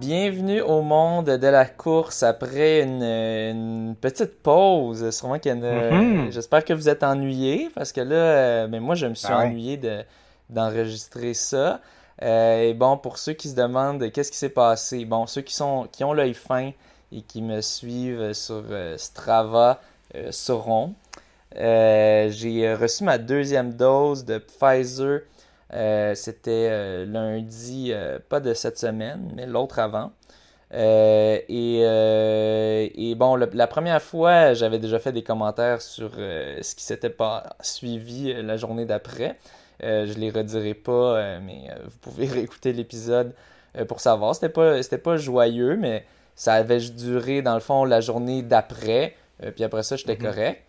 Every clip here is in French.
Bienvenue au monde de la course après une, une petite pause. Sûrement qu'il y en a- Mhm. J'espère que vous êtes ennuyés parce que là, euh, mais moi, je me suis Ah ouais. ennuyé de, d'enregistrer ça. Euh, et bon, pour ceux qui se demandent qu'est-ce qui s'est passé, bon, ceux qui sont qui ont l'œil fin et qui me suivent sur euh, Strava euh, sauront. J'ai reçu ma deuxième dose de Pfizer. C'était lundi, pas de cette semaine, mais l'autre avant. Et, et bon, la première fois, j'avais déjà fait des commentaires sur ce qui s'était pas suivi la journée d'après. Euh, je les redirai pas, euh, mais euh, vous pouvez réécouter l'épisode pour savoir. C'était pas, c'était pas joyeux, mais ça avait duré dans le fond la journée d'après. Puis après ça, j'étais Mhm. correct.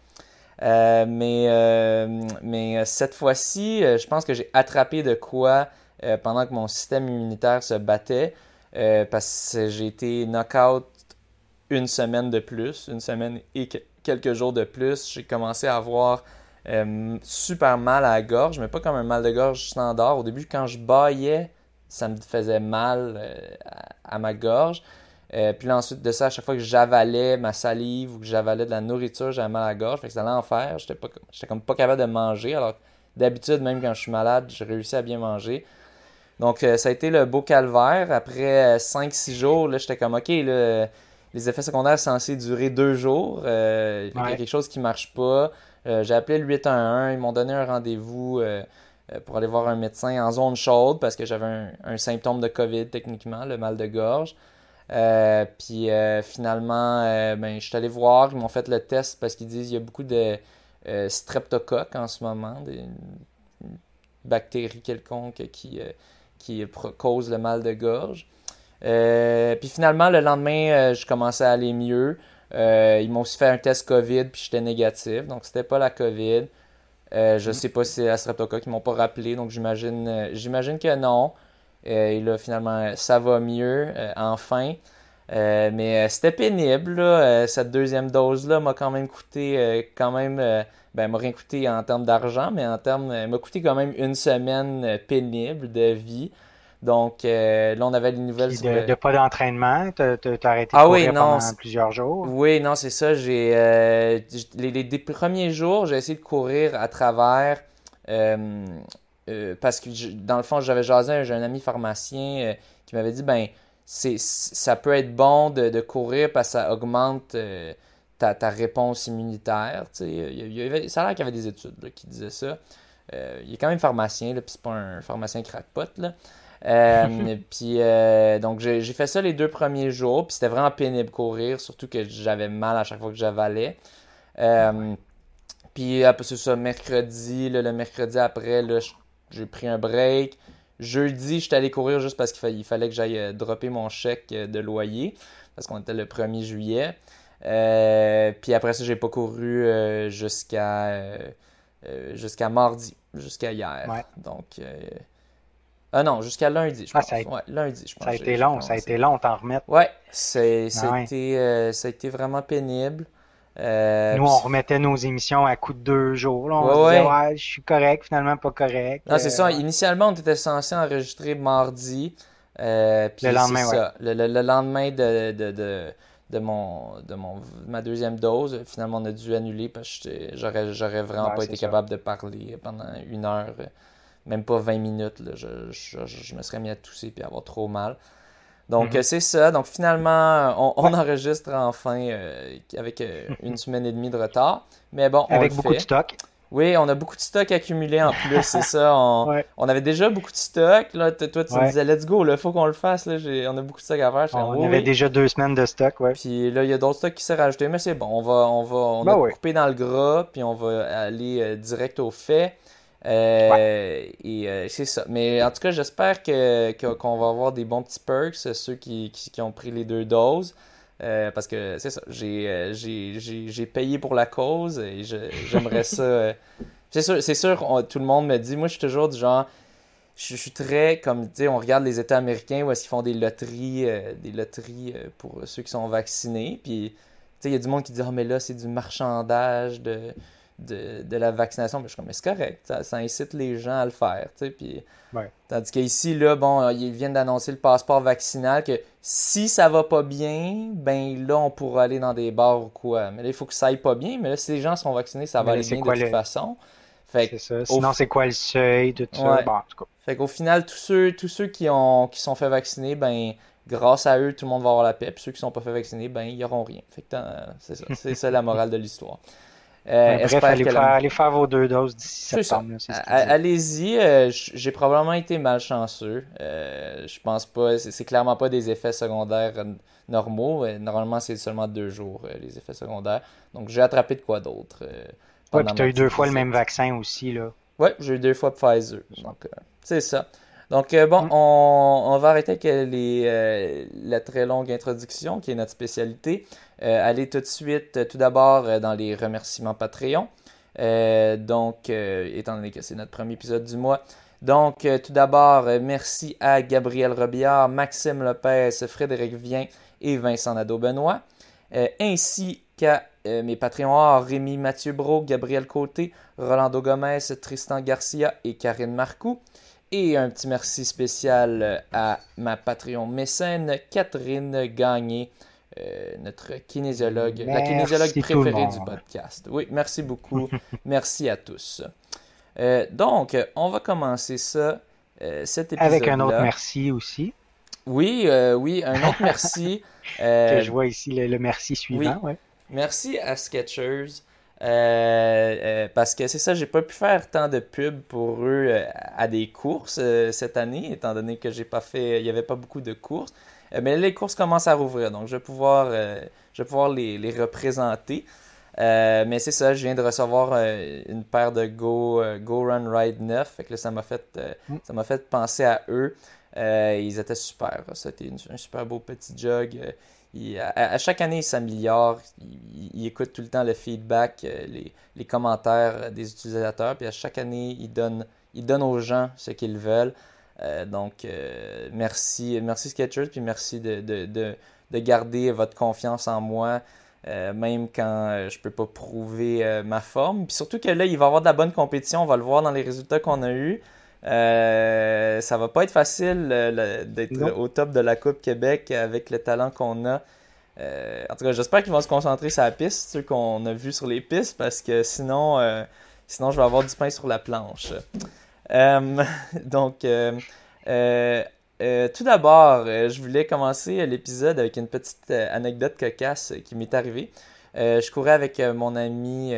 Euh, mais, euh, mais cette fois-ci, euh, je pense que j'ai attrapé de quoi pendant que mon système immunitaire se battait. parce que j'ai été knock-out une semaine de plus, une semaine et que- quelques jours de plus. J'ai commencé à avoir euh, super mal à la gorge, mais pas comme un mal de gorge standard. Au début, quand je baillais, ça me faisait mal euh, à, à ma gorge. Euh, puis là, ensuite de ça, à chaque fois que j'avalais ma salive ou que j'avalais de la nourriture, j'avais mal à la gorge. Fait que c'était l'enfer. J'étais pas, j'étais comme pas capable de manger. Alors d'habitude, même quand je suis malade, j'ai réussi à bien manger. Donc, ça a été le beau calvaire. Après 5-6 jours, là, j'étais comme, OK, là, les effets secondaires sont censés durer deux jours. Il y a quelque chose qui marche pas. Euh, j'ai appelé le 811. Ils m'ont donné un rendez-vous euh, euh, pour aller voir un médecin en zone chaude parce que j'avais un, symptôme de COVID, techniquement, le mal de gorge. Puis finalement, ben, je suis allé voir, ils m'ont fait le test parce qu'ils disent qu'il y a beaucoup de streptocoques en ce moment, des une bactérie quelconque qui, qui pro- cause le mal de gorge. Puis finalement, le lendemain, je commençais à aller mieux. Euh, ils m'ont aussi fait un test COVID, puis j'étais négatif, donc c'était pas la COVID. Euh, je sais pas si c'est la streptocoque, ils m'ont pas rappelé, donc j'imagine euh, j'imagine que non. Euh, et là, finalement, ça va mieux, enfin. Mais c'était pénible, là. Cette deuxième dose-là m'a quand même coûté, quand même, ben, m'a rien coûté en termes d'argent, mais en termes, m'a coûté quand même une semaine pénible de vie. Donc euh, là, on avait les nouvelles Puis sur de, le- de pas d'entraînement, t'as arrêté de Ah oui, courir non, pendant plusieurs jours? Oui, non, c'est ça. J'ai euh, les, les premiers jours, j'ai essayé de courir à travers euh, parce que je- dans le fond, j'avais jasé, un- j'ai un ami pharmacien qui m'avait dit ben c'est ça peut être bon de, de courir parce que ça augmente ta, ta réponse immunitaire. Il y avait- ça a l'air qu'il y avait des études là, qui disaient ça. Il est quand même pharmacien, puis c'est pas un pharmacien crackpot. Là. Euh, puis euh, donc j'ai fait ça les deux premiers jours, puis c'était vraiment pénible courir, surtout que j'avais mal à chaque fois que j'avalais. Euh, puis après c'est ça, mercredi, là, le mercredi après, j'ai pris un break. Jeudi, j'étais allé courir juste parce qu'il fallait, que j'aille euh, dropper mon chèque de loyer, parce qu'on était le 1er juillet. Puis après ça, j'ai pas couru jusqu'à jusqu'à mardi, jusqu'à hier. Ouais. Donc, ah non, jusqu'à lundi, je Ah, pense. ça a Ouais, lundi, je pense. Ça a été long, ça a été long t'en remettre. Ouais, Ah a ouais. été, euh, ça a été vraiment pénible. Euh, Nous, on remettait nos émissions à coup de deux jours. Là, on Ouais, se disait, ouais. je suis correct, finalement pas correct. Non, c'est Euh, ça. Initialement, on était censé enregistrer mardi. euh, puis Le lendemain, ouais. ça. Le, le- le lendemain de, de, de, de mon, de mon, ma deuxième dose, finalement, on a dû annuler parce que j'aurais, j'aurais vraiment Ouais, pas été ça. capable de parler pendant une heure, euh, même pas 20 minutes. là. Je, je, je- je me serais mis à tousser et avoir trop mal. Donc, Mhm. euh, c'est ça. Donc, finalement, on, on enregistre enfin euh, avec euh, une semaine et demie de retard. Mais bon, on Avec le beaucoup fait. de stock. Oui, on a beaucoup de stock accumulé en plus, c'est ça. On, Ouais. on avait déjà beaucoup de stock. Là, toi, tu me disais, let's go, il faut qu'on le fasse. Là. On a beaucoup de stock à faire. On avait oui. déjà deux semaines de stock, ouais. Puis là, il y a d'autres stocks qui s'est rajouté, mais c'est bon. On va, on va, on Ben a oui. coupé dans le gras, puis on va aller euh, direct au fait. Euh, Et euh, c'est ça. Mais en tout cas, j'espère que, qu'on va avoir des bons petits perks, ceux qui, qui, qui ont pris les deux doses. Euh, parce que c'est ça, j'ai, j'ai, j'ai, j'ai payé pour la cause et je- j'aimerais ça. euh, c'est sûr, c'est sûr on- tout le monde me dit, moi je suis toujours du genre, je, suis très, comme, tu sais, on regarde les États américains où est-ce qu'ils font des loteries, euh, des loteries pour ceux qui sont vaccinés. Puis, tu sais, il y a du monde qui dit, oh, mais là, c'est du marchandage de, de, de, la vaccination. Mais je suis comme, mais c'est correct, ça, ça, incite les gens à le faire, tu sais. Puis, ouais. tandis qu'ici, là, bon, ils viennent d'annoncer le passeport vaccinal que si ça va pas bien, ben là, on pourra aller dans des bars ou quoi. Mais là, il faut que ça aille pas bien. Mais là, si les gens sont vaccinés, ça va Mais aller bien de toute le- façon. Fait, ça. au Sinon, c'est quoi le seuil, tout ça? Bon, en tout cas. fait qu'au final, tous ceux, tous ceux qui ont qui sont fait vacciner, ben grâce à eux, tout le monde va avoir la paix. Puis ceux qui sont pas fait vacciner, ben ils auront rien. Fait que c'est ça, c'est ça la morale de l'histoire. Euh, bref, allez que faire, la- allez faire vos deux doses d'ici C'est ça. septembre. Allez-y, euh, j'ai probablement été malchanceux. Euh, je pense pas, c'est clairement pas des effets secondaires normaux. Normalement, c'est seulement deux jours, euh, les effets secondaires. Donc, j'ai attrapé de quoi d'autre. euh, Ouais, puis t'as ma eu deux fois le même vaccin aussi, là. Ouais, j'ai eu deux fois Pfizer. Donc, euh, c'est ça. Donc, euh, bon, Mm. on, on va arrêter avec euh, les, euh, la très longue introduction, qui est notre spécialité. Euh, aller tout de suite, tout d'abord, dans les remerciements Patreon. Donc, étant donné que c'est notre premier épisode du mois. Donc, tout d'abord, merci à Gabriel Robillard, Maxime Lopez, Frédéric Vien et Vincent Nadeau-Benoît, ainsi qu'à mes Patreons Rémi Mathieu Bro, Gabriel Côté, Rolando Gomez, Tristan Garcia et Karine Marcoux. Et un petit merci spécial euh, à ma Patreon mécène, Catherine Gagné, euh, notre kinésiologue, la kinésiologue préférée du podcast. Oui, merci beaucoup. merci à tous. Euh, donc, on va commencer ça, euh, cet épisode Avec un autre merci aussi, Oui, oui, un autre merci. Que je vois ici le, le merci suivant. ouais. Merci à Skechers. Euh, euh, parce que c'est ça, j'ai pas pu faire tant de pubs pour eux euh, à des courses cette année, étant donné que j'ai pas fait, il y avait pas beaucoup de courses. Mais les courses commencent à rouvrir, donc je vais pouvoir, je vais pouvoir les, les représenter. Euh, mais c'est ça, je viens de recevoir euh, une paire de Go, euh, Go Run Ride 9, fait que là, ça m'a fait, Mm. ça m'a fait penser à eux. Ils étaient super, c'était un super beau petit jog. À, chaque année, il s'améliore. Il, écoute tout le temps le feedback, euh, les, commentaires des utilisateurs. Puis à chaque année, il donne, il donne aux gens ce qu'ils veulent. Euh, donc, euh, merci, merci Skechers, puis merci de, de, de, de garder votre confiance en moi, même quand je peux pas prouver ma forme. Puis surtout que là, il va y avoir de la bonne compétition. On va le voir dans les résultats qu'on a eus. Euh, ça va pas être facile euh, d'être au top de la Coupe Québec avec le talent qu'on a. Euh, en tout cas, j'espère qu'ils vont se concentrer sur la piste, ceux qu'on a vus sur les pistes, parce que sinon, euh, sinon je vais avoir du pain sur la planche. Donc, tout d'abord, je voulais commencer l'épisode avec une petite anecdote cocasse qui m'est arrivée. Je courais avec mon ami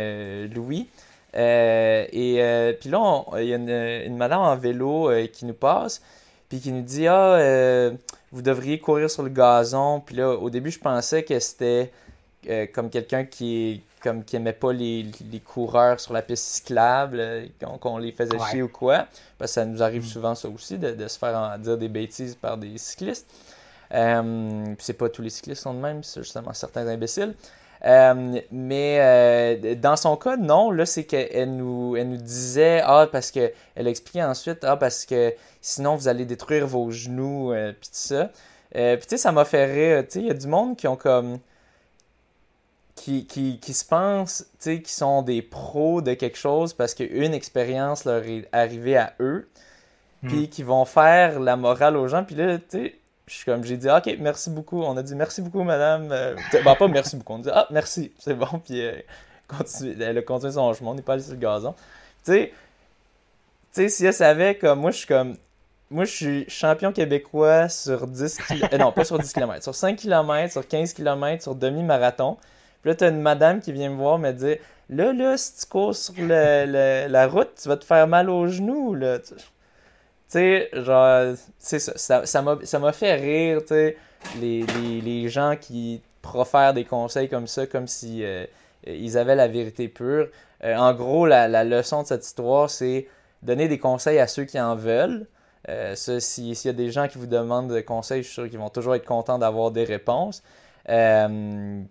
Louis. Euh, et euh, puis là, il y a une, une madame en vélo euh, qui nous passe, puis qui nous dit Ah, vous devriez courir sur le gazon. Puis là, au début, je pensais que c'était comme quelqu'un qui, comme, qui aimait pas les, les coureurs sur la piste cyclable, qu'on les faisait Ouais. chier ou quoi. Parce que ça nous arrive Mm. souvent, ça aussi, de, de se faire en- dire des bêtises par des cyclistes. Euh, puis c'est pas tous les cyclistes sont de même, c'est justement certains imbéciles. Euh, mais euh, dans son cas, non, là, c'est qu'elle nous, elle nous disait, ah, parce que, elle expliquait ensuite, ah, parce que sinon vous allez détruire vos genoux, euh, puis tout ça. Euh, puis tu sais, ça m'a fait rire, tu sais, il y a du monde qui ont comme, qui, qui, qui se pensent, tu sais, qui sont des pros de quelque chose parce qu'une expérience leur est arrivée à eux, puis qui vont faire la morale aux gens, puis là, tu sais, je suis comme, j'ai dit, ah, ok, merci beaucoup. On a dit merci beaucoup, madame. Euh, bon, pas merci beaucoup. On dit, ah, merci, c'est bon. Puis euh, continue- elle a continué son chemin. On n'est pas allé sur le gazon. Tu sais, tu sais, si elle savait, comme, moi, je suis comme, moi, je suis champion québécois sur 10 km. non, pas sur 10 km. Sur 5 km, sur 15 km, sur demi-marathon. Puis là, t'as une madame qui vient me voir me dire, là, là, si tu cours sur la route, tu vas te faire mal aux genoux, là. Sais, genre, c'est ça, ça, m'a, fait rire, tu sais, les, gens qui profèrent des conseils comme ça, comme si euh, ils avaient la vérité pure. Euh, en gros, la, leçon de cette histoire, c'est donner des conseils à ceux qui en veulent. Euh, s'il y a des gens qui vous demandent des conseils, je suis sûr qu'ils vont toujours être contents d'avoir des réponses. Euh,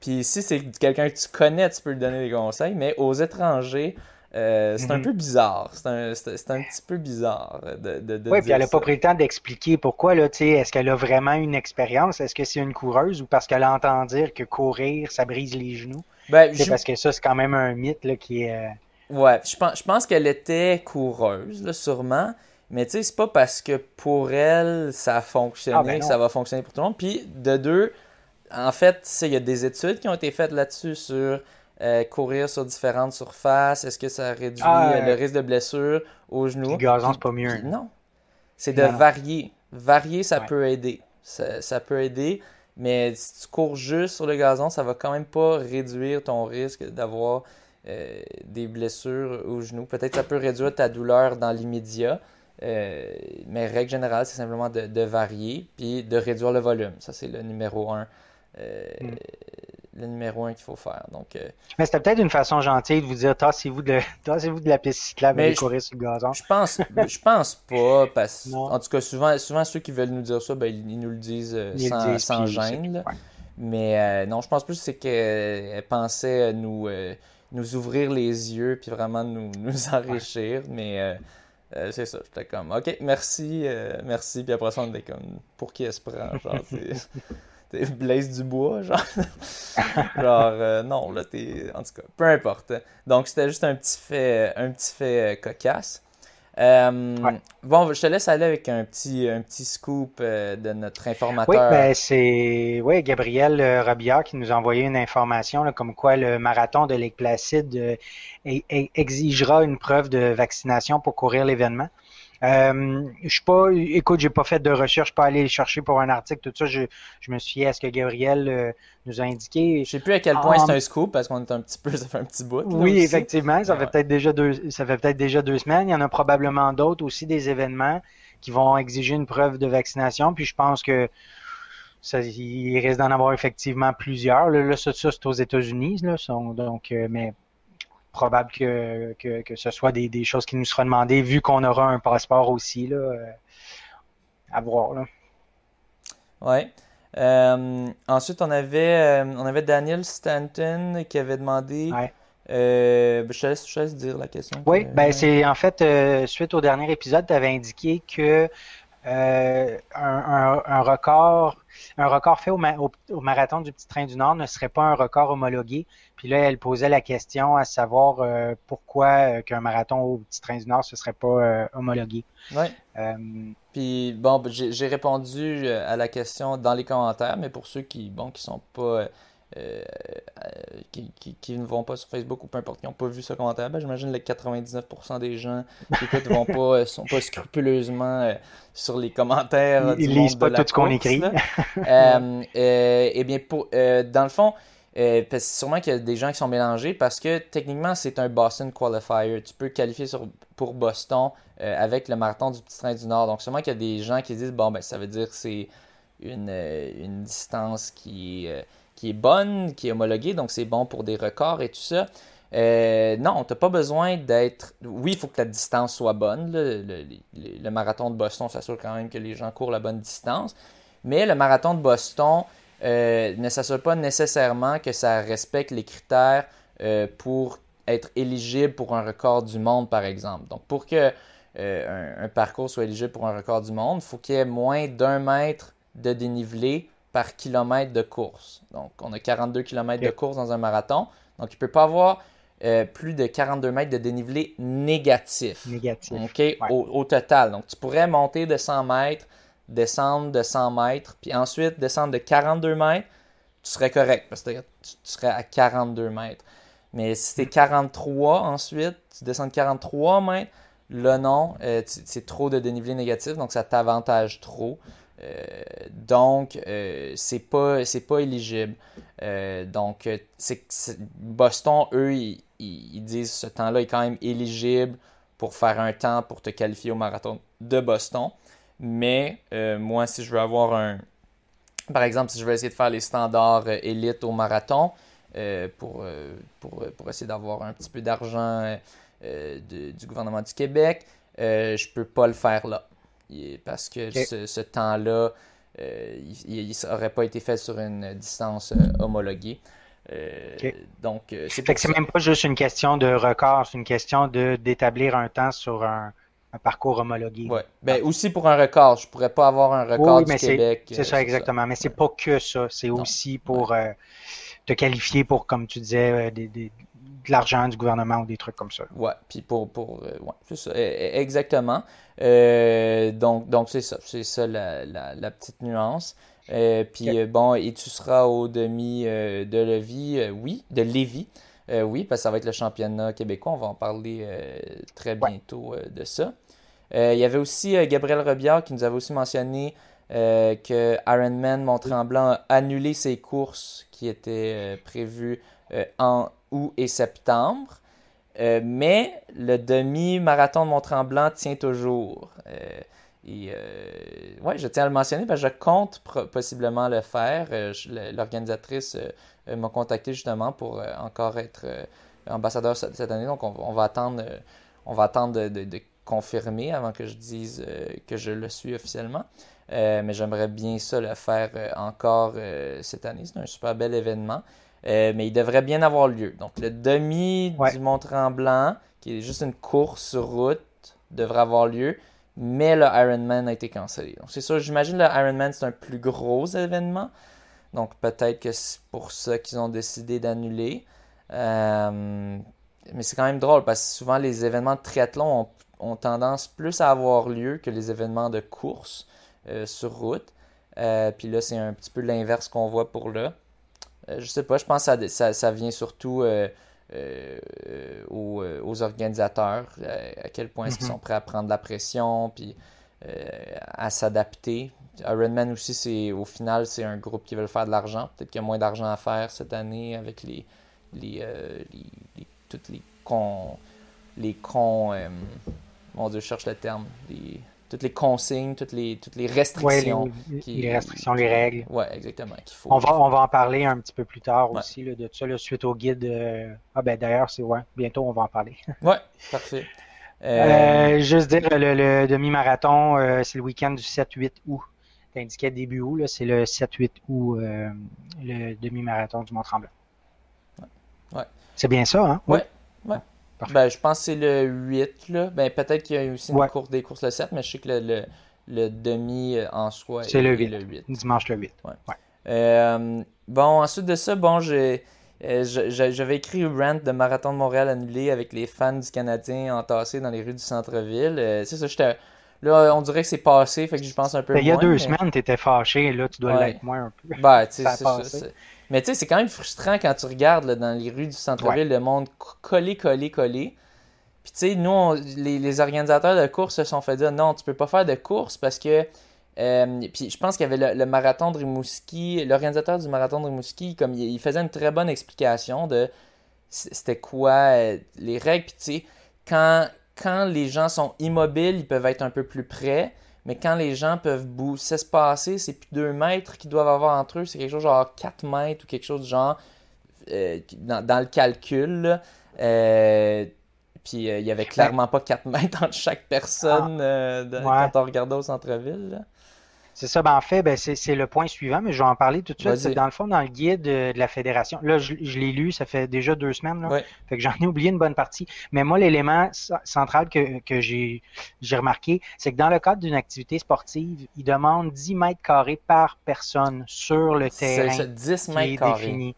puis si c'est quelqu'un que tu connais, tu peux lui donner des conseils, mais aux étrangers, Euh, c'est un Mhm. peu bizarre. C'est un, un petit peu bizarre de, de, de Oui, puis elle n'a pas pris le temps d'expliquer pourquoi, là, tu sais, est-ce qu'elle a vraiment une expérience? Est-ce que c'est une coureuse ou parce qu'elle entend dire que courir, ça brise les genoux? Ben, C'est je- parce que ça, c'est quand même un mythe, là, qui est... euh, Ouais, je pense, je pense qu'elle était coureuse, là, sûrement. Mais tu sais, c'est pas parce que pour elle, ça a fonctionné Ah, ben que ça va fonctionner pour tout le monde. Puis, de deux, en fait, il y a des études qui ont été faites là-dessus sur euh, courir sur différentes surfaces? Est-ce que ça réduit Ah, euh, le risque de blessure aux genoux? le gazon, c'est pas mieux. puis là. non. C'est de Non, varier. Varier, ça Ouais. peut aider. Ça, ça peut aider. Mais si tu cours juste sur le gazon, ça va quand même pas réduire ton risque d'avoir euh, des blessures aux genoux. Peut-être que ça peut réduire ta douleur dans l'immédiat. euh, mais règle générale, c'est simplement de, de varier puis de réduire le volume. Ça, c'est le numéro un. euh, Mm. Le numéro un qu'il faut faire. Donc, euh, Mais c'était peut-être une façon gentille de vous dire, tassez-vous de, tassez-vous de la piste cyclable et courir sur le gazon. Je pense, je pense pas, parce Non. en tout cas, souvent, souvent ceux qui veulent nous dire ça, ben, ils, nous le disent euh, le sans, disent, gêne. Ouais. Mais euh, non, je pense plus que c'est qu'elle pensait nous, euh, nous ouvrir les yeux puis vraiment nous, nous enrichir. Mais euh, c'est ça, j'étais comme, ok, merci, euh, merci. Puis après ça, on était comme, pour qui elle se prend? Genre, t'es Blaise Dubois, genre. genre, euh, non, là, t'es. En tout cas, peu importe. Donc, c'était juste un petit fait, un petit fait euh, cocasse. Euh, Ouais. Bon, je te laisse aller avec un petit, un petit scoop de notre Oui, informateur. ben c'est ouais, Gabriel Robillard qui nous a envoyé une information là, comme quoi le marathon de Lake Placid euh, e- e- exigera une preuve de vaccination pour courir l'événement. Euh, je suis pas, écoute, j'ai pas fait de recherche, je suis pas allé chercher pour un article, tout ça. Je, je me suis fié à ce que Gabriel euh, nous a indiqué. Je sais plus à quel point En- c'est un scoop parce qu'on est un petit peu, ça fait un petit bout. là, Oui, aussi. effectivement, ça Ouais. fait peut-être déjà deux, ça fait peut-être déjà deux semaines. Il y en a probablement d'autres aussi des événements qui vont exiger une preuve de vaccination. Puis je pense que ça, il risque d'en avoir effectivement plusieurs. Là, là, ça, ça, c'est aux États-Unis, donc, euh, mais probable que, que, que ce soit des, des choses qui nous seront demandées vu qu'on aura un passeport aussi, là, euh, à voir, là. Ouais. Euh, ensuite, on avait, euh, on avait Daniel Stanton qui avait demandé. Ouais. Je, te laisse, je te laisse dire la question. Oui, que- ben c'est en fait suite au dernier épisode, tu avais indiqué que un, un- un record, un record fait au, ma- au- au marathon du Petit Train du Nord ne serait pas un record homologué. Puis là, elle posait la question à savoir euh, pourquoi euh, qu'un marathon au Petit Train du Nord ce serait pas euh, homologué. Ouais. Puis bon, ben, j'ai répondu à la question dans les commentaires, mais pour ceux qui, bon, qui sont pas, euh, qui, qui, qui ne vont pas sur Facebook ou peu importe, qui n'ont pas vu ce commentaire, ben, j'imagine que les 99% des gens qui écoute vont pas, sont pas scrupuleusement euh, sur les commentaires ils du ils lisent pas de la tout ce qu'on écrit. eh bien, pour, euh, dans le fond, euh, parce que sûrement qu'il y a des gens qui sont mélangés parce que techniquement, c'est un Boston Qualifier. Tu peux qualifier pour Boston euh, avec le marathon du Petit Train du Nord. Donc, sûrement qu'il y a des gens qui disent bon, ben, ça veut dire que c'est une, euh, une distance qui qui est bonne, qui est homologuée, donc c'est bon pour des records et tout ça. Non, tu n'as pas besoin d'être. Oui, il faut que la distance soit bonne. le- le marathon de Boston s'assure quand même que les gens courent la bonne distance. Mais le marathon de Boston euh, ne s'assure pas nécessairement que ça respecte les critères euh, pour être éligible pour un record du monde, par exemple. Donc, pour que euh, un, un parcours soit éligible pour un record du monde, il faut qu'il y ait moins d'un mètre de dénivelé par kilomètre de course. Donc, on a 42 km de course dans un marathon. Donc, il ne peut pas avoir euh, plus de 42 mètres de dénivelé négatif. Négatif. OK, au, au total. Donc, tu pourrais monter de 100 mètres, descendre de 100 mètres, puis ensuite descendre de 42 mètres, tu serais correct parce que tu, serais à 42 mètres. Mais si c'est 43 ensuite, tu descends de 43 mètres, là non, euh, c'est trop de dénivelé négatif, donc ça t'avantage trop. Euh, donc, euh, c'est pas, éligible. Donc, c'est, Boston, eux, ils- ils disent ce temps-là est quand même éligible pour faire un temps pour te qualifier au marathon de Boston. Mais euh, moi, si je veux avoir un. Par exemple, si je veux essayer de faire les standards euh, élites au marathon euh, pour, pour, pour essayer d'avoir un petit peu d'argent du gouvernement du Québec, je peux pas le faire là. Parce que ce, ce temps-là, euh, il n'aurait pas été fait sur une distance euh, homologuée. Donc, c'est même pas juste une question de record, c'est une question de d'établir un temps sur un, parcours homologué. Ouais. Ben, aussi pour un record. Je pourrais pas avoir un record du Québec. C'est ça, exactement. Mais c'est pas que ça. C'est aussi pour te qualifier pour, comme tu disais, des, de l'argent du gouvernement ou des trucs comme ça. Ouais, puis pour, pour ouais, c'est ça, e, e, exactement. donc, donc c'est ça, c'est ça la, la, petite nuance. Euh, puis euh, bon, et tu seras au demi euh, de Lévis, oui, de Lévis. oui, parce que ça va être le championnat québécois. On va en parler très bientôt de ça. Il y avait aussi Gabriel Robillard qui nous avait aussi mentionné que Ironman Mont-Tremblant a annulé ses courses qui étaient prévues en août et septembre. mais le demi-marathon de Mont-Tremblant tient toujours. Euh, ouais, je tiens à le mentionner parce que je compte possiblement le faire. Euh, l'organisatrice euh, m'a contacté justement pour encore être ambassadeur cette année. Donc on va attendre de, confirmer avant que je dise que je le suis officiellement. mais j'aimerais bien ça le faire encore cette année. C'est un super bel événement. mais il devrait bien avoir lieu. Donc le demi du Mont-Tremblant, qui est juste une course sur route, devrait avoir lieu mais le Ironman a été cancellé. Donc c'est ça, j'imagine le Ironman c'est un plus gros événement. Donc peut-être que c'est pour ça qu'ils ont décidé d'annuler. Euh, mais c'est quand même drôle parce que souvent les événements de triathlon ont, tendance plus à avoir lieu que les événements de course euh, sur route. Euh, puis là, c'est un petit peu l'inverse qu'on voit pour là. je sais pas, je pense que ça, ça vient surtout euh, aux, euh, aux, organisateurs, euh, à, quel point est-ce qu'ils mhm. sont prêts à prendre la pression, puis à s'adapter. Ironman aussi, c'est au final, c'est un groupe qui veut faire de l'argent. Peut-être qu'il y a moins d'argent à faire cette année avec les, les, les, toutes les cons, les cons, mon Dieu, je cherche le terme, les, toutes les consignes, toutes les, toutes les restrictions. les, restrictions, les règles. Oui, exactement. faut, on, va, on va en parler un petit peu plus tard aussi là, de ça, là, suite au guide. Euh, ah ben d'ailleurs, c'est ouais, bientôt on va en parler. oui, parfait. Euh, euh... juste dire, le, demi-marathon, euh, c'est le week-end du 7-8 août. T'indiquais début août, c'est le 7-8 août, le demi-marathon du Mont-Tremblant. Ouais. C'est bien ça, hein? Oui. Ouais. Ben, je pense que c'est le 8. Là. Ben, peut-être qu'il y a aussi une course, des courses le 7, mais je sais que le, le, demi euh, en soi est le 8. le 8. Dimanche le 8. Ouais. Euh, bon, ensuite de ça, bon, j'ai. Euh, j'avais écrit Rant de Marathon de Montréal annulé avec les fans du Canadien entassés dans les rues du centre-ville. c'est ça, j'étais. Là, on dirait que c'est passé, fait que je pense un peu. Ben, il y a deux semaines, tu étais fâché, là, tu dois l'être moins un peu. Ben, tu sais, c'est ça. Mais tu sais, c'est quand même frustrant quand tu regardes dans les rues du centre-ville, le monde collé, collé, collé. Puis tu sais, nous, les, organisateurs de course se sont fait dire non, tu peux pas faire de course parce que. Euh, puis je pense qu'il y avait le, marathon de Rimouski, l'organisateur du marathon de Rimouski, comme il, faisait une très bonne explication de c'était quoi euh, les règles. Puis tu sais, quand, quand les gens sont immobiles, ils peuvent être un peu plus près. Mais quand les gens peuvent s'espacer, c'est plus 2 mètres qu'ils doivent avoir entre eux, c'est quelque chose genre 4 mètres ou quelque chose de genre euh, dans, le calcul. Euh, puis euh, il n'y avait clairement pas 4 mètres entre chaque personne ah. quand on regardait au centre-ville. C'est ça, ben en fait, ben, c'est le point suivant, mais je vais en parler tout de suite. C'est dans le fond, dans le guide de, la fédération. Là, je, l'ai lu, ça fait déjà deux semaines. Là, Fait que j'en ai oublié une bonne partie. Mais moi, l'élément central que, que j'ai remarqué, c'est que dans le cadre d'une activité sportive, il demande 10 mètres carrés par personne sur le terrain. C'est 10 mètres carrés. Défini.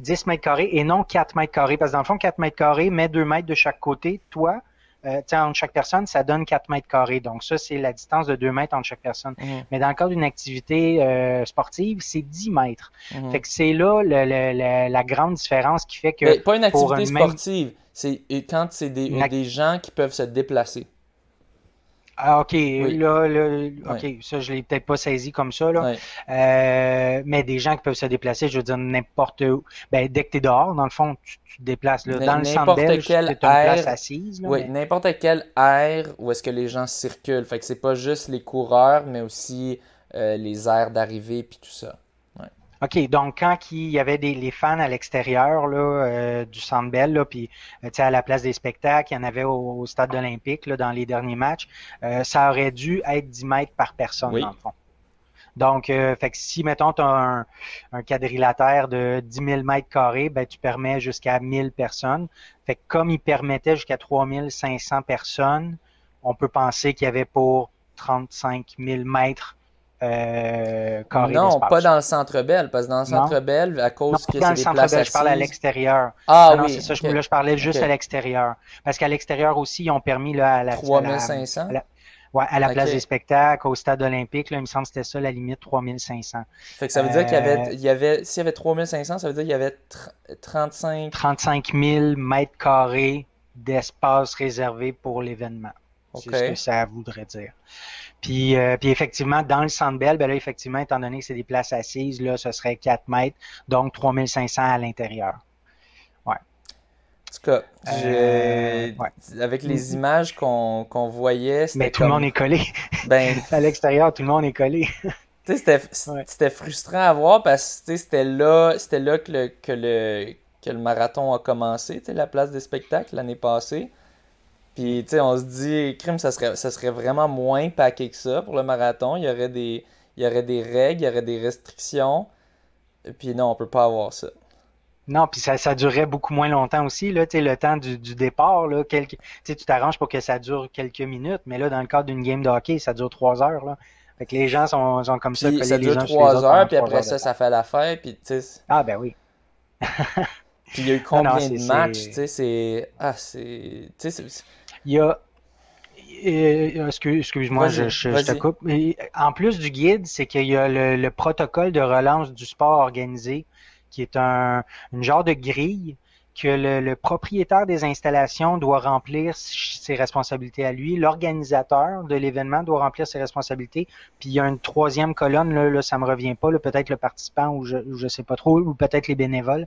10 mètres carrés et non 4 mètres carrés. Parce que dans le fond, 4 mètres carrés, met 2 mètres de chaque côté. Toi, euh, entre chaque personne, ça donne 4 mètres carrés. Donc ça, c'est la distance de 2 mètres entre chaque personne. Mhm. Mais dans le cas d'une activité euh, sportive, c'est 10 mètres. Mhm. Fait que c'est là la grande différence qui fait que... Mais pas une activité sportive, c'est quand c'est des, des gens qui peuvent se déplacer. Ah, ok, là, là ok, ça, je l'ai peut-être pas saisi comme ça, là. Euh, mais des gens qui peuvent se déplacer, je veux dire, n'importe où. Ben, dès que tu es dehors, dans le fond, tu, te déplaces. Là. Dans le centre belge, tu une place assise. oui, n'importe quel air où est-ce que les gens circulent. Fait que c'est pas juste les coureurs, mais aussi euh, les aires d'arrivée puis tout ça. OK, donc quand il y avait des les fans à l'extérieur là, euh, du Centre Bell, là, puis euh, à la place des spectacles, il y en avait au, stade olympique là, dans les derniers matchs, euh, ça aurait dû être 10 mètres par personne, dans le fond. Donc, fait que si, mettons, tu as un, quadrilatère de 10 000 mètres carrés, ben, tu permets jusqu'à 1000 personnes. Fait que comme il permettait jusqu'à 3500 personnes, on peut penser qu'il y avait pour 35 000 mètres euh, non, pas dans le centre belle parce que dans le centre belle à cause que c'est des places je parle à l'extérieur. Ah oui. c'est ça, je, là, je parlais juste à l'extérieur. Parce qu'à l'extérieur aussi, ils ont permis là, à la... 3500? À la, ouais, à la place des spectacles, au stade olympique, là, il me semble que c'était ça la limite, 3500. Fait que ça veut dire qu'il y avait, il y avait s'il y avait 3500, ça veut dire qu'il y avait 35... 35 000 mètres carrés d'espace réservé pour l'événement. C'est ce que ça voudrait dire. Puis, euh, puis effectivement, dans le centre belle, ben là, effectivement, étant donné que c'est des places assises, là, ce serait 4 mètres, donc 3500 à l'intérieur. Ouais. En tout cas, euh, avec les images qu'on voyait, c'était Mais tout le monde est collé. Ben... à l'extérieur, tout le monde est collé. c'était frustrant à voir parce que c'était là, là que, le, que, le, que le marathon a commencé, la place des spectacles l'année passée. Puis, tu sais, on se dit, crime, ça serait, ça serait vraiment moins paqué que ça pour le marathon. Il y aurait des, il y aurait des règles, il y aurait des restrictions. Et puis, non, on peut pas avoir ça. Non, puis ça, ça durerait beaucoup moins longtemps aussi. Là, le temps du, du départ, là, quelques, tu t'arranges pour que ça dure quelques minutes, mais là, dans le cadre d'une game de hockey, ça dure trois heures. Là. Fait que les gens sont, sont comme ça. ça dure trois heures, puis après ça, ça fait l'affaire. Puis, ah, ben oui. puis il y a eu combien de matchs, tu sais, c'est... Ah, c'est... Il y a Excuse-moi, je, te coupe. En plus du guide, c'est qu'il y a le, protocole de relance du sport organisé, qui est un une genre de grille que le, propriétaire des installations doit remplir ses responsabilités à lui, l'organisateur de l'événement doit remplir ses responsabilités, puis il y a une troisième colonne, là, là ça me revient pas, peut-être le participant ou je, je sais pas trop, ou peut-être les bénévoles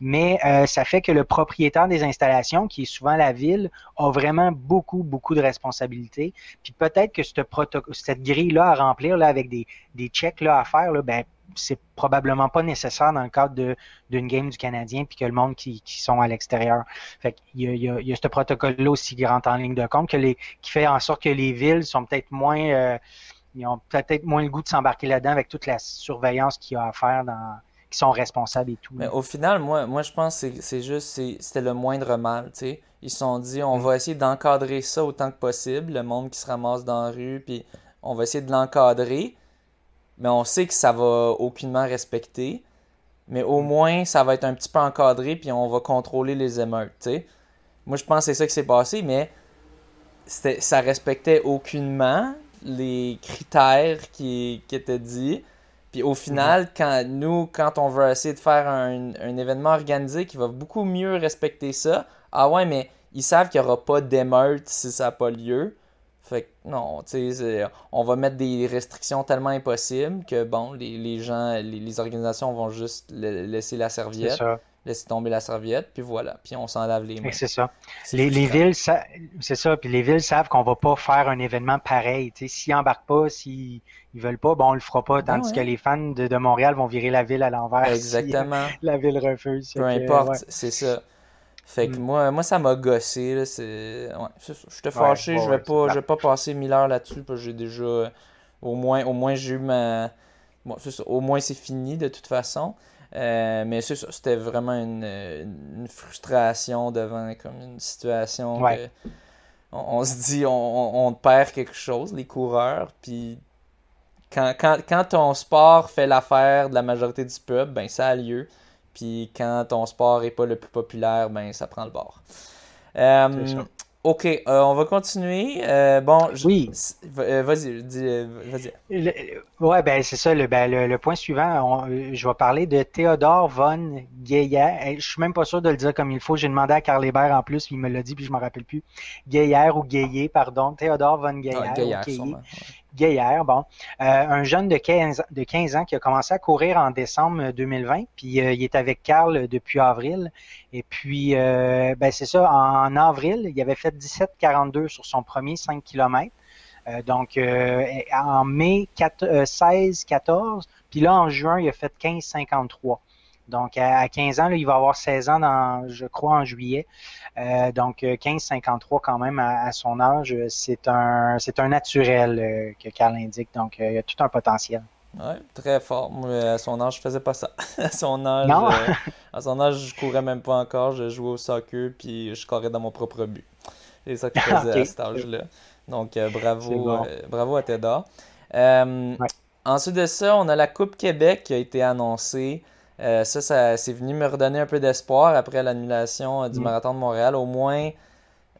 mais euh, ça fait que le propriétaire des installations, qui est souvent la ville, a vraiment beaucoup, beaucoup de responsabilités. Puis peut-être que cette, grille-là à remplir là, avec des, des checks là, à faire, là, ben, c'est probablement pas nécessaire dans le cadre d'une game du Canadien puis que le monde qui, qui sont à l'extérieur. Fait il y a, il y a, il y a ce protocole-là aussi qui rentre en ligne de compte que les, qui fait en sorte que les villes sont peut-être moins euh, ils ont peut-être moins le goût de s'embarquer là-dedans avec toute la surveillance qu'il y a à faire dans, qui sont responsables et tout. Mais au final, moi, moi je pense que c'est juste, c'était le moindre mal, tu sais. Ils se sont dit, on mm. va essayer d'encadrer ça autant que possible, le monde qui se ramasse dans la rue, puis on va essayer de l'encadrer, mais on sait que ça va aucunement respecter, mais au mm. moins, ça va être un petit peu encadré, puis on va contrôler les émeutes, tu sais. Moi, je pense que c'est ça qui s'est passé, mais ça respectait aucunement les critères qui, qui étaient dits. Puis au final, quand nous, quand on veut essayer de faire un, événement organisé qui va beaucoup mieux respecter ça, ah ouais, mais ils savent qu'il n'y aura pas d'émeute si ça n'a pas lieu. Fait que non, tu sais, on va mettre des restrictions tellement impossibles que bon, les, gens, les, organisations vont juste laisser la serviette laisser tomber la serviette, puis voilà, puis on s'en lave les mains. C'est ça. Les, les, villes, c'est ça, puis les villes savent qu'on va pas faire un événement pareil. S'ils embarquent pas, s'ils ils veulent pas, bon, on le fera pas, ben tandis que les fans de, de, Montréal vont virer la ville à l'envers. Exactement. la ville refuse. Peu importe, c'est ça. Fait que mm. moi, moi, ça m'a gossé. Là, c'est... Je te fâché, je vais pas, je vais pas passer mille heures là-dessus, parce que j'ai déjà. Au moins, au moins j'ai eu ma. Bon, ça. Au moins c'est fini de toute façon. Euh, mais c'était vraiment une, frustration devant comme une situation on, se dit on, perd quelque chose, les coureurs, puis quand, quand, ton sport fait l'affaire de la majorité du peuple, ben ça a lieu. Puis quand ton sport est pas le plus populaire, ben ça prend le bord. Euh, Ok, euh, on va continuer. Euh, bon, oui. Euh, vas-y, vas-y. Ouais, ben c'est ça. Le, ben, le, point suivant, je vais parler de Théodore von Geyer. Je suis même pas sûr de le dire comme il faut. J'ai demandé à Carl Hébert en plus, puis il me l'a dit, puis je me rappelle plus. Geyer ou Geyer, pardon. Théodore von Geyer. Ah, Geyer, Gaillard, bon, euh, un jeune de 15, de 15 ans qui a commencé à courir en décembre 2020, puis euh, il est avec Carl depuis avril. Et puis, euh, ben c'est ça, en, avril, il avait fait 17,42 sur son premier 5 km. donc, en mai, 16-14, puis là, en juin, il a fait 15,53. Donc, à, 15 ans, il va avoir 16 ans, dans, je crois, en juillet. Euh, donc, 15,53 quand même à, son âge, c'est un, c'est un naturel euh, que Carl indique. Donc, il y a tout un potentiel. Ouais, très fort. à son âge, je faisais pas ça. à son âge, à son âge, je courais même pas encore. Je jouais au soccer puis je courais dans mon propre but. C'est ça que je faisais à cet âge-là. Donc, bravo, bravo à Teda. Ensuite de ça, on a la Coupe Québec qui a été annoncée. Ça, ça c'est venu me redonner un peu d'espoir après l'annulation du mm. marathon de Montréal. Au moins,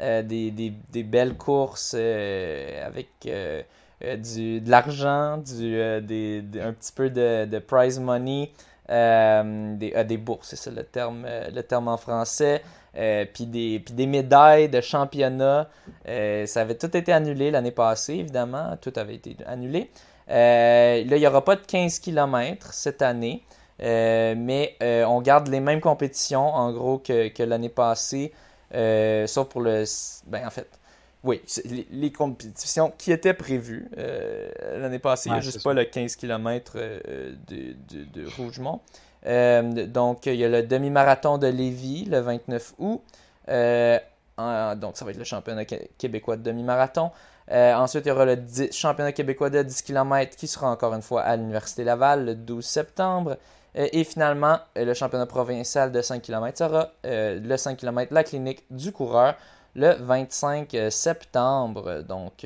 euh, des, des, belles courses euh, avec euh, du, de l'argent, du, des, un petit peu de, de prize money, des, des bourses, c'est ça le terme, le terme en français. puis, des, puis des médailles de championnat. ça avait tout été annulé l'année passée, évidemment. Tout avait été annulé. là, il n'y aura pas de 15 km cette année. Mais on garde les mêmes compétitions, en gros, que, que l'année passée. Euh, sauf pour le. Ben, en fait, oui, les, compétitions qui étaient prévues euh, l'année passée, il n'y a juste pas le 15 km euh, de, de, Rougemont. donc, il y a le demi-marathon de Lévis le 29 août. donc, ça va être le championnat québécois de demi-marathon. ensuite, il y aura le championnat québécois de 10 km qui sera encore une fois à l'Université Laval le 12 septembre. Euh, et finalement, euh, le championnat provincial de 5 km sera euh, le 5 km, la clinique du coureur, le 25 septembre. Donc,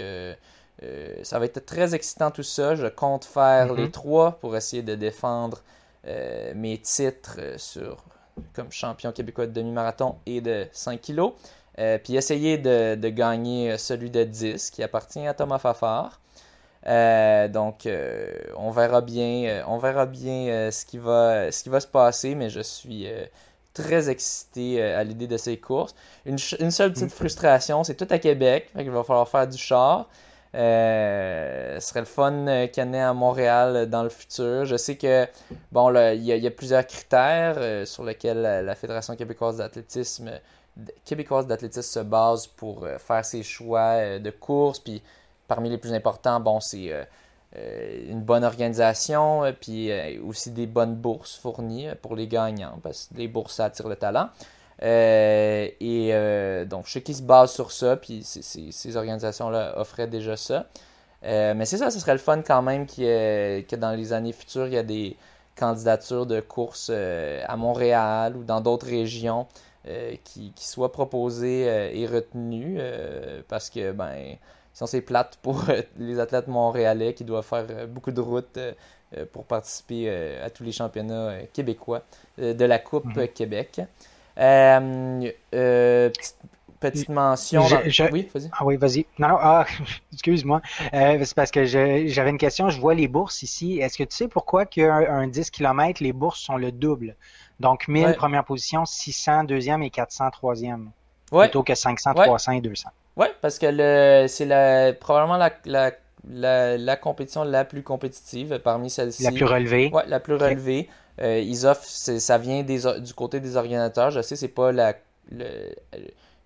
ça va être très excitant tout ça. Je compte faire les mhm. trois pour essayer de défendre mes titres sur, comme champion québécois de demi-marathon et de 5 kg. puis essayer de, de, gagner celui de 10 qui appartient à Thomas Fafard. Euh, donc, euh, on verra bien, euh, on verra bien ce, qui va, ce qui va se passer, mais je suis très excité à l'idée de ces courses. Une, seule petite mm. frustration, c'est tout à Québec, il va falloir faire du char. ce serait le fun qu'il y en ait à Montréal dans le futur. Je sais que bon, il y, a plusieurs critères sur lesquels la, Fédération québécoise d'athlétisme québécoise d'athlétisme se base pour faire ses choix de courses. Puis parmi les plus importants, bon, c'est euh, euh, une bonne organisation, euh, puis aussi des bonnes bourses fournies pour les gagnants, parce que les bourses, attirent le talent. et donc, je sais qu'ils se basent sur ça, puis ces organisations-là offraient déjà ça. mais c'est ça, ce serait le fun quand même que dans les années futures, il y a des candidatures de courses à Montréal ou dans d'autres régions qui, qui, soient proposées et retenues, parce que, ben, sinon c'est plate pour euh, les athlètes montréalais qui doivent faire euh, beaucoup de routes euh, pour participer à tous les championnats québécois de la Coupe mhm. Québec. petite, mention. Oui, vas-y. Ah oui, vas-y. Non, non, ah, excuse-moi. c'est parce que j'avais une question. Je vois les bourses ici. Est-ce que tu sais pourquoi qu'un 10 km, les bourses sont le double? Donc 1000 première position, 600 deuxième et 400 troisième. Plutôt que 500, 300 et 200. Oui, parce que c'est probablement la, compétition la plus compétitive parmi celles-ci. La plus relevée. Oui, la plus relevée. Euh, ils offrent, ça vient du côté des organisateurs. Je sais, c'est pas la,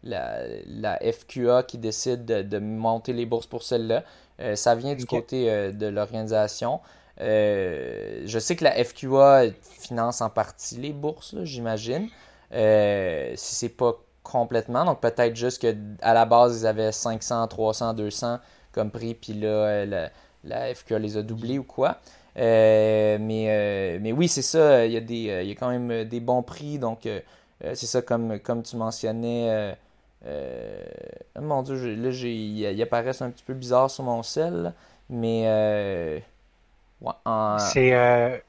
la, FQA qui décide de, monter les bourses pour celle-là. Euh, ça vient du côté euh, de l'organisation. je sais que la FQA finance en partie les bourses, j'imagine. si c'est pas complètement. Donc peut-être juste qu'à la base, ils avaient 500, 300, 200 comme prix, puis là, euh, la, FQA les a doublés ou quoi. Euh, mais, euh, mais oui, c'est ça, il y, a des, il y a quand même des bons prix. Donc c'est ça, comme, comme tu mentionnais. mon Dieu, là, il, apparaissent un petit peu bizarre sur mon sel, mais. C'est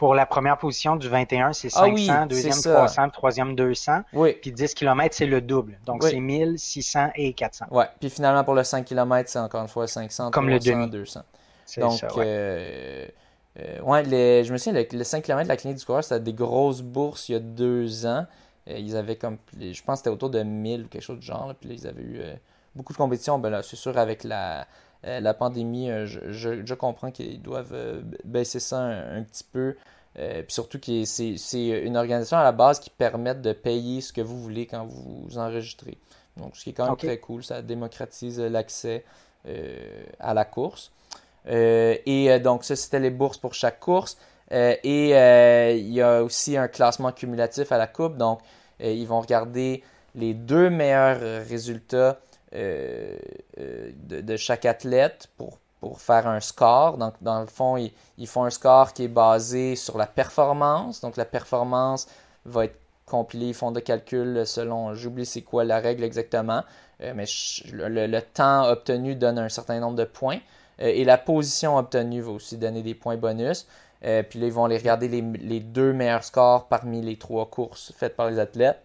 pour la première position du 21, c'est 500, ah deuxième 300, troisième 200. Oui. Puis 10 km, c'est le double. Donc c'est 1000, 600 et 400. Ouais. Puis finalement, pour le 5 km, c'est encore une fois 500, Comme 300, le 200. Donc, ça, ouais. Euh, euh, ouais je me souviens, le, 5 km de la clinique du coureur, c'était des grosses bourses il y a deux ans. Euh, ils avaient comme, je pense que c'était autour de 1000 ou quelque chose de genre. puis là, ils avaient eu beaucoup de compétitions. Ben là, c'est sûr, avec la, la pandémie, je, je, comprends qu'ils doivent baisser ça un petit peu. Euh, puis surtout que c'est une organisation à la base qui permet de payer ce que vous voulez quand vous enregistrez. Donc, ce qui est quand même très cool, ça démocratise l'accès euh, à la course. Euh, et donc, ça, c'était les bourses pour chaque course. et il y a aussi un classement cumulatif à la coupe. Donc, ils vont regarder les deux meilleurs résultats de, de, chaque athlète pour pour faire un score. Donc, dans le fond, ils, font un score qui est basé sur la performance. Donc, la performance va être compilée, ils font des calculs selon, j'oublie c'est quoi la règle exactement, euh, mais le, temps obtenu donne un certain nombre de points. Euh, et la position obtenue va aussi donner des points bonus. Euh, puis là, ils vont aller regarder les, deux meilleurs scores parmi les trois courses faites par les athlètes.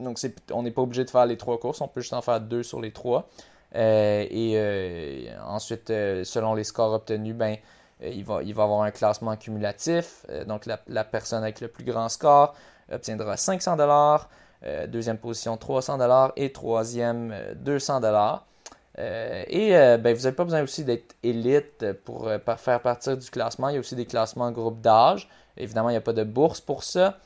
Donc, on n'est pas obligé de faire les trois courses, on peut juste en faire deux sur les trois. Euh, et euh, ensuite, selon les scores obtenus, ben, il, va, il va avoir un classement cumulatif. donc, la, personne avec le plus grand score obtiendra 500 dollars, deuxième position 300 dollars et troisième 200 dollars. Euh, et euh, ben, vous n'avez pas besoin aussi d'être élite pour euh, faire partir du classement. Il y a aussi des classements groupe d'âge. Évidemment, il n'y a pas de bourse pour ça.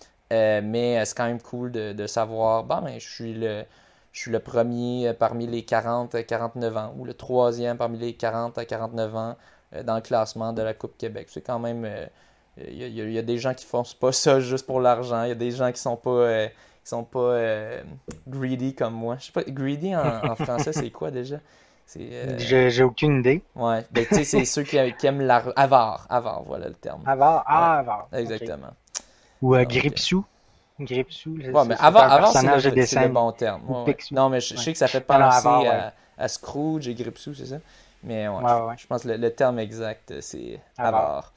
Mais c'est quand même cool de, savoir, ben, je suis le, je suis le premier parmi les 40 à 49 ans ou le troisième parmi les 40 à 49 ans dans le classement de la Coupe Québec. C'est quand même. Il y, a des gens qui font pas ça juste pour l'argent. Il y a des gens qui sont pas. sont pas greedy comme moi. Je sais pas, greedy en français, c'est quoi déjà? Euh, j'ai aucune idée. Ouais, ben, tu sais, c'est ceux qui, aiment l'avare. Avare, voilà le terme. Avare, ah, avare. Exactement. Ou euh, Gripsou. Gripsou, ouais, mais avare, c'est le, bon terme. Non, mais je, sais que ça fait penser à, Scrooge et Gripsou, c'est ça? Mais ouais, je, pense que le, terme exact, c'est avare.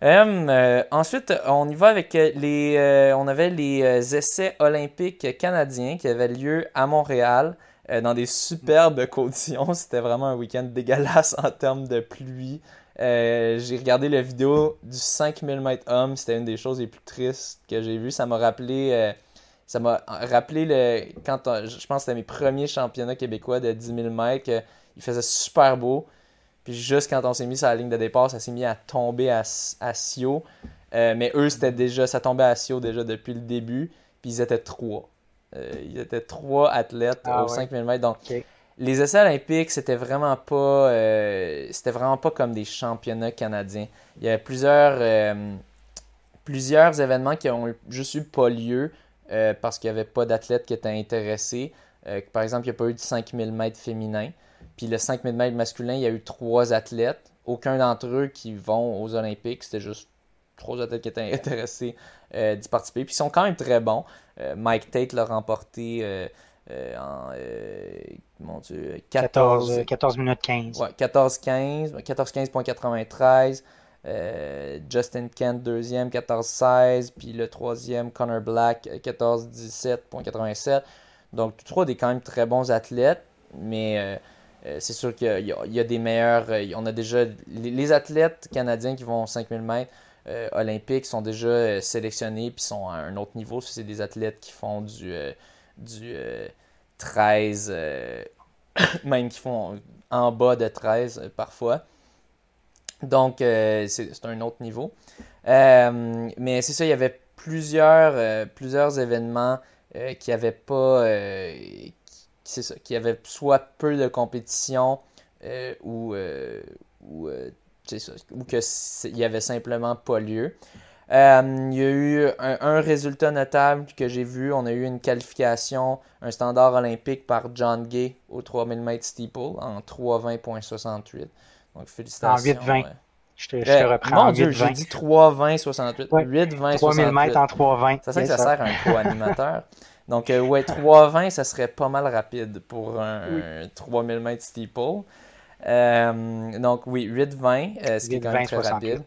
Euh, ensuite, on y va avec les. on avait les essais olympiques canadiens qui avaient lieu à Montréal. Euh, dans des superbes conditions. C'était vraiment un week-end dégueulasse en termes de pluie. Euh, j'ai regardé la vidéo du 5000 mètres homme. C'était une des choses les plus tristes que j'ai vues. Ça m'a rappelé. Euh, ça m'a rappelé le, quand je pense que c'était mes premiers championnats québécois de 10 000 mètres. il faisait super beau. Puis juste quand on s'est mis sur la ligne de départ, ça s'est mis à tomber à, à Sio. mais eux, c'était déjà, ça tombait à Sio déjà depuis le début. Puis ils étaient trois. Euh, il y était trois athlètes ah aux 5000 mètres. Donc, les essais olympiques, c'était vraiment pas euh, c'était vraiment pas comme des championnats canadiens. Il y avait plusieurs, euh, plusieurs événements qui ont juste eu pas lieu parce qu'il n'y avait pas d'athlètes qui étaient intéressés. par exemple, il n'y a pas eu de 5000 mètres féminin. Puis le 5000 mètres masculin, il y a eu trois athlètes. Aucun d'entre eux qui vont aux Olympiques. C'était juste trois athlètes qui étaient intéressés d'y participer. Puis ils sont quand même très bons. Euh, Mike Tate l'a remporté euh, euh, en mon Dieu, 14, 14, minutes 15. Ouais, 14-15, 14-15.93. Justin Kent, deuxième, 14-16. Puis le troisième, Connor Black, 14-17.87. Donc, tous trois des quand même très bons athlètes. Mais c'est sûr qu'il y, a des meilleurs. on a déjà les, athlètes canadiens qui vont 5000 mètres. Euh, olympiques sont déjà euh, sélectionnés puis sont à un autre niveau. C'est des athlètes qui font du, euh, du 13, même qui font en bas de 13 parfois. Donc, c'est un autre niveau. mais c'est ça, il y avait plusieurs, plusieurs événements qui avaient pas. c'est ça, qui avaient soit peu de compétition ou, ou ou qu'il n'y avait simplement pas lieu. Euh, il y a eu un, résultat notable que j'ai vu. On a eu une qualification, un standard olympique par John Gay au 3000 mètres steeple en 3.20.68. Donc félicitations. En 8.20. Je te, je te euh, reprends. Mon Dieu, j'ai dit 3.20.68. 8.20.68. 3000 mètres en 3.20. Ça sert que ça, sert à un co-animateur. Donc, euh, ouais, 3.20, ça serait pas mal rapide pour un, 3000 mètres steeple. Euh, donc, oui, 8-20, euh, ce qui est quand même très rapide.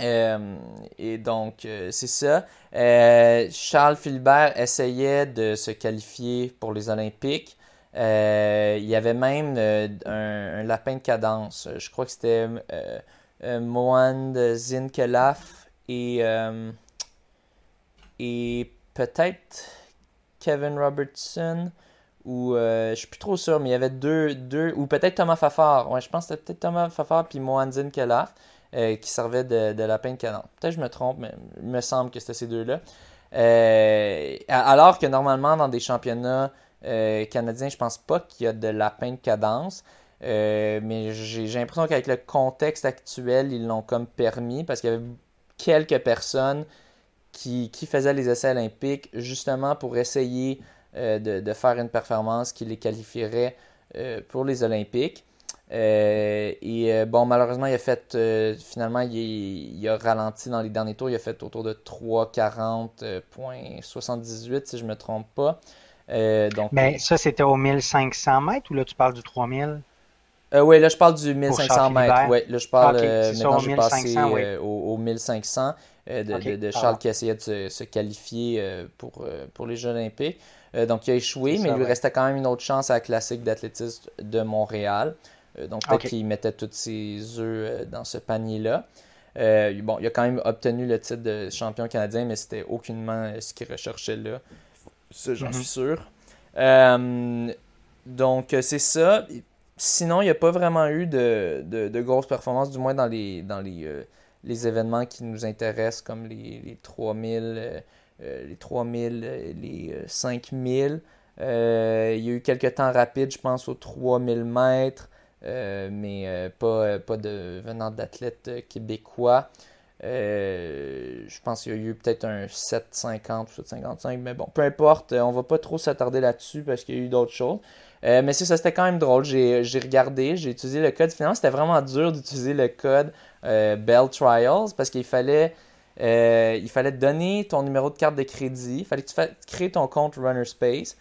Euh, et donc, c'est ça. Charles Philbert essayait de se qualifier pour les Olympiques. il y avait même un, lapin de cadence. Je crois que c'était Mohan Zinkelaf et, et peut-être Kevin Robertson ou euh, je suis plus trop sûr, mais il y avait deux, deux ou peut-être Thomas Fafard. Ouais, je pense que c'était peut-être Thomas Fafard puis Mohanzin Kelaf euh, qui servait de, de lapin de canon. Peut-être que je me trompe, mais il me semble que c'était ces deux-là. Euh, alors que normalement, dans des championnats canadiens, je pense pas qu'il y a de lapin de cadence. mais j'ai l'impression qu'avec le contexte actuel, ils l'ont comme permis parce qu'il y avait quelques personnes qui, qui, faisaient les essais olympiques justement pour essayer euh, de, faire une performance qui les qualifierait euh, pour les Olympiques. Et bon, malheureusement, il a fait, finalement, il, a ralenti dans les derniers tours. Il a fait autour de 3,40,78 si je ne me trompe pas. donc, Mais ça, c'était au 1500 mètres ou là, tu parles du 3000 oui, là, je parle du 1500 mètres. Ouais, là, je parle. maintenant, j'ai passé au, 1500 de, Charles qui essayait de se, qualifier pour, pour les Jeux Olympiques. donc, il a échoué, mais il lui restait quand même une autre chance à la classique d'athlétisme de Montréal. Donc, peut-être qu'il mettait tous ses œufs dans ce panier-là. bon, il a quand même obtenu le titre de champion canadien, mais c'était aucunement ce qu'il recherchait là. Ça, j'en suis sûr. donc, c'est ça. Sinon, il n'y a pas vraiment eu de, de, grosses performances, du moins dans les, dans les, euh, les événements qui nous intéressent, comme les, les 3000, euh, euh, les 3000, les 5000. il y a eu quelques temps rapides, je pense, aux 3000 mètres, mais pas, pas de venant d'athlètes québécois. je pense qu'il y a eu peut-être un 7,50 ou 7,55, mais bon, peu importe, on va pas trop s'attarder là-dessus parce qu'il y a eu d'autres choses. Euh, mais ça, c'était quand même drôle. J'ai regardé, j'ai utilisé le code. Finalement, c'était vraiment dur d'utiliser le code euh, Bell Trials parce qu'il fallait, euh, fallait donner ton numéro de carte de crédit. Il fallait que tu crées ton compte Runnerspace.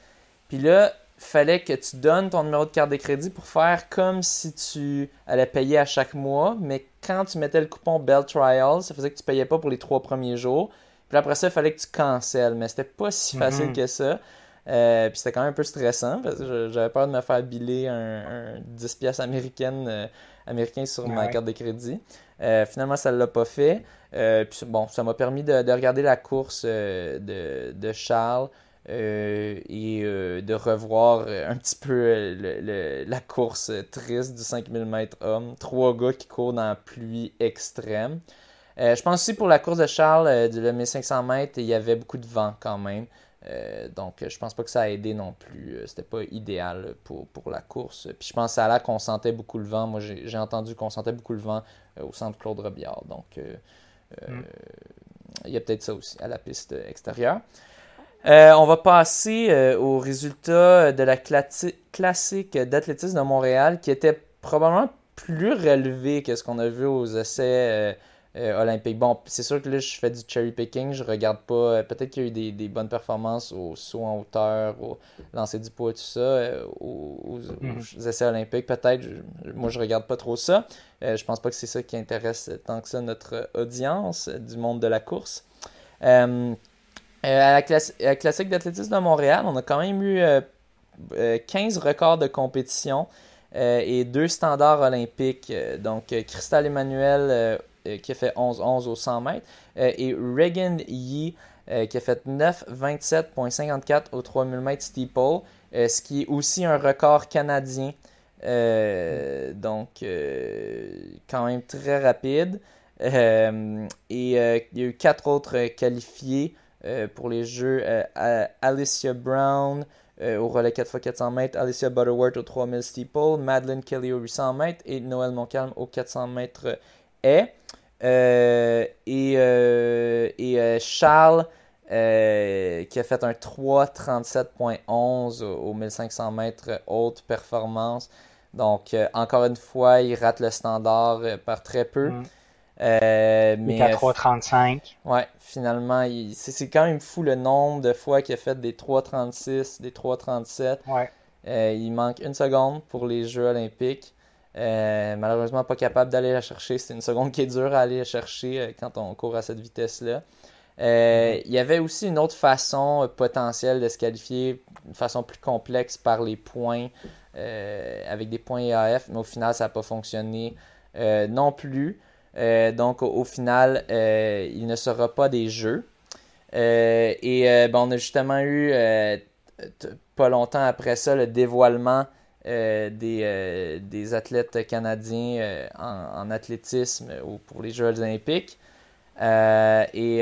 Puis là, fallait que tu donnes ton numéro de carte de crédit pour faire comme si tu allais payer à chaque mois. Mais quand tu mettais le coupon Bell Trials, ça faisait que tu payais pas pour les trois premiers jours. Puis après ça, il fallait que tu cancelles. Mais c'était pas si facile mm-hmm. que ça. Euh, puis c'était quand même un peu stressant parce que j'avais peur de me faire biller un, 10 pièces américaine euh, américain sur ma carte de crédit. Euh, finalement, ça ne l'a pas fait. puis bon, ça m'a permis de, regarder la course de, Charles et de revoir un petit peu la course triste du 5000 mètres homme. Trois gars qui courent dans la pluie extrême. je pense aussi pour la course de Charles, de 1500 mètres, il y avait beaucoup de vent quand même. Euh, donc, je pense pas que ça a aidé non plus. Euh, c'était pas idéal pour, la course. Puis je pense à là qu'on sentait beaucoup le vent. Moi, j'ai entendu qu'on sentait beaucoup le vent euh, au centre Claude Robillard. Donc, mm. il y a peut-être ça aussi à la piste extérieure. On va passer aux résultats de la classique d'athlétisme de Montréal qui était probablement plus relevé que ce qu'on a vu aux essais euh, olympique. Bon, c'est sûr que là, je fais du cherry picking, je regarde pas. Euh, peut-être qu'il y a eu des, bonnes performances au saut en hauteur, au lancer du poids, tout ça, euh, aux, mhm. essais olympiques. Peut-être, moi, je regarde pas trop ça. je pense pas que c'est ça qui intéresse tant que ça notre audience du monde de la course. À, la classique d'athlétisme de Montréal, on a quand même eu 15 records de compétition. et deux standards olympiques. donc, Cristal Emmanuel euh, qui a fait 11-11 au 100 mètres, euh, et Regan Yee euh, qui a fait 9-27.54 au 3000 mètres steeple, ce qui est aussi un record canadien. donc, quand même très rapide. et il y a eu quatre autres qualifiés pour les Jeux. Alicia Brown au relais 4x400 mètres, Alicia Butterworth au 3000 steeple, Madeline Kelly au 800 mètres et Noël Moncalm au 400 mètres. Euh, et, euh, euh, Charles, qui a fait un 3.37.11 au 1500 mètres haute performance. Donc, encore une fois, il rate le standard par très peu. Mm. Mais, à 3.35. Ouais, finalement, c'est quand même fou le nombre de fois qu'il a fait des 3.36, des 3.37. Ouais. il manque une seconde pour les Jeux olympiques. Euh, malheureusement, pas capable d'aller la chercher. C'est une seconde qui est dure à aller chercher euh, quand on court à cette vitesse-là. Euh, il y avait aussi une autre façon potentielle de se qualifier, une façon plus complexe par les points, avec des points EAF, mais au final, ça n'a pas fonctionné non plus. Donc, au, final, il ne sera pas des jeux. et bon, on a justement eu, pas longtemps après ça, le dévoilement euh, des, euh, des, athlètes canadiens euh, en, athlétisme ou pour les Jeux olympiques. et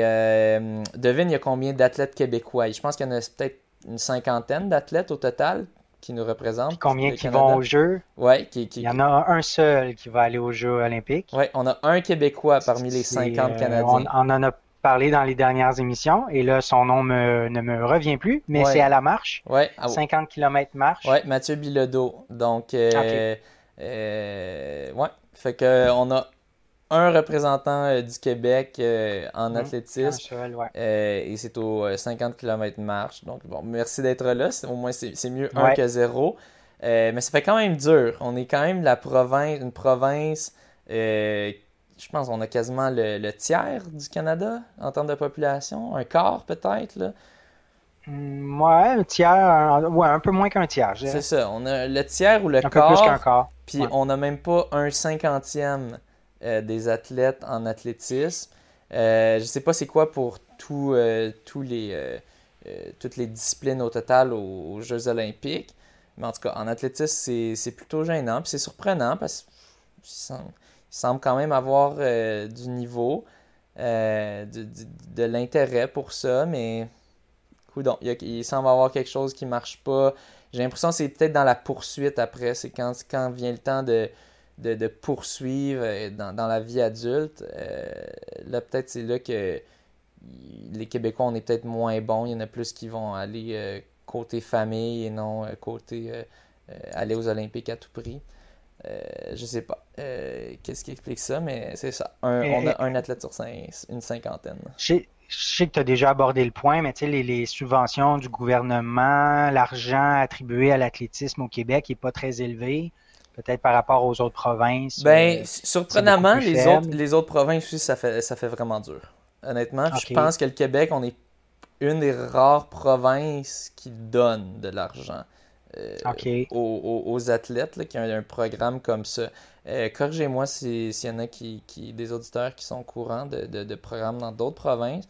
devine, il y a combien d'athlètes québécois? Je pense qu'il y en a peut-être une cinquantaine d'athlètes au total qui nous représentent. combien qui vont aux Jeux? Ouais, qui, Il y en a un seul qui va aller aux Jeux olympiques. Oui, on a un Québécois parmi les 50 Canadiens. On, en a parlé dans les dernières émissions et là, son nom ne me revient plus, mais c'est à la marche. Ouais. 50 km marche. Oui, Mathieu Bilodeau. Donc, euh, ouais. Fait que on a un représentant du Québec en mmh. athlétisme. et c'est au 50 km marche. Donc, bon, merci d'être là. Au moins, c'est mieux 1 que 0. mais ça fait quand même dur. On est quand même la province, une province je pense qu'on a quasiment le, tiers du Canada en termes de population, un quart peut-être. Là. Mm, ouais, un tiers, un, ouais, un peu moins qu'un tiers. C'est ça, on a le tiers ou le quart. Peu plus qu'un quart. Puis on n'a même pas un cinquantième euh, des athlètes en athlétisme. Euh, je sais pas c'est quoi pour euh, tous les, toutes les disciplines au total aux, Jeux olympiques. Mais en tout cas, en athlétisme, c'est plutôt gênant. C'est surprenant parce que il semble quand même avoir du niveau, euh, de, l'intérêt pour ça, mais coudon, il, il, semble avoir quelque chose qui marche pas. J'ai l'impression que c'est peut-être dans la poursuite après, c'est quand, quand vient le temps de, de, poursuivre euh, dans, la vie adulte. là, peut-être c'est là que les Québécois, on est peut-être moins bons. Il y en a plus qui vont aller côté famille et non côté aller aux Olympiques à tout prix. Euh, je sais pas euh, qu'est-ce qui explique ça, mais c'est ça. on a un athlète sur une cinquantaine. Je sais, que tu as déjà abordé le point, mais sais, les, subventions du gouvernement, l'argent attribué à l'athlétisme au Québec n'est pas très élevé, peut-être par rapport aux autres provinces. Ben, euh, surprenamment, les autres, les autres provinces aussi, ça fait, ça fait vraiment dur. Honnêtement, je pense que le Québec, on est une des rares provinces qui donne de l'argent. Euh, aux, athlètes qui ont un programme comme ça. Euh, corrigez-moi s'il y en a qui, des auditeurs qui sont courants de, de, programmes dans d'autres provinces.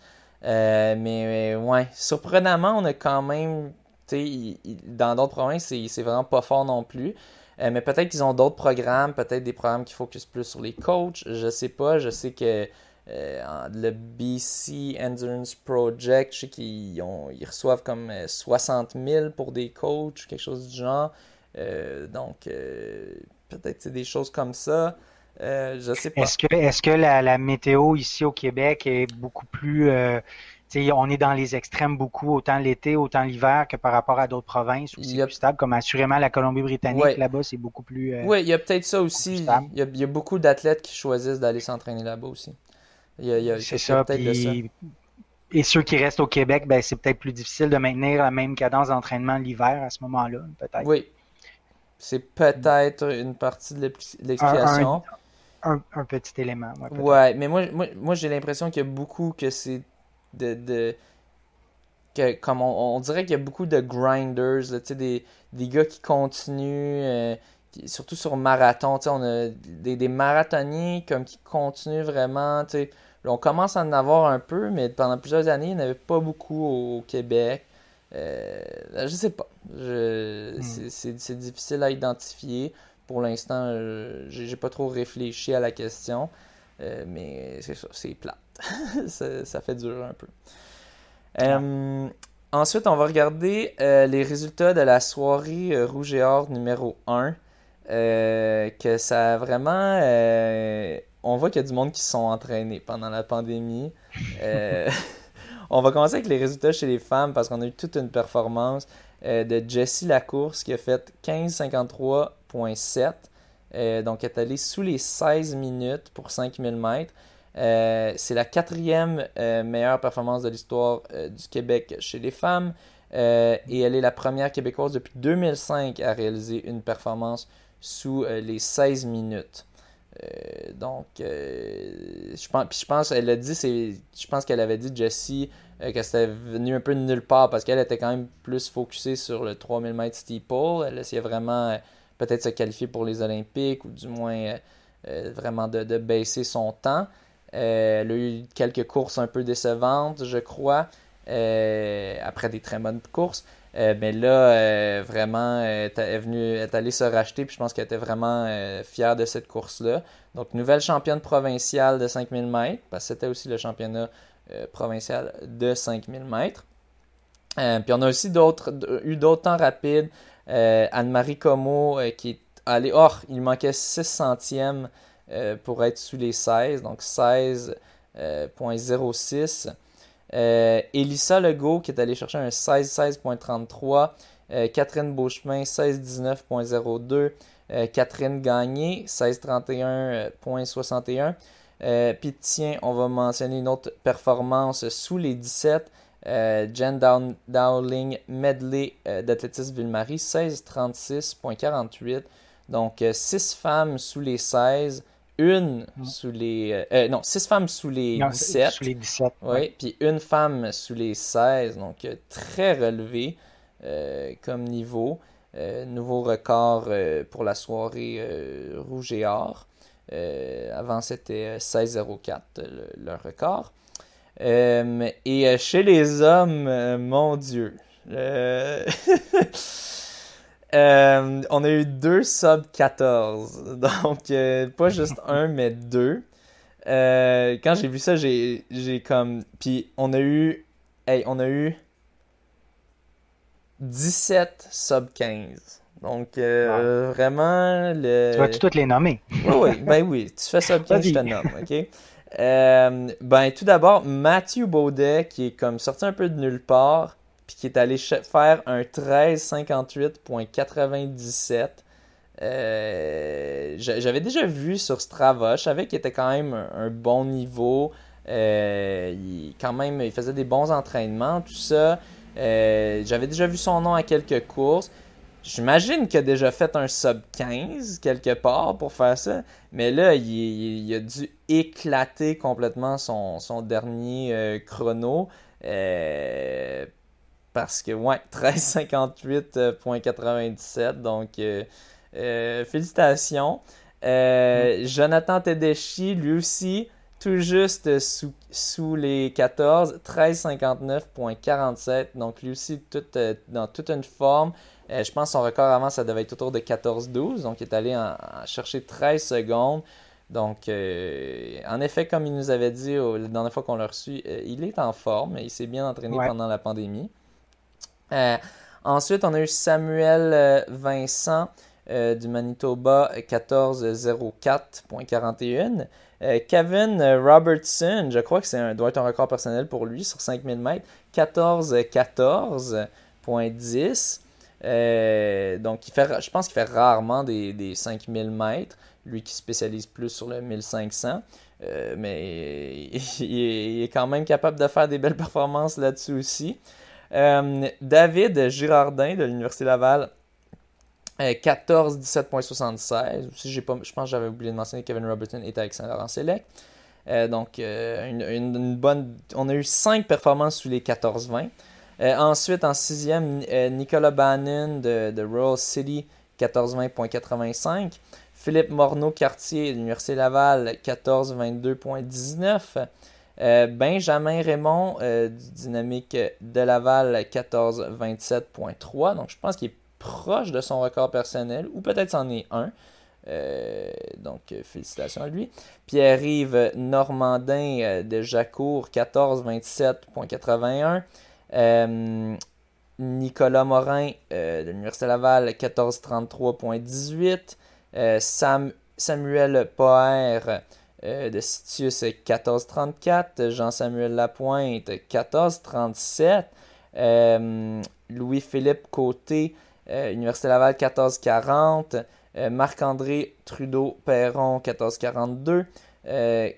Euh, mais ouais, surprenamment, on a quand même, dans d'autres provinces, c'est vraiment pas fort non plus. Mais peut-être qu'ils ont d'autres programmes, peut-être des programmes qui focusent plus sur les coachs. Je sais pas. Je sais que euh, le BC Endurance Project, je sais qu'ils ils reçoivent comme 60 euh, 000 pour des coachs, quelque chose du genre. Euh, donc, peut-être des choses comme ça. je sais pas. Est-ce que, est que la, météo ici au Québec est beaucoup plus. On est dans les extrêmes beaucoup, autant l'été, autant l'hiver, que par rapport à d'autres provinces où c'est plus stable, comme assurément la Colombie-Britannique, là-bas, c'est beaucoup plus. oui, il y a peut-être ça aussi. Il y, a, il y, a, beaucoup d'athlètes qui choisissent d'aller s'entraîner là-bas aussi. C'est ça, Et ceux qui restent au Québec, ben, c'est peut-être plus difficile de maintenir la même cadence d'entraînement l'hiver à ce moment-là, peut-être. Oui. C'est peut-être une partie de l'explication. Un, petit élément. Ouais, mais moi, moi, j'ai l'impression qu'il y a beaucoup que c'est de, que, comme on, dirait qu'il y a beaucoup de grinders, des, des gars qui continuent, euh, surtout sur marathon, on a des, des marathoniens comme qui continuent vraiment, on commence à en avoir un peu, mais pendant plusieurs années, il n'y en avait pas beaucoup au, Québec. Euh, je sais pas. Hmm. C'est difficile à identifier. Pour l'instant, euh, j'ai pas trop réfléchi à la question. Euh, mais c'est ça, c'est plate. ça, fait dur un peu. Euh, ensuite, on va regarder les résultats de la soirée Rouge et Or numéro 1. que ça a vraiment on voit qu'il y a du monde qui se sont entraînés pendant la pandémie. Euh, on va commencer avec les résultats chez les femmes parce qu'on a eu toute une performance euh, de Jessie Lacourse qui a fait 15,53,7. Euh, donc, elle est allée sous les 16 minutes pour 5000 mètres. c'est la quatrième meilleure performance de l'histoire du Québec chez les femmes. et elle est la première québécoise depuis 2005 à réaliser une performance sous les 16 minutes. Euh, donc, euh, je pense, je pense, elle a dit, c'est, je pense qu'elle avait dit Jessie euh, que c'était venu un peu de nulle part parce qu'elle était quand même plus focusée sur le 3000 mètres steeple. Elle essayait vraiment peut-être se qualifier pour les Olympiques ou du moins vraiment de, baisser son temps. elle a eu quelques courses un peu décevantes, je crois, après des très bonnes courses. Euh, mais là, euh, vraiment, elle est venue, est allée se racheter, puis je pense qu'elle était vraiment euh, fière de cette course-là. Donc, nouvelle championne provinciale de 5000 mètres, parce que c'était aussi le championnat provincial de 5000 mètres. puis on a aussi eu d'autres temps rapides. Anne-Marie Como qui est allée, oh, il manquait 6 centièmes pour être sous les 16, donc 16.06. Euh, Elissa Legault qui est allée chercher un 16-16.33. Catherine Beauchemin, 16-19.02. Catherine Gagné, 16-31.61. Puis tiens, on va mentionner une autre performance sous les 17. Jen Dowling Medley d'athlétisme Ville-Marie, 16-36.48. Donc, 6 femmes sous les 16 une sous les. Euh, euh, non, six femmes sous les 17. Sous les 17. Oui, puis une femme sous les 16. Donc, euh, très relevé comme niveau. nouveau record pour la soirée rouge et or. avant, c'était 16,04 le, record. Et chez les hommes, mon Dieu. Euh, on a eu deux sub 14. Donc, euh, pas juste un, mais deux. Euh, quand j'ai vu ça, j'ai, comme. Puis, on a eu. Hey, on a eu. 17 sub 15. Donc, vraiment, le. Tu vas-tu toutes les nommer? oui, oui, ben oui. Tu fais sub 15, je te nomme, OK? Ben, tout d'abord, Matthew Baudet, qui est comme sorti un peu de nulle part qui est allé faire un 1358.97. Euh, j'avais déjà vu sur Strava, je savais qu'il était quand même un, bon niveau. Euh, il, quand même, il faisait des bons entraînements, tout ça. Euh, j'avais déjà vu son nom à quelques courses. J'imagine qu'il a déjà fait un sub 15 quelque part pour faire ça. Mais là, il, a dû éclater complètement son, son dernier chrono. Parce que, ouais, 1358.97. Donc, euh, euh, félicitations. Euh, Jonathan Tedeschi, lui aussi, tout juste sous, sous les 14, 1359.47. Donc, lui aussi, tout, dans toute une forme. je pense que son record avant, ça devait être autour de 14-12. Donc, il est allé en, chercher 13 secondes. Donc, en effet, comme il nous avait dit la dernière fois qu'on l'a reçu, il est en forme. Il s'est bien entraîné pendant la pandémie. Euh, ensuite, on a eu Samuel euh, Vincent euh, du Manitoba 1404.41. Kevin Robertson, je crois que c'est doit être un record personnel pour lui sur 5000 mètres, 1414.10. donc, il fait, je pense qu'il fait rarement des, des 5000 mètres, lui qui spécialise plus sur le 1500. mais il, est quand même capable de faire des belles performances là-dessus aussi. Euh, David Girardin de l'Université Laval, 14 17.76. je pense que j'avais oublié de mentionner Kevin Robertson était avec Saint-Laurent-Select. Euh, donc, euh, une, bonne. On a eu 5 performances sous les 14-20. ensuite, en sixième, Nicolas Bannon de, de Royal City, 14-20.85. Philippe Morneau-Cartier de l'Université Laval, 14-22.19. Euh, Benjamin Raymond euh, du Dynamique de Laval 14-27.3. Donc je pense qu'il est proche de son record personnel, ou peut-être c'en est un. Euh, donc félicitations à lui. Pierre-Yves Normandin de Jacour 14-27.81. Nicolas Morin de l'Université Laval 14-33.18. Sam, Samuel Poher euh, de Sitius 1434, Jean-Samuel Lapointe 1437, euh, Louis-Philippe Côté, euh, Université Laval 1440, Marc-André Trudeau-Perron 1442,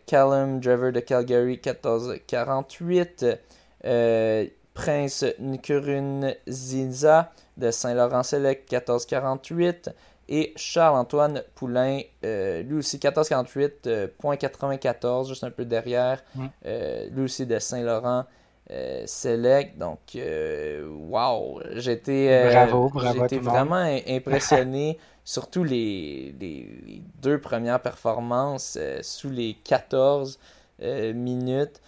Callum Driver de Calgary 1448, Prince Nkurunziza de Saint-Laurent-Select 1448, et Charles-Antoine Poulain, euh, lui aussi 1448.94, euh, juste un peu derrière. Mm. Euh, lui aussi de Saint-Laurent. Select, donc wow, j'étais vraiment impressionné, surtout les, les, deux premières performances sous les 14 minutes.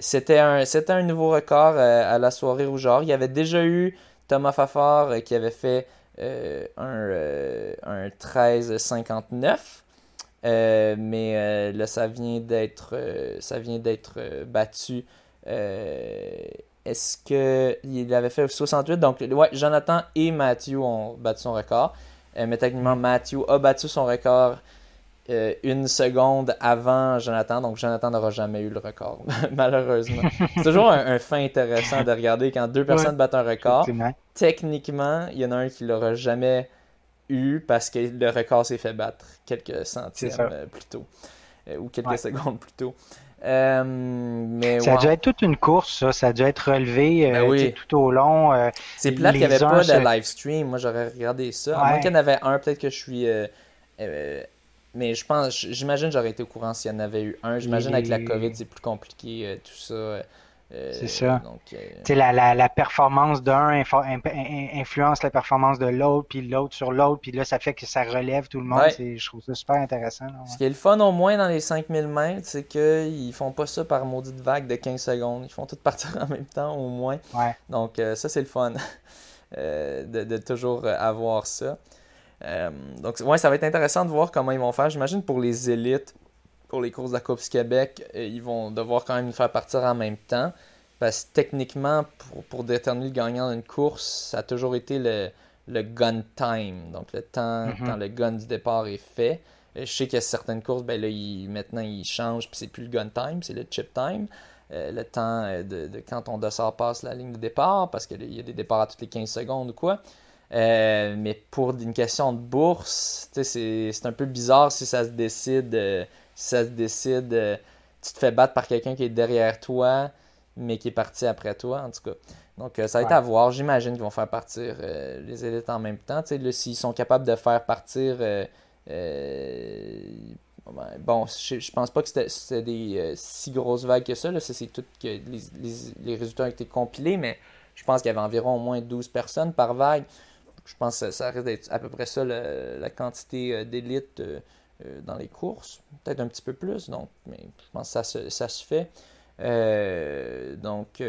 c'était un, un nouveau record à la soirée rougeard. Il y avait déjà eu Thomas Fafard qui avait fait un, euh, un 1359. Euh, mais là, ça vient d'être ça vient d'être battu. Est-ce qu'il avait fait 68? Donc, ouais, Jonathan et Matthew ont battu son record. mais techniquement, Matthew a battu son record euh, une seconde avant Jonathan, donc Jonathan n'aura jamais eu le record, malheureusement. C'est toujours un, fin intéressant de regarder quand deux personnes battent un record. Techniquement, il y en a un qui l'aura jamais eu parce que le record s'est fait battre quelques centièmes euh, plus tôt, euh, ou quelques secondes plus tôt. mais ça a dû être toute une course, ça. Ça a dû être relevé ben tout au long. c'est plate qu'il n'y avait pas de live stream. Moi, j'aurais regardé ça. À moins qu'il y en avait un, peut-être que je suis mais je pense, j'imagine j'aurais été au courant s'il y en avait eu un. J'imagine avec la COVID, c'est plus compliqué, euh, tout ça. Euh, c'est ça. Donc, euh, la, la, la, performance d'un influence la performance de l'autre, puis l'autre sur l'autre, puis là, ça fait que ça relève tout le monde. Je trouve ça super intéressant. Ce qui est le fun au moins dans les 5000 mètres, c'est qu'ils font pas ça par maudite vague de 15 secondes. Ils font tout partir en même temps au moins. Donc, ça, c'est le fun de, de, toujours avoir ça. Euh, donc, ouais, ça va être intéressant de voir comment ils vont faire. J'imagine pour les élites, pour les courses de la Coupe du Québec, euh, ils vont devoir quand même faire partir en même temps. Parce que techniquement, pour, pour déterminer le gagnant d'une course, ça a toujours été le, le gun time. Donc, le temps mm-hmm. quand le gun du départ est fait. Euh, je sais qu'il y a certaines courses, ben là, maintenant, ils changent, puis c'est plus le gun time, c'est le chip time. le temps de, de, quand ton dossard passe la ligne de départ, parce qu'il y a des départs à toutes les 15 secondes ou quoi. Euh, mais pour une question de bourse, c'est un peu bizarre si ça se décide. Euh, si ça se décide, euh, tu te fais battre par quelqu'un qui est derrière toi, mais qui est parti après toi, en tout cas. Donc, ça va être à voir. J'imagine qu'ils vont faire partir les élites en même temps. S'ils sont capables de faire partir. bon, je, je, pense pas que c'était des si grosses vagues que ça. C'est tout que les, les, résultats ont été compilés, mais je pense qu'il y avait environ au moins 12 personnes par vague. Je pense que ça risque d'être à peu près ça la quantité euh, d'élite euh, euh, dans les courses. Peut-être un petit peu plus, donc, mais je pense que ça se, ça se fait. donc,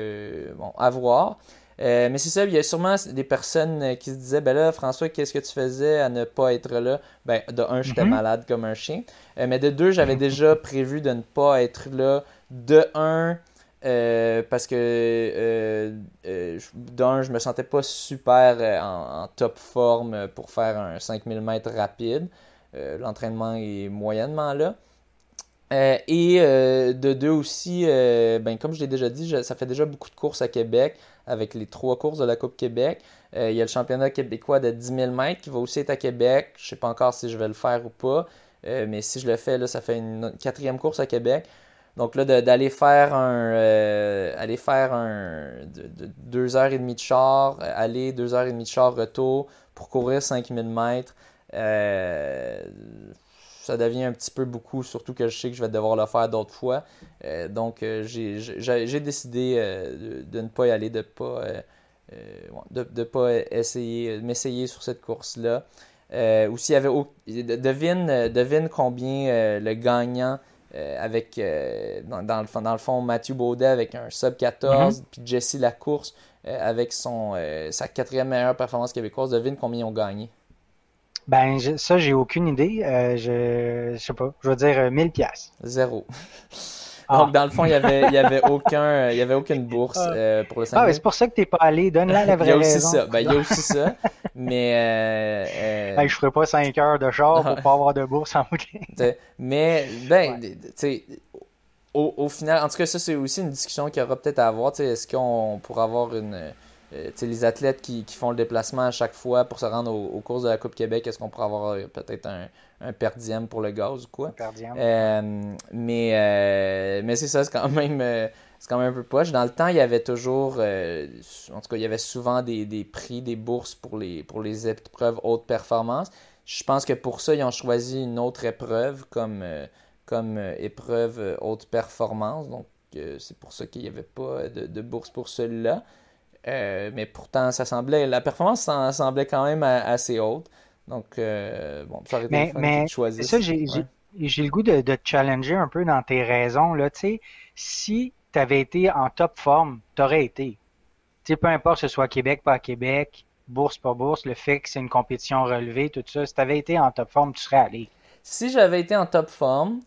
bon, à voir. mais c'est ça, il y a sûrement des personnes qui se disaient Ben là, François, qu'est-ce que tu faisais à ne pas être là? Ben, de un, j'étais mm-hmm. malade comme un chien. mais de deux, j'avais déjà prévu de ne pas être là. De un, euh, parce que euh, euh, d'un, je me sentais pas super en, top forme pour faire un 5000 mètres rapide. L'entraînement est moyennement là. et de deux aussi, ben, comme je l'ai déjà dit, ça fait déjà beaucoup de courses à Québec avec les trois courses de la Coupe Québec. il y a le championnat québécois de 10 000 mètres qui va aussi être à Québec. Je sais pas encore si je vais le faire ou pas. mais si je le fais, là, ça fait une quatrième course à Québec. Donc là, d'aller faire un euh, aller faire un de, deux heures et demie de char, euh, aller deux heures et demie de char retour pour courir 5000 mètres, euh, ça devient un petit peu beaucoup, surtout que je sais que je vais devoir le faire d'autres fois. donc j'ai décidé de, ne pas y aller, de pas de, pas essayer m'essayer sur cette course-là. aussi, il y avait devine, devine combien le gagnant euh, avec, euh, dans, dans, le, dans, le, fond, Mathieu Baudet avec un sub 14, mhm. puis Jesse Lacourse euh, avec son, sa quatrième meilleure performance québécoise. Devine combien ils ont gagné? Ben, ça, j'ai aucune idée. je, je sais pas. Je veux dire 1000 pièces. Zéro. Ah. Donc, dans le fond, il n'y avait, y avait, aucun, il y avait aucune bourse ah. euh, pour le 5 Ah, c'est pour ça que tu n'es pas allé. Donne-la la vraie Il y a aussi raison. ça. Ben, il y a aussi ça. Mais. Euh, euh... Ben, je ferais pas 5 heures de char pour pas avoir de bourse en boucle. Mais, ben, tu sais. Au, au, final, en tout cas, ça, c'est aussi une discussion qu'il y aura peut-être à avoir. Est-ce qu'on pourrait avoir une. Euh, les athlètes qui, qui, font le déplacement à chaque fois pour se rendre aux, courses de la Coupe Québec, est-ce qu'on pourrait avoir euh, peut-être un, un per pour le gaz ou quoi? Euh, mais euh, mais c'est ça, c'est quand même c'est quand même un peu poche. Dans le temps, il y avait toujours, en tout cas, il y avait souvent des, des, prix, des bourses pour les, pour les épreuves haute performance. Je pense que pour ça, ils ont choisi une autre épreuve comme, comme épreuve haute performance. Donc, c'est pour ça qu'il n'y avait pas de, de bourse pour celui-là. Euh, mais pourtant, ça semblait, la performance semblait quand même assez haute. Donc, euh, bon, ça aurait été mais, mais ça, j'ai le goût de, te challenger un peu dans tes raisons. Là, si tu avais été en top forme, tu aurais été. peu importe que ce soit Québec, pas Québec, bourse, pas bourse, le fait que c'est une compétition relevée, tout ça, si tu avais été en top forme, tu serais allé. Si j'avais été en top forme,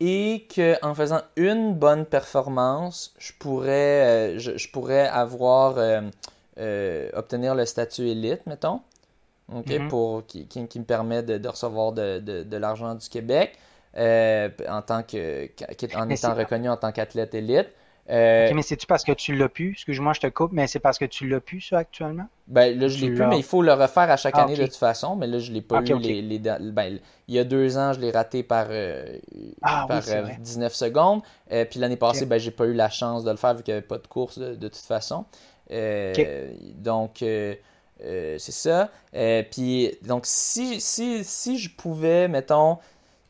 et qu'en faisant une bonne performance, je pourrais, euh, je, pourrais avoir euh, euh, obtenir le statut élite, mettons, mm-hmm. pour qui, qui, me permet de, recevoir de, de, l'argent du Québec. en tant que, en étant reconnu en tant qu'athlète élite. Euh, ok, mais c'est-tu parce que tu l'as pu? Excuse-moi, je te coupe, mais c'est parce que tu l'as pu, ça, actuellement? Ben, là, je l'ai pu, mais il faut le refaire à chaque ah, année de toute façon. Mais là, je l'ai pas eu. Les, ben, il y a deux ans, je l'ai raté par, euh, ah, par 19 euh, secondes. puis l'année passée, ben, j'ai pas eu la chance de le faire vu qu'il n'y avait pas de course de, toute façon. Donc, c'est ça. puis, donc, si, si, si je pouvais, mettons,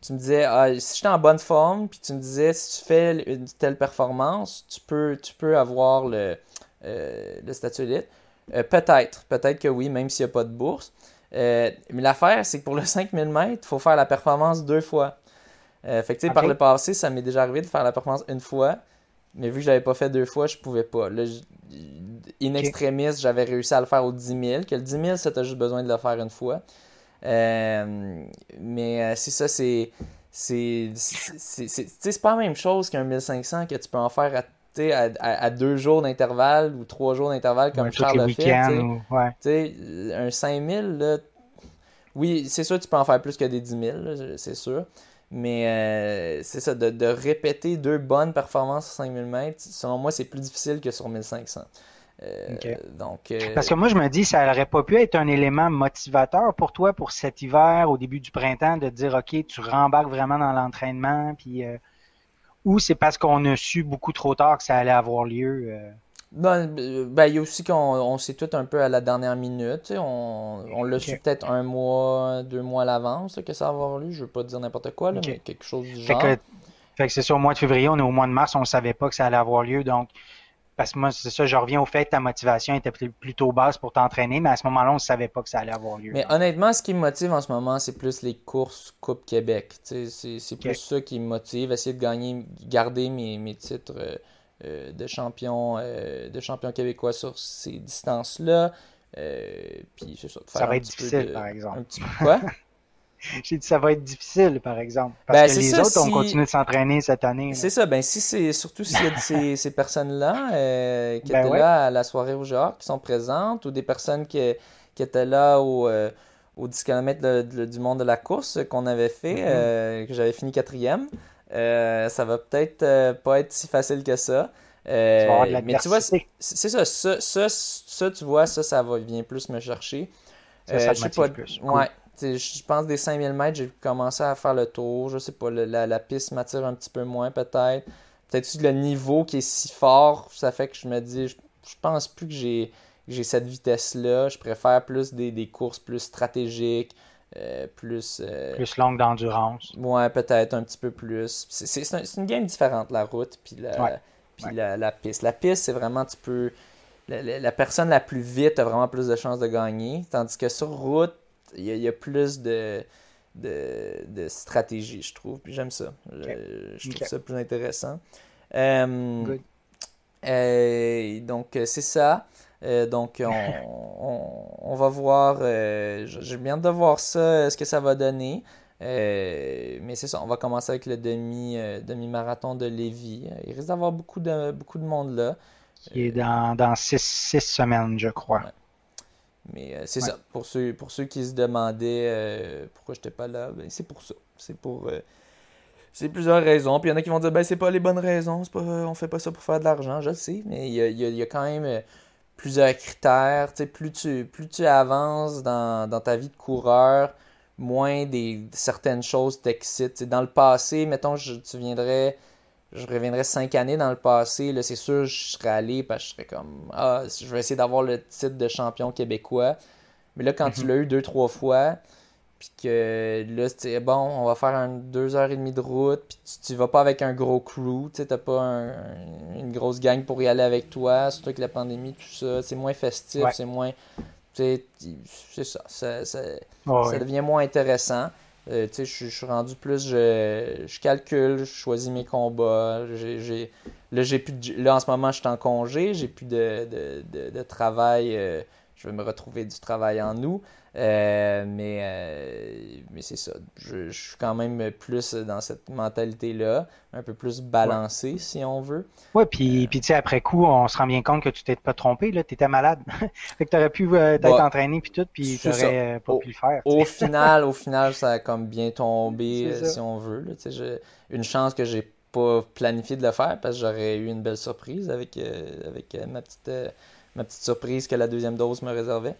tu me disais, ah, si j'étais en bonne forme, puis tu me disais, si tu fais une telle performance, tu peux, tu peux avoir le, euh, le statut élite. Euh, peut-être, peut-être que oui, même s'il n'y a pas de bourse. Euh, mais l'affaire, c'est que pour le 5000 mètres, il faut faire la performance deux fois. fait que, par le passé, ça m'est déjà arrivé de faire la performance une fois, mais vu que je l'avais pas fait deux fois, je pouvais pas. Là, in extremis, j'avais réussi à le faire au 10 000, que le 10 000, ça, juste besoin de le faire une fois. Euh, mais euh, c'est ça, c'est. C'est pas la même chose qu'un 1500 que tu peux en faire à, à, deux jours d'intervalle ou trois jours d'intervalle comme Charles a fait. Un 5000, là, oui, c'est sûr tu peux en faire plus que des 10 000, c'est sûr. Mais euh, c'est ça, de, de, répéter deux bonnes performances sur 5000 mètres, selon moi, c'est plus difficile que sur 1500. Euh, donc, euh, Parce que moi, je me dis, ça n'aurait pas pu être un élément motivateur pour toi pour cet hiver, au début du printemps, de dire, OK, tu rembarques vraiment dans l'entraînement, puis euh, ou c'est parce qu'on a su beaucoup trop tard que ça allait avoir lieu? Ben, ben, il y a aussi qu'on on sait tout un peu à la dernière minute. On, on l'a su peut-être un mois, deux mois à l'avance que ça va avoir lieu. Je veux pas dire n'importe quoi, mais quelque chose du genre. Fait que, c'est sûr, au mois de février, on est au mois de mars, on ne savait pas que ça allait avoir lieu. Donc, parce que moi, c'est ça, je reviens au fait que ta motivation était plutôt basse pour t'entraîner, mais à ce moment-là, on ne savait pas que ça allait avoir lieu. Mais honnêtement, ce qui me motive en ce moment, c'est plus les courses Coupe Québec. C'est plus ça qui me motive, essayer de gagner, garder mes, mes titres euh, euh, de, champion, euh, de champion québécois sur ces distances-là. puis ça. ça va être difficile, par exemple. Un petit quoi? J'ai dit ça va être difficile, par exemple. Parce ben, que les autres ont continué de s'entraîner cette année. C'est ça. Ben, si c'est surtout s'il y a de ces, ces personnes-là euh, qui ben étaient là à la soirée au genre, qui sont présentes, ou des personnes qui, qui étaient là au, euh, au 10 km du monde de la course qu'on avait fait, mm-hmm. euh, que j'avais fini quatrième, ça va peut-être pas être si facile que ça. mais tu vois, c'est ça, ça, ça, ça, tu vois, ça, ça va, vient plus me chercher. Ça, ça je sais pas, plus. Ouais, je pense des 5000 mètres, j'ai commencé à faire le tour. Je sais pas, la, la, piste m'attire un petit peu moins peut-être. Peut-être que le niveau qui est si fort, ça fait que je me dis, je, pense plus que j'ai, j'ai cette vitesse-là. Je préfère plus des, des courses plus stratégiques. Euh, plus euh, plus longue d'endurance. Ouais, peut-être un petit peu plus. C'est, une game différente, la route puis la, puis La, la, piste. La piste, c'est vraiment, tu peux... La, la, personne la plus vite a vraiment plus de chances de gagner. Tandis que sur route, il y, a, plus de, de, stratégie, je trouve. Puis j'aime ça. Je, trouve ça plus intéressant. Euh, euh, donc, c'est ça. Euh, donc, on, va voir. J'ai bien de voir ça, ce que ça va donner. mais c'est ça, on va commencer avec le demi, demi-marathon de Lévis. Il risque d'avoir beaucoup de, beaucoup de monde là. Qui est dans, dans six, semaines, je crois. Mais euh, c'est ça. Pour ceux, pour ceux qui se demandaient euh, pourquoi j'étais pas là, ben, c'est pour ça. C'est pour. Euh, c'est plusieurs raisons. Puis il y en a qui vont dire ben c'est pas les bonnes raisons, c'est pas, on fait pas ça pour faire de l'argent, je le sais. Mais il y a, y a, quand même plusieurs critères. plus tu, plus tu avances dans, dans ta vie de coureur, moins des, certaines choses t'excitent. Dans le passé, mettons, je, tu viendrais je reviendrais cinq années dans le passé, là, c'est sûr, je serais allé parce que je serais comme Ah, je vais essayer d'avoir le titre de champion québécois. Mais là, quand tu mhm. l'as eu deux, trois fois, puis que là, c'est bon, on va faire un deux heures et demie de route, puis tu, tu vas pas avec un gros crew, tu sais, pas une grosse gang pour y aller avec toi, surtout avec la pandémie, tout ça, c'est moins festif, c'est moins. C'est ça, ça, ça, ça devient moins intéressant. Euh, je, suis rendu plus, je, calcule, je choisis mes combats. là, j'ai plus là, en ce moment, je suis en congé, j'ai plus de, de, de, travail. Euh, je vais me retrouver du travail en août. Euh, mais euh, mais c'est ça. Je, suis quand même plus dans cette mentalité-là, un peu plus balancé, si on veut. Oui, puis, puis tu sais, après coup, on se rend bien compte que tu t'es pas trompé, là, tu étais malade. fait que tu aurais pu t'être entraîné, puis tout, puis tu n'aurais pas pu le faire. Au final, au final, ça a comme bien tombé, si on veut. Là, une chance que j'ai pas planifié de le faire parce que j'aurais eu une belle surprise avec, avec ma petite ma petite surprise que la deuxième dose me réservait.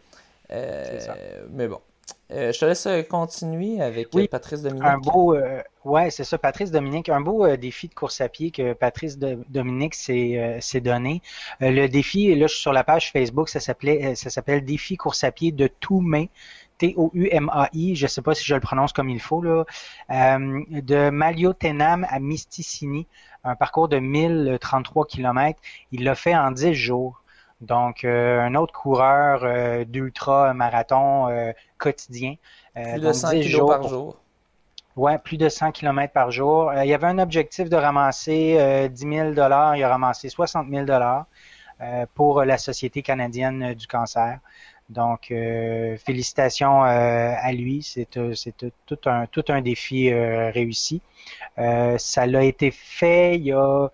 Euh, mais bon. Euh, je te laisse continuer avec Patrice Dominique. Un beau, euh, ouais, c'est ça, Patrice Dominique. Un beau défi de course à pied que Patrice Dominique s'est donné. le défi, là, je suis sur la page Facebook, ça s'appelait, ça s'appelle Défi course à pied de Toumai. T-O-U-M-A-I, je ne sais pas si je le prononce comme il faut, là, de Maliotenam à Misticini, un parcours de 1033 km. Il l'a fait en 10 jours. Donc, euh, un autre coureur euh, d'ultra-marathon euh, quotidien. plus de 100 km par jour. Oui, plus de 100 km par jour. il y avait un objectif de ramasser 10 000 Il a ramassé 60 000 pour la Société canadienne du cancer. Donc, félicitations à lui. C'est tout un, tout un défi réussi. ça l'a été fait il y a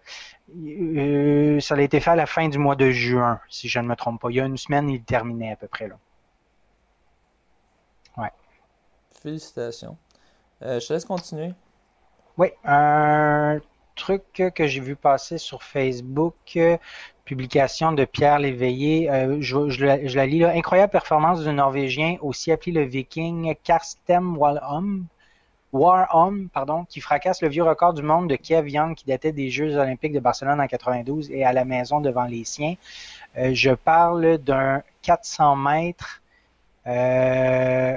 euh, ça a été fait à la fin du mois de juin, si je ne me trompe pas. Il y a une semaine, il terminait à peu près là. Ouais. Félicitations. Euh, je te laisse continuer. Oui, un truc que j'ai vu passer sur Facebook, publication de Pierre Léveillé, euh, je, la, lis là. Incroyable performance du Norvégien, aussi appelé le Viking Karsten Walholm. War Home, pardon, qui fracasse le vieux record du monde de Kiev Young qui datait des Jeux olympiques de Barcelone en 92 et à la maison devant les siens. Euh, je parle d'un 400 mètres, euh,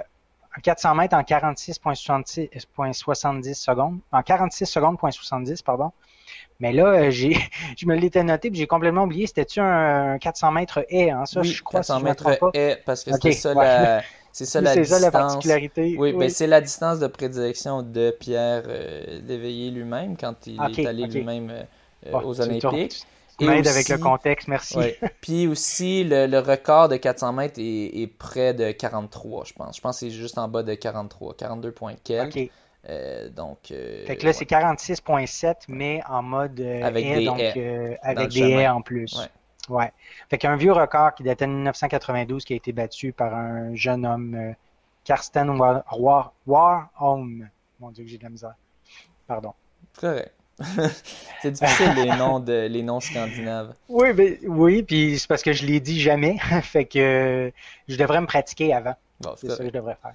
400 mètres en 46,70 secondes, en 46 secondes, 70, pardon. Mais là, euh, j'ai, je me l'étais noté, puis j'ai complètement oublié. C'était-tu un 400 mètres haie, hein, ça, je crois, 400 mètres haie, parce que c'était ça la, c'est ça, la, distance. particularité. Oui, Ben, c'est la distance de prédilection de Pierre euh, Léveillé lui-même quand il est allé lui-même euh, aux Olympiques. Tu m'aides avec le contexte, merci. Puis aussi, le, record de 400 mètres est, près de 43, je pense. Je pense que c'est juste en bas de 43, 42 points quelques. Euh, donc, fait que là, c'est 46.7, mais en mode avec des donc, avec des haies en plus. Ouais. Fait qu'un vieux record qui datait de 1992 qui a été battu par un jeune homme, euh, Karsten War, Warholm. Mon Dieu, j'ai de la misère. Pardon. Correct. c'est difficile les noms de les noms scandinaves. Oui, ben, oui, puis c'est parce que je l'ai dit jamais, fait que je devrais me pratiquer avant. c'est ça que je devrais faire.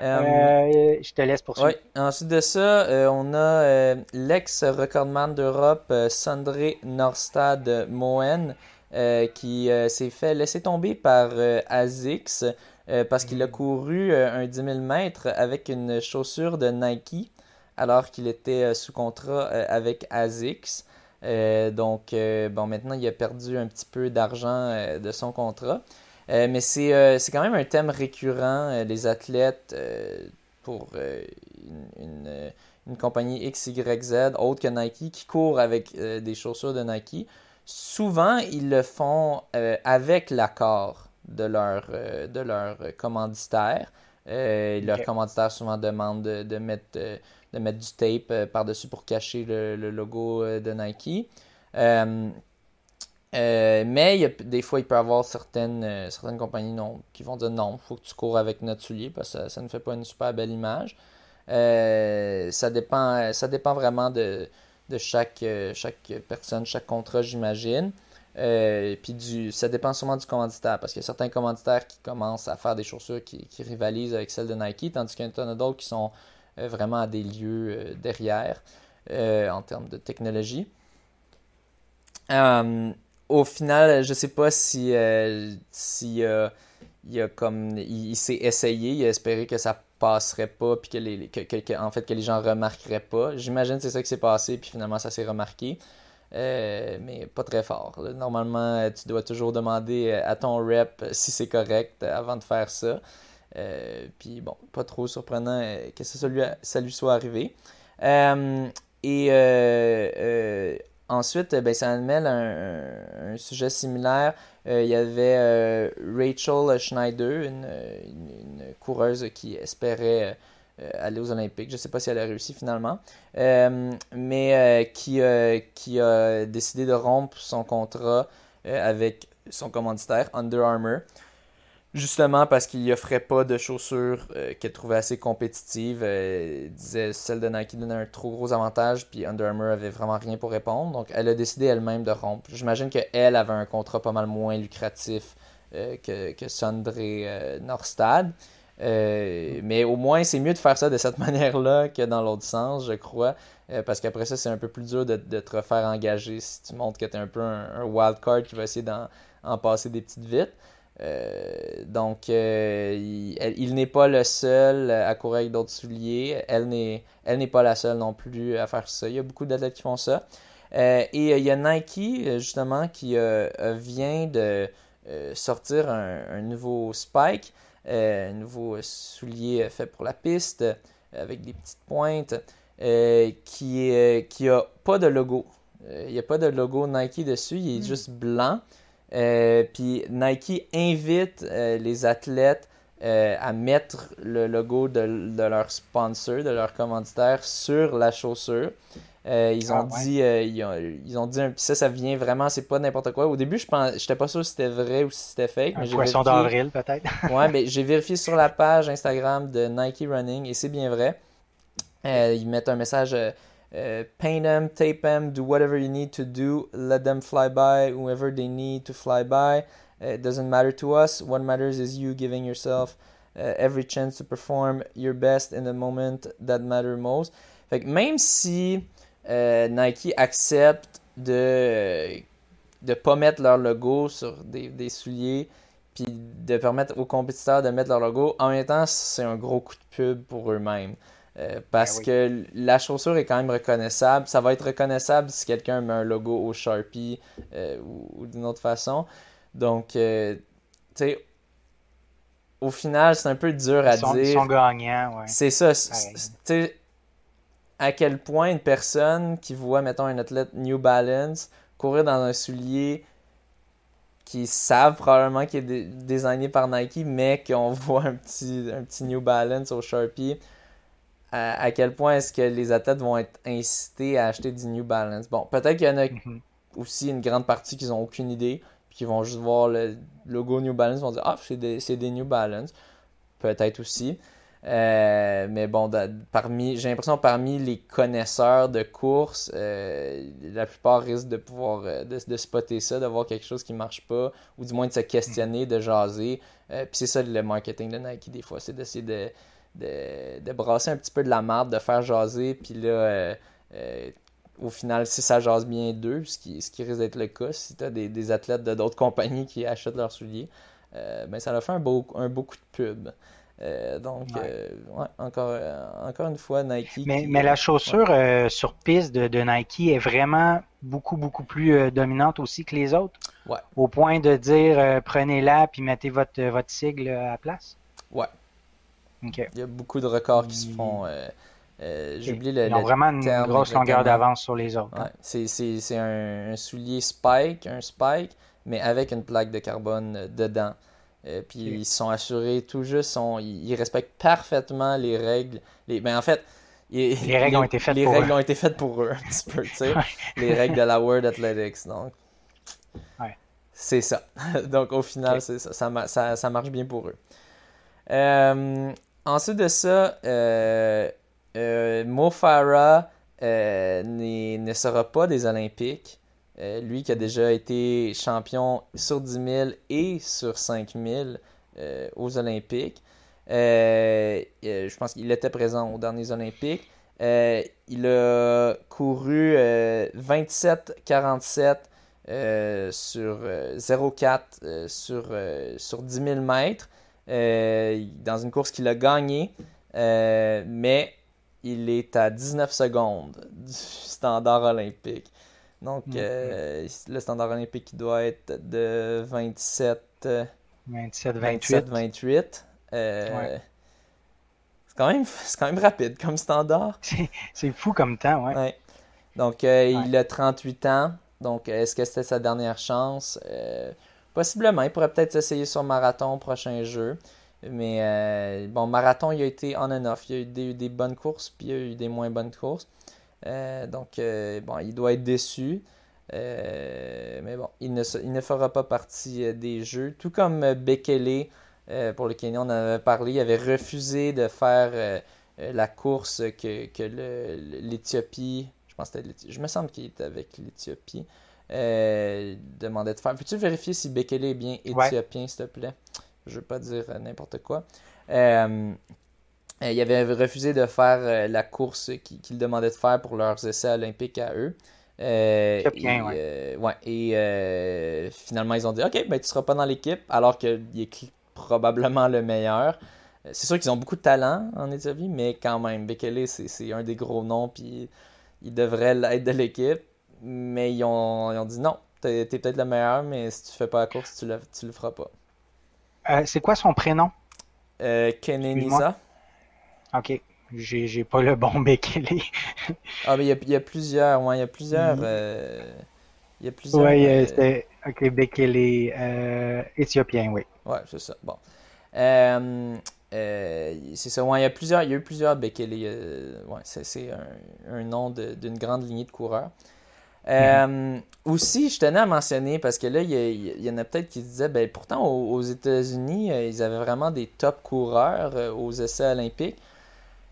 Euh, euh, je te laisse poursuivre. Oui. Ensuite de ça, on a l'ex-recordman d'Europe, Sandré Norstad Moen, euh, qui euh, s'est fait laisser tomber par euh, ASICS parce qu'il a couru un 10 000 mètres avec une chaussure de Nike alors qu'il était sous contrat avec ASICS. donc, bon, maintenant, il a perdu un petit peu d'argent de son contrat. mais c'est quand même un thème récurrent, les athlètes, pour une, une, compagnie XYZ, autre que Nike, qui courent avec des chaussures de Nike souvent, ils le font euh, avec l'accord de leur, euh, de leur commanditaire. Euh, Leur commanditaire souvent demande de, mettre, de mettre du tape par-dessus pour cacher le, logo de Nike. mais des fois, il peut y avoir certaines, certaines compagnies non, qui vont dire non, il faut que tu cours avec notre soulier parce que ça, ne fait pas une super belle image. ça, dépend, ça dépend vraiment de, de chaque, euh, chaque personne, chaque contrat, j'imagine. Euh, puis du, ça dépend sûrement du commanditaire, parce qu'il y a certains commanditaires qui commencent à faire des chaussures qui, rivalisent avec celles de Nike, tandis qu'il y en a d'autres qui sont euh, vraiment à des lieux derrière en termes de technologie. au final, je ne sais pas si, si il, s'est essayé, il a espéré que ça passerait pas, puis que les, que, en fait, que les gens remarqueraient pas. J'imagine que c'est ça qui s'est passé, puis finalement ça s'est remarqué. Euh, mais pas très fort. Normalement, tu dois toujours demander à ton rep si c'est correct avant de faire ça. Euh, puis bon, pas trop surprenant que ça lui, ça lui soit arrivé. Euh, et ensuite, ben, ça amène un, un, sujet similaire. Il y avait Rachel Schneider, une, coureuse qui espérait aller aux Olympiques. Je ne sais pas si elle a réussi finalement, mais qui, qui a décidé de rompre son contrat avec son commanditaire Under Armour. Justement parce qu'il offrait pas de chaussures euh, qu'elle trouvait assez compétitives. Euh, disait celle de Nike donnait un trop gros avantage, puis Under Armour avait vraiment rien pour répondre. Donc elle a décidé elle-même de rompre. J'imagine qu'elle avait un contrat pas mal moins lucratif euh, que, que Sondre Norstad. mais au moins, c'est mieux de faire ça de cette manière-là que dans l'autre sens, je crois. parce qu'après ça, c'est un peu plus dur de, te refaire engager si tu montres que tu es un peu un, un wild card qui va essayer d'en passer des petites vites. Euh, donc, euh, il, n'est pas le seul à courir avec d'autres souliers. Elle n'est, elle n'est pas la seule non plus à faire ça. Il y a beaucoup d'athlètes qui font ça. Euh, et il y a Nike, justement, qui vient de sortir un, nouveau spike, un nouveau soulier fait pour la piste, avec des petites pointes, qui, n'a qui a pas de logo. Il n'y a pas de logo Nike dessus, il est hmm. juste blanc. Euh, puis Nike invite euh, les athlètes euh, à mettre le logo de, leur sponsor, de leur commanditaire sur la chaussure. ils, ont ah, dit, ils, ont, dit, ça, ça vient vraiment, c'est pas n'importe quoi. Au début, je pense, j'étais pas sûr si c'était vrai ou si c'était fake. Un poisson d'avril, peut-être. ouais, mais j'ai vérifié sur la page Instagram de Nike Running et c'est bien vrai. ils mettent un message uh, paint them, tape them, do whatever you need to do. Let them fly by whoever they need to fly by. Uh, it doesn't matter to us. What matters is you giving yourself uh, every chance to perform your best in the moment that matter most. Fait que même si euh, Nike accepte de de pas mettre leur logo sur des, des souliers puis de permettre aux compétiteurs de mettre leur logo, en même temps, c'est un gros coup de pub pour eux-mêmes. Euh, parce ben que la chaussure est quand même reconnaissable. Ça va être reconnaissable si quelqu'un met un logo au Sharpie euh, ou, d'une autre façon. Donc, euh, tu sais, au final, c'est un peu dur à dire. Ils sont gagnants, ouais. C'est ça. Tu sais, à quel point une personne qui voit, mettons, un athlète New Balance courir dans un soulier qui savent probablement qu'il est designé par Nike, mais qu'on voit un petit, un petit New Balance au Sharpie à, quel point est-ce que les athlètes vont être incités à acheter du New Balance. Bon, peut-être qu'il y en a mhm. aussi une grande partie qui n'ont aucune idée, puis qui vont juste voir le logo New Balance, vont dire Ah, c'est des, des, New Balance. Peut-être aussi. Euh, mais bon, parmi, j'ai l'impression parmi les connaisseurs de course, euh, la plupart risquent de pouvoir euh, de, spotter ça, de voir quelque chose qui marche pas, ou du moins de se questionner, de jaser. puis c'est ça le marketing de Nike des fois, c'est d'essayer de, de, brasser un petit peu de la marde, de faire jaser, puis là, euh, euh, au final, si ça jase bien d'eux, ce qui, ce qui risque d'être le cas, si tu as des, athlètes de d'autres compagnies qui achètent leurs souliers, euh, ben, ça leur fait un beau, un beau coup de pub. donc, encore, encore une fois, Nike. Mais, mais la chaussure sur piste de, de, Nike est vraiment beaucoup, beaucoup plus dominante aussi que les autres. Au point de dire prenez-la puis mettez votre, votre sigle à la place. Ouais, il y a beaucoup de records qui se font. Euh, euh, J'ai oublié le. Ils ont vraiment une grosse longueur d'avance sur les autres. Hein. C'est un, soulier spike, un spike, mais avec une plaque de carbone euh, dedans. puis ils sont assurés tout juste, sont, ils, respectent parfaitement les règles. Les, ben en fait, les règles ont été faites les pour règles eux. ont été faites pour eux un petit peu, tu sais. les règles de la World Athletics. Donc, c'est ça. donc au final, ça. Ça, ça. ça, marche bien pour eux. Euh, Ensuite de ça, euh, euh, Mo Farah euh, ne sera pas des Olympiques. lui qui a déjà été champion sur 10 000 et sur 5 000 aux Olympiques. je pense qu'il était présent aux derniers Olympiques. il a couru 27-47 sur 0,4 sur, sur 10 000 mètres. Euh, dans une course qu'il a gagnée, euh, mais il est à 19 secondes du standard olympique. Donc, euh, le standard olympique qui doit être de 27, 27 28. 28. C'est quand, même, quand même rapide comme standard. C'est fou comme temps, ouais. Donc, il a 38 ans. Donc, est-ce que c'était sa dernière chance? Possiblement, il pourrait peut-être essayer sur marathon prochain jeu. Mais euh, bon, marathon, il a été on and off. Il y a eu des, bonnes courses, puis il y a eu des moins bonnes courses. Euh, donc, euh, bon, il doit être déçu. mais bon, il ne, fera pas partie des jeux. Tout comme Bekele, pour lequel on en avait parlé, il avait refusé de faire la course que, que l'Éthiopie, je pense que je me semble qu'il était avec l'Éthiopie, demandait de faire. Peux-tu vérifier si Bekele est bien éthiopien, s'il te plaît? je ne veux pas dire euh, n'importe quoi. Euh, euh, il avait refusé de faire la course qu'il demandait de faire pour leurs essais olympiques à eux. et, ouais. et finalement, ils ont dit Ok, ben, tu ne seras pas dans l'équipe, alors qu'il est probablement le meilleur. C'est sûr qu'ils ont beaucoup de talent en Éthiopie, mais quand même, Bekele, c'est un des gros noms, puis il devrait l'être de l'équipe. Mais ils ont, ils ont dit non, tu es, peut-être le meilleur, mais si tu fais pas la course, tu le, tu le feras pas. Euh, c'est quoi son prénom? Euh, Kenenisa. Ok. J'ai pas le bon Bekele. ah, mais il y, a plusieurs. Ouais, il y a plusieurs. Euh, il y a plusieurs. Oui, euh, c'est. Ok, Bekele. Éthiopien, oui. Ouais, c'est ça. Bon. c'est ça. Ouais, il y a plusieurs. Il y a eu plusieurs Bekele. ouais, c'est un, un, nom d'une grande lignée de coureurs. Euh, aussi, je tenais à mentionner, parce que là, il y, en a peut-être qui disaient, ben, pourtant, aux, États-Unis, euh, ils avaient vraiment des top coureurs euh, aux essais olympiques.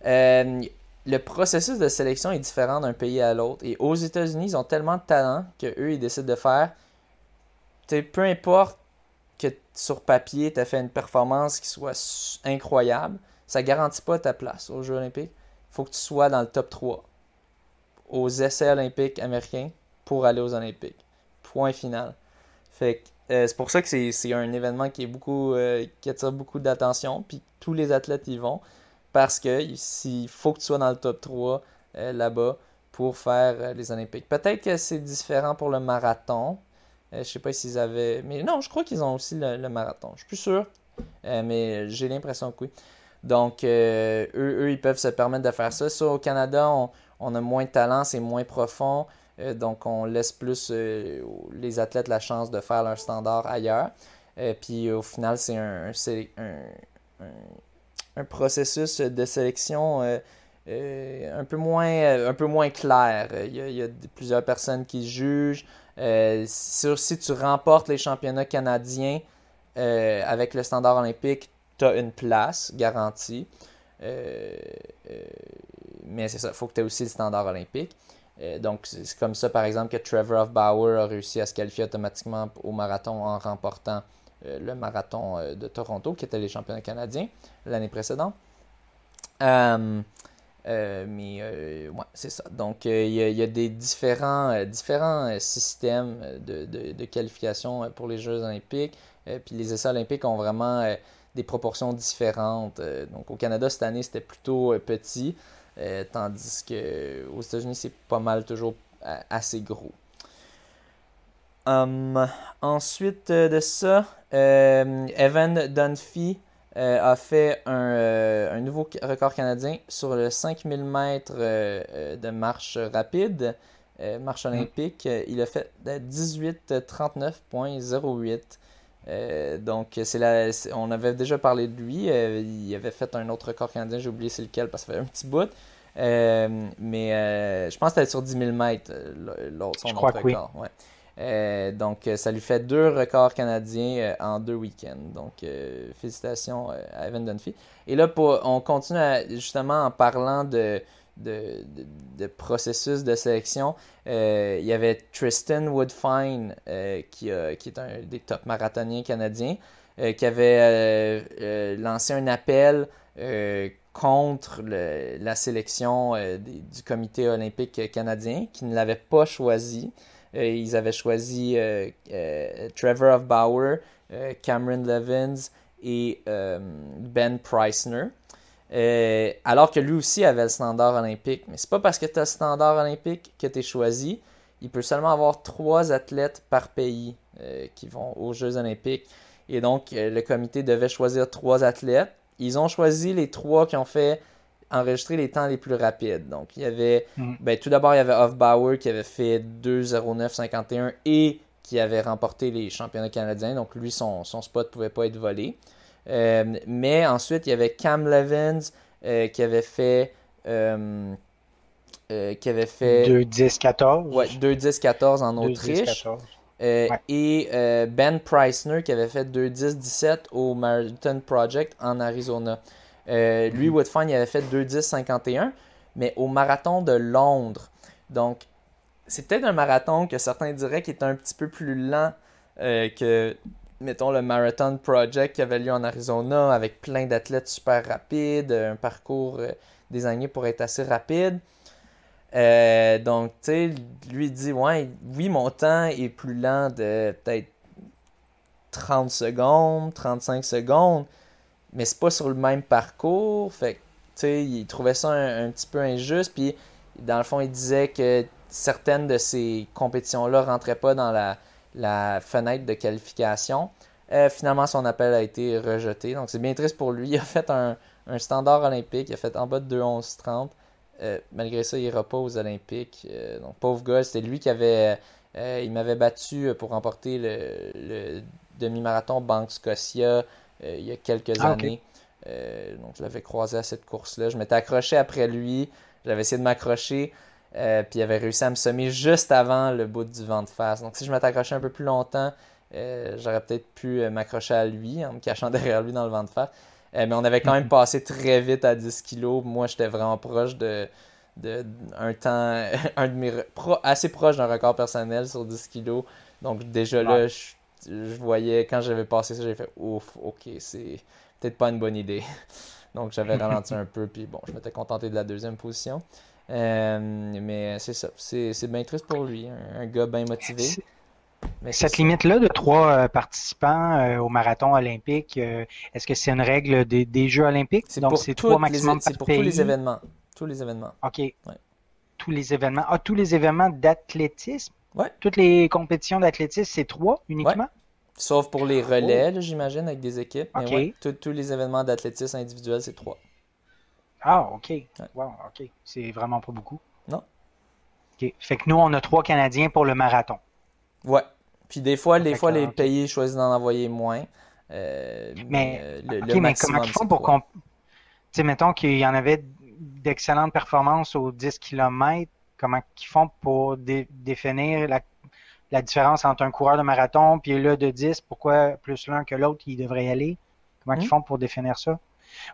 le processus de sélection est différent d'un pays à l'autre. Et aux États-Unis, ils ont tellement de talent qu'eux, ils décident de faire. Peu importe que sur papier, tu as fait une performance qui soit incroyable, ça garantit pas ta place aux Jeux olympiques. Il faut que tu sois dans le top 3 aux essais olympiques américains pour aller aux Olympiques. Point final. Fait euh, c'est pour ça que c'est un événement qui est beaucoup euh, qui attire beaucoup d'attention. Puis tous les athlètes y vont. Parce que il faut que tu sois dans le top 3 euh, là-bas pour faire les Olympiques. Peut-être que c'est différent pour le marathon. je sais pas s'ils avaient. Mais non, je crois qu'ils ont aussi le, marathon. Je suis plus sûr. mais j'ai l'impression que oui. Donc, eux, eux, ils peuvent se permettre de faire ça. Ça, au Canada, on, on a moins de talent, c'est moins profond. Euh, donc, on laisse plus euh, les athlètes la chance de faire leur standard ailleurs. Euh, puis, au final, c'est un, processus de sélection un, peu moins, clair. Il y, a, plusieurs personnes qui jugent. si tu remportes les championnats canadiens avec le standard olympique, tu as une place garantie. mais c'est ça, il faut que tu aies aussi le standard olympique. Euh, donc, c'est comme ça, par exemple, que Trevor Bauer a réussi à se qualifier automatiquement au marathon en remportant euh, le marathon euh, de Toronto, qui était les championnats canadiens l'année précédente. mais ouais, c'est ça. Donc, il y, a des différents, différents systèmes de, de, qualification pour les Jeux olympiques. puis les essais olympiques ont vraiment des proportions différentes. donc, au Canada, cette année, c'était plutôt petit. Euh, tandis que aux États-Unis, c'est pas mal toujours euh, assez gros. Hum, ensuite de ça, euh, Evan Dunphy a fait un, nouveau record canadien sur le 5000 mètres de marche rapide, marche mm. olympique. Il a fait 18.39.08. donc, c'est on avait déjà parlé de lui. il avait fait un autre record canadien, j'ai oublié c'est lequel parce que ça fait un petit bout. Euh, mais euh, je pense que c'était sur 10 000 mètres, euh, l'autre, son autre record. donc, ça lui fait deux records canadiens en deux week-ends. Donc, félicitations à Evan Dunphy. Et là, pour, on continue justement en parlant de, de, processus de sélection. il y avait Tristan Woodfine, qui, qui, est un des top marathoniens canadiens, qui avait lancé un appel contre la sélection euh, du comité olympique canadien qui ne l'avait pas choisi. Euh, ils avaient choisi euh, Trevor of Bauer, Cameron Levins et Ben Preissner. Alors que lui aussi avait le standard olympique. Mais c'est pas parce que tu as le standard olympique que tu es choisi. Il peut seulement avoir trois athlètes par pays qui vont aux Jeux olympiques. Et donc, le comité devait choisir trois athlètes ils ont choisi les trois qui ont fait enregistrer les temps les plus rapides. Donc, il y avait, mm. ben, tout d'abord, il y avait Bauer qui avait fait 2.09.51 et qui avait remporté les championnats canadiens. Donc lui, son, son spot ne pouvait pas être volé. Mais ensuite, il y avait Cam Levins qui avait fait euh, qui avait fait 2-10-14. Ouais, 2-10-14 en Autriche. Euh, et euh, Ben Preissner qui avait fait 2-10-17 au Marathon Project en Arizona. Lui, mm il avait fait 2-10-51, mais au marathon de Londres. Donc, c'est peut-être un marathon que certains diraient qui est un petit peu plus lent que, mettons, le Marathon Project qui avait lieu en Arizona avec plein d'athlètes super rapides, un parcours désigné pour être assez rapide. Euh, donc, tu sais, lui dit, ouais, oui, mon temps est plus lent de peut-être 30 secondes, 35 secondes, mais c'est pas sur le même parcours. Fait que, tu sais, il trouvait ça un, petit peu injuste. Puis, dans le fond, il disait que certaines de ces compétitions-là rentraient pas dans la, fenêtre de qualification. Euh, finalement, son appel a été rejeté. Donc, c'est bien triste pour lui. Il a fait un, un standard olympique. Il a fait en bas de 2-11-30. Euh, malgré ça, il n'ira pas aux Olympiques. Euh, donc, pauvre gars, c'était lui qui avait. Euh, il m'avait battu pour remporter le, demi-marathon Banque Scotia il y a quelques ah, années. donc, je l'avais croisé à cette course-là. Je m'étais accroché après lui. J'avais essayé de m'accrocher. Puis il avait réussi à me semer juste avant le bout du vent de face. Donc, si je m'étais accroché un peu plus longtemps, j'aurais peut-être pu m'accrocher à lui en me cachant derrière lui dans le vent de face. Euh, mais on avait quand même passé très vite à 10 kilos. Moi, j'étais vraiment proche de, de, un temps un de assez proche d'un record personnel sur 10 kilos. Donc déjà là, je, voyais, quand j'avais passé ça, j'ai fait ouf, ok, c'est peut-être pas une bonne idée. Donc j'avais ralenti un peu, puis bon, je m'étais contenté de la deuxième position. Euh, mais c'est ça, c'est bien triste pour lui, un gars bien motivé. Cette limite-là de trois euh, participants euh, au marathon olympique, est-ce que c'est une règle des, Jeux olympiques? Donc, c'est trois maximum C'est pour tous les événements. Tous les événements. OK. Tous les événements. Ah, tous les événements d'athlétisme? Ouais. Toutes les compétitions d'athlétisme, c'est trois uniquement? Sauf pour les relais, oh. j'imagine, avec des équipes. Mais tous les événements d'athlétisme individuel, c'est trois. Ah, OK. Wow, OK. C'est vraiment pas beaucoup. Non. OK. Fait que nous, on a trois Canadiens pour le marathon. Ouais. Puis des fois, des fois les pays choisissent d'en envoyer moins. Euh, mais, euh, le, mais comment ils font pour qu'on. Tu sais, mettons qu'il y en avait d'excellentes performances aux 10 km, comment ils font pour définir la, différence entre un coureur de marathon puis là de 10, pourquoi plus l'un que l'autre il devrait y aller? Comment ils hmm? font pour définir ça?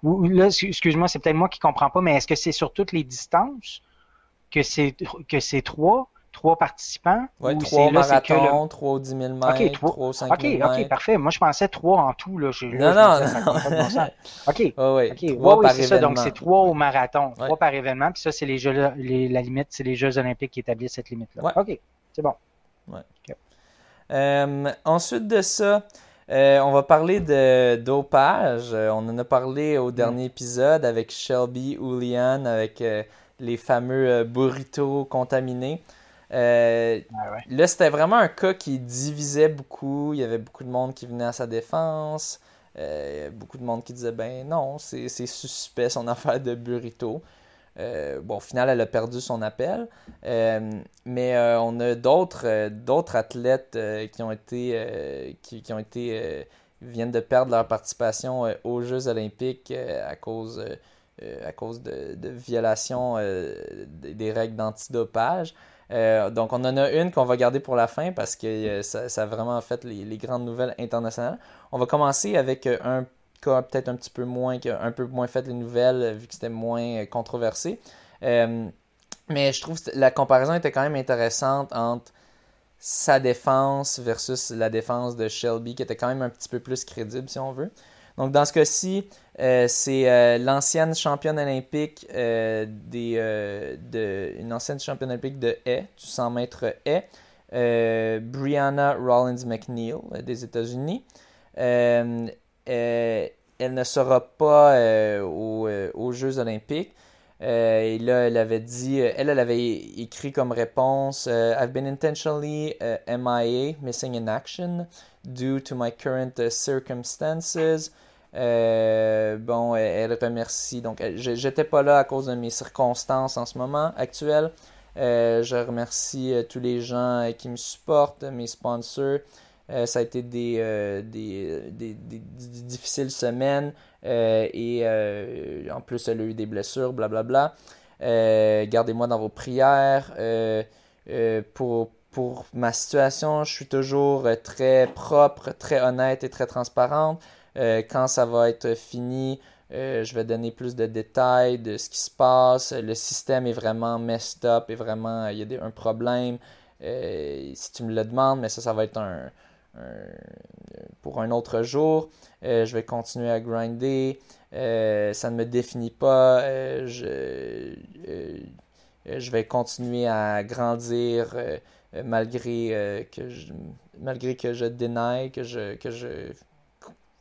Ou là, excuse-moi, c'est peut-être moi qui comprends pas, mais est-ce que c'est sur toutes les distances que c'est que c'est trois? trois participants? Oui, trois marathons, trois 10 000 mètres, trois, au 5 000 OK, parfait. Moi, je pensais trois en tout. Là. non, non, non. OK. Oui, oui. Trois par c'est ça. Donc, c'est trois au marathon, trois par événement. Puis ça, c'est les jeux, les, la limite, c'est les Jeux olympiques qui établissent cette limite-là. OK, c'est bon. Ouais. Euh, ensuite de ça, euh, on va parler de dopage. Euh, on en a parlé au dernier épisode avec Shelby Oulian, avec les fameux burritos contaminés. Euh, là, c'était vraiment un cas qui divisait beaucoup. Il y avait beaucoup de monde qui venait à sa défense. Euh, beaucoup de monde qui disait ben non, c'est suspect son affaire de burrito. Euh, bon, au final, elle a perdu son appel. mais on a d'autres d'autres athlètes qui ont été qui, ont été viennent de perdre leur participation aux Jeux olympiques à cause à cause de, de violation des règles d'antidopage. Euh, donc, on en a une qu'on va garder pour la fin parce que euh, ça, a vraiment fait les, grandes nouvelles internationales. On va commencer avec euh, un peut-être un petit peu moins, un peu moins fait les nouvelles vu que c'était moins controversé. mais je trouve que la comparaison était quand même intéressante entre sa défense versus la défense de Shelby qui était quand même un petit peu plus crédible si on veut. Donc, dans ce cas-ci, euh, c'est euh, l'ancienne championne olympique euh, des, de, une ancienne championne olympique de haie, du 100 mètres haie, Brianna Rollins McNeil des États-Unis. Elle ne sera pas aux, Jeux olympiques. et là, elle avait dit, elle, avait écrit comme réponse I've been intentionally MIA, missing in action, due to my current circumstances. Euh, bon, elle, remercie. Donc, j'étais pas là à cause de mes circonstances en ce moment actuelles. je remercie tous les gens qui me supportent, mes sponsors. Ça a été des, des, difficiles semaines et en plus, elle a eu des blessures, blablabla. Gardez-moi dans vos prières. pour, pour ma situation, je suis toujours très propre, très honnête et très transparente. quand ça va être fini, euh, je vais donner plus de détails de ce qui se passe. Le système est vraiment messed up et vraiment, il y a un problème. Euh, si tu me le demandes, mais ça, ça va être un, pour un autre jour. Euh, je vais continuer à grinder. ça ne me définit pas. je, je vais continuer à grandir malgré, que je, malgré que je dénie, que je, que je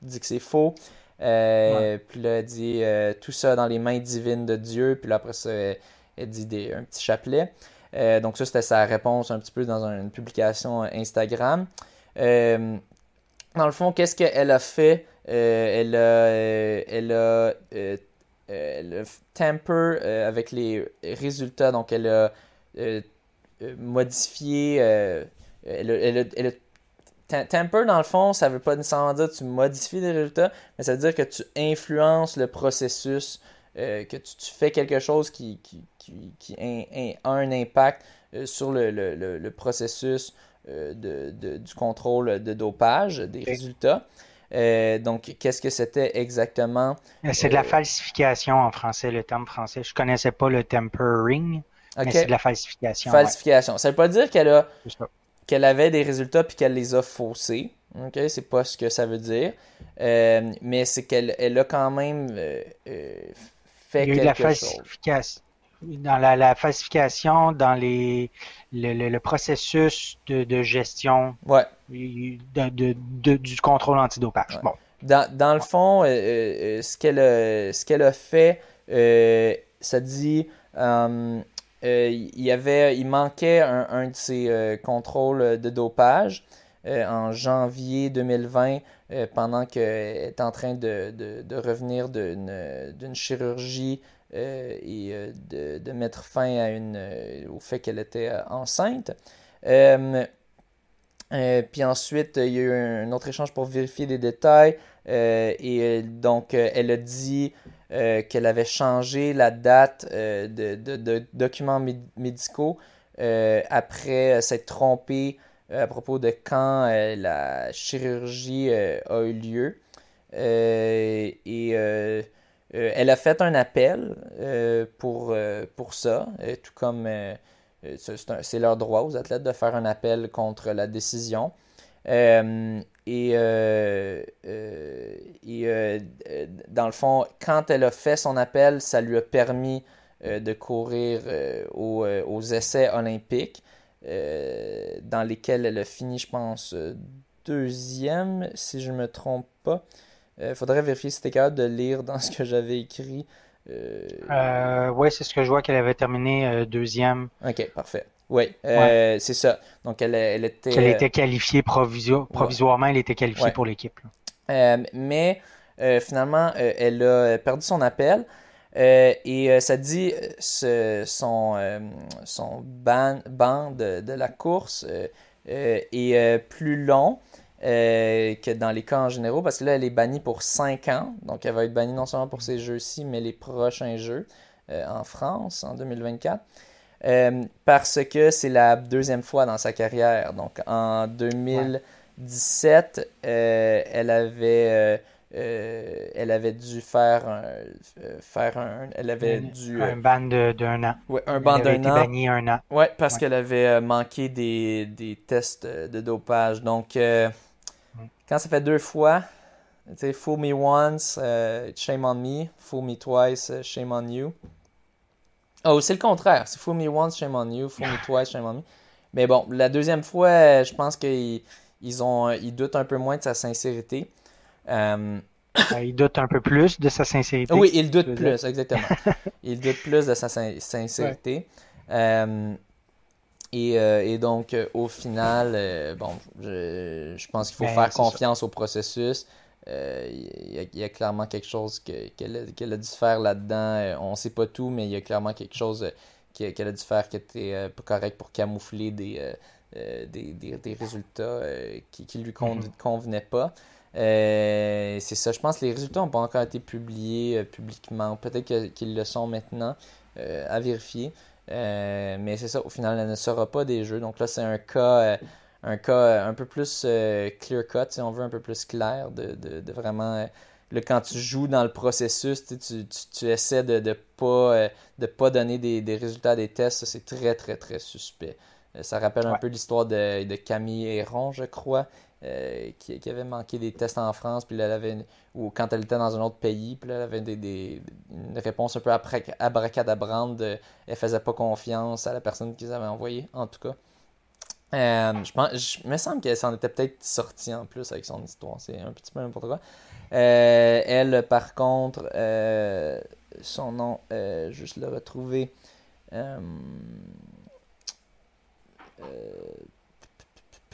dis que c'est faux. Euh, puis là, elle dit euh, tout ça dans les mains divines de Dieu. Puis là, après ça, elle, dit des, un petit chapelet. Euh, donc, ça, c'était sa réponse un petit peu dans une publication Instagram. Dans le fond, qu'est-ce qu'elle a fait? Elle a, elle a, elle a temper avec les résultats. Donc, elle a modifié. elle a Temper, dans le fond, ça veut pas nécessairement dire que tu modifies les résultats, mais ça veut dire que tu influences le processus, euh, que tu, fais quelque chose qui, a un impact euh, sur le, processus euh, de, du contrôle de dopage des résultats. donc, qu'est-ce que c'était exactement? C'est de la falsification en français, le terme français. Je connaissais pas le tempering, mais c'est de la falsification. Falsification. Ça veut pas dire qu'elle a qu'elle avait des résultats puis qu'elle les a faussés. Ok, c'est pas ce que ça veut dire. Euh, mais c'est qu'elle elle a quand même euh, euh, fait Il y a quelque la chose. Dans la, falsification, dans les, le, processus de, gestion ouais. de, du contrôle antidopage. Bon. Dans, dans le fond, ce qu'elle a, ce qu'elle a fait, ça dit euh, il, y avait, il manquait un, de ses euh, contrôles de dopage euh, en janvier 2020 pendant qu'elle est en train de, de, revenir d'une chirurgie et de, mettre fin une, au fait qu'elle était enceinte. puis ensuite, il y a eu un autre échange pour vérifier les détails. et donc, elle a dit euh, qu'elle avait changé la date euh, de, documents médicaux euh, après s'être trompée à propos de quand la chirurgie a eu lieu. et elle a fait un appel pour, pour ça, tout comme c'est leur droit aux athlètes de faire un appel contre la décision. Et, euh, euh, euh, dans le fond, quand elle a fait son appel, ça lui a permis de courir aux, aux, essais olympiques, dans lesquels elle a fini, je pense, deuxième, si je ne me trompe pas. Il faudrait vérifier si c'était capable de lire dans ce que j'avais écrit. oui, c'est ce que je vois qu'elle avait terminé deuxième. Ok, parfait. Oui, euh, c'est ça. Donc, elle, elle était. Elle était qualifiée provisoirement, elle était qualifiée pour l'équipe. Euh, mais euh, finalement, elle a perdu son appel. et ça dit son, son ban, de, de, la course est plus long que dans les cas en général parce que là, elle est bannie pour 5 ans. Donc, elle va être bannie non seulement pour ces jeux-ci, mais les prochains jeux en France en 2024. Euh, parce que c'est la deuxième fois dans sa carrière. Donc en 2017, euh, elle avait euh, elle avait dû faire un, faire un elle avait dû un ban d'un an. Oui, un ban d'un an. banni un an. Ouais, parce qu'elle avait manqué des, des, tests de dopage. Donc quand ça fait deux fois, tu sais, fool me once, shame on me, fool me twice, shame on you. Oh, c'est le contraire. C'est Fool Me Once, Shame on You. Fool Me Twice, Shame on Me. Mais bon, la deuxième fois, je pense qu'ils ils ont, ils doutent un peu moins de sa sincérité. Euh... Ben, ils doutent un peu plus de sa sincérité. Oui, ils doutent plus, exactement. ils doutent plus de sa sincérité. Euh, et, euh, et, donc, euh, au final, bon, je, je pense qu'il faut ben, faire confiance au processus. Euh, il y, a clairement quelque chose qu'elle a, dû faire là-dedans. Euh, on ne sait pas tout, mais il y a clairement quelque chose qu'elle a dû faire qui était pas correct pour camoufler des, des, résultats qui, qui lui mm-hmm. convenaient pas. c'est ça, je pense que les résultats n'ont pas encore été publiés publiquement. Peut-être qu'ils le sont maintenant à vérifier. Mais c'est ça, au final, elle ne sera pas des jeux. Donc là, c'est un cas un cas euh, un peu plus euh, clear cut, si on veut, un peu plus clair, de, de, vraiment. Euh, quand tu joues dans le processus, tu, tu, tu essaies de ne pas, de pas donner des, des résultats des tests, c'est très, très, très suspect. ça rappelle un peu l'histoire de, de, Camille Héron, je crois, qui, qui, avait manqué des tests en France, puis elle avait ou quand elle était dans un autre pays, puis elle avait des, des, une réponse un peu abracadabrante, elle faisait pas confiance à la personne qu'ils avaient envoyée, en tout cas. Euh, je, pense, me semble qu'elle s'en était peut-être sortie en plus avec son histoire. C'est un petit peu n'importe quoi. Euh, elle, par contre, euh, son nom, juste le retrouver.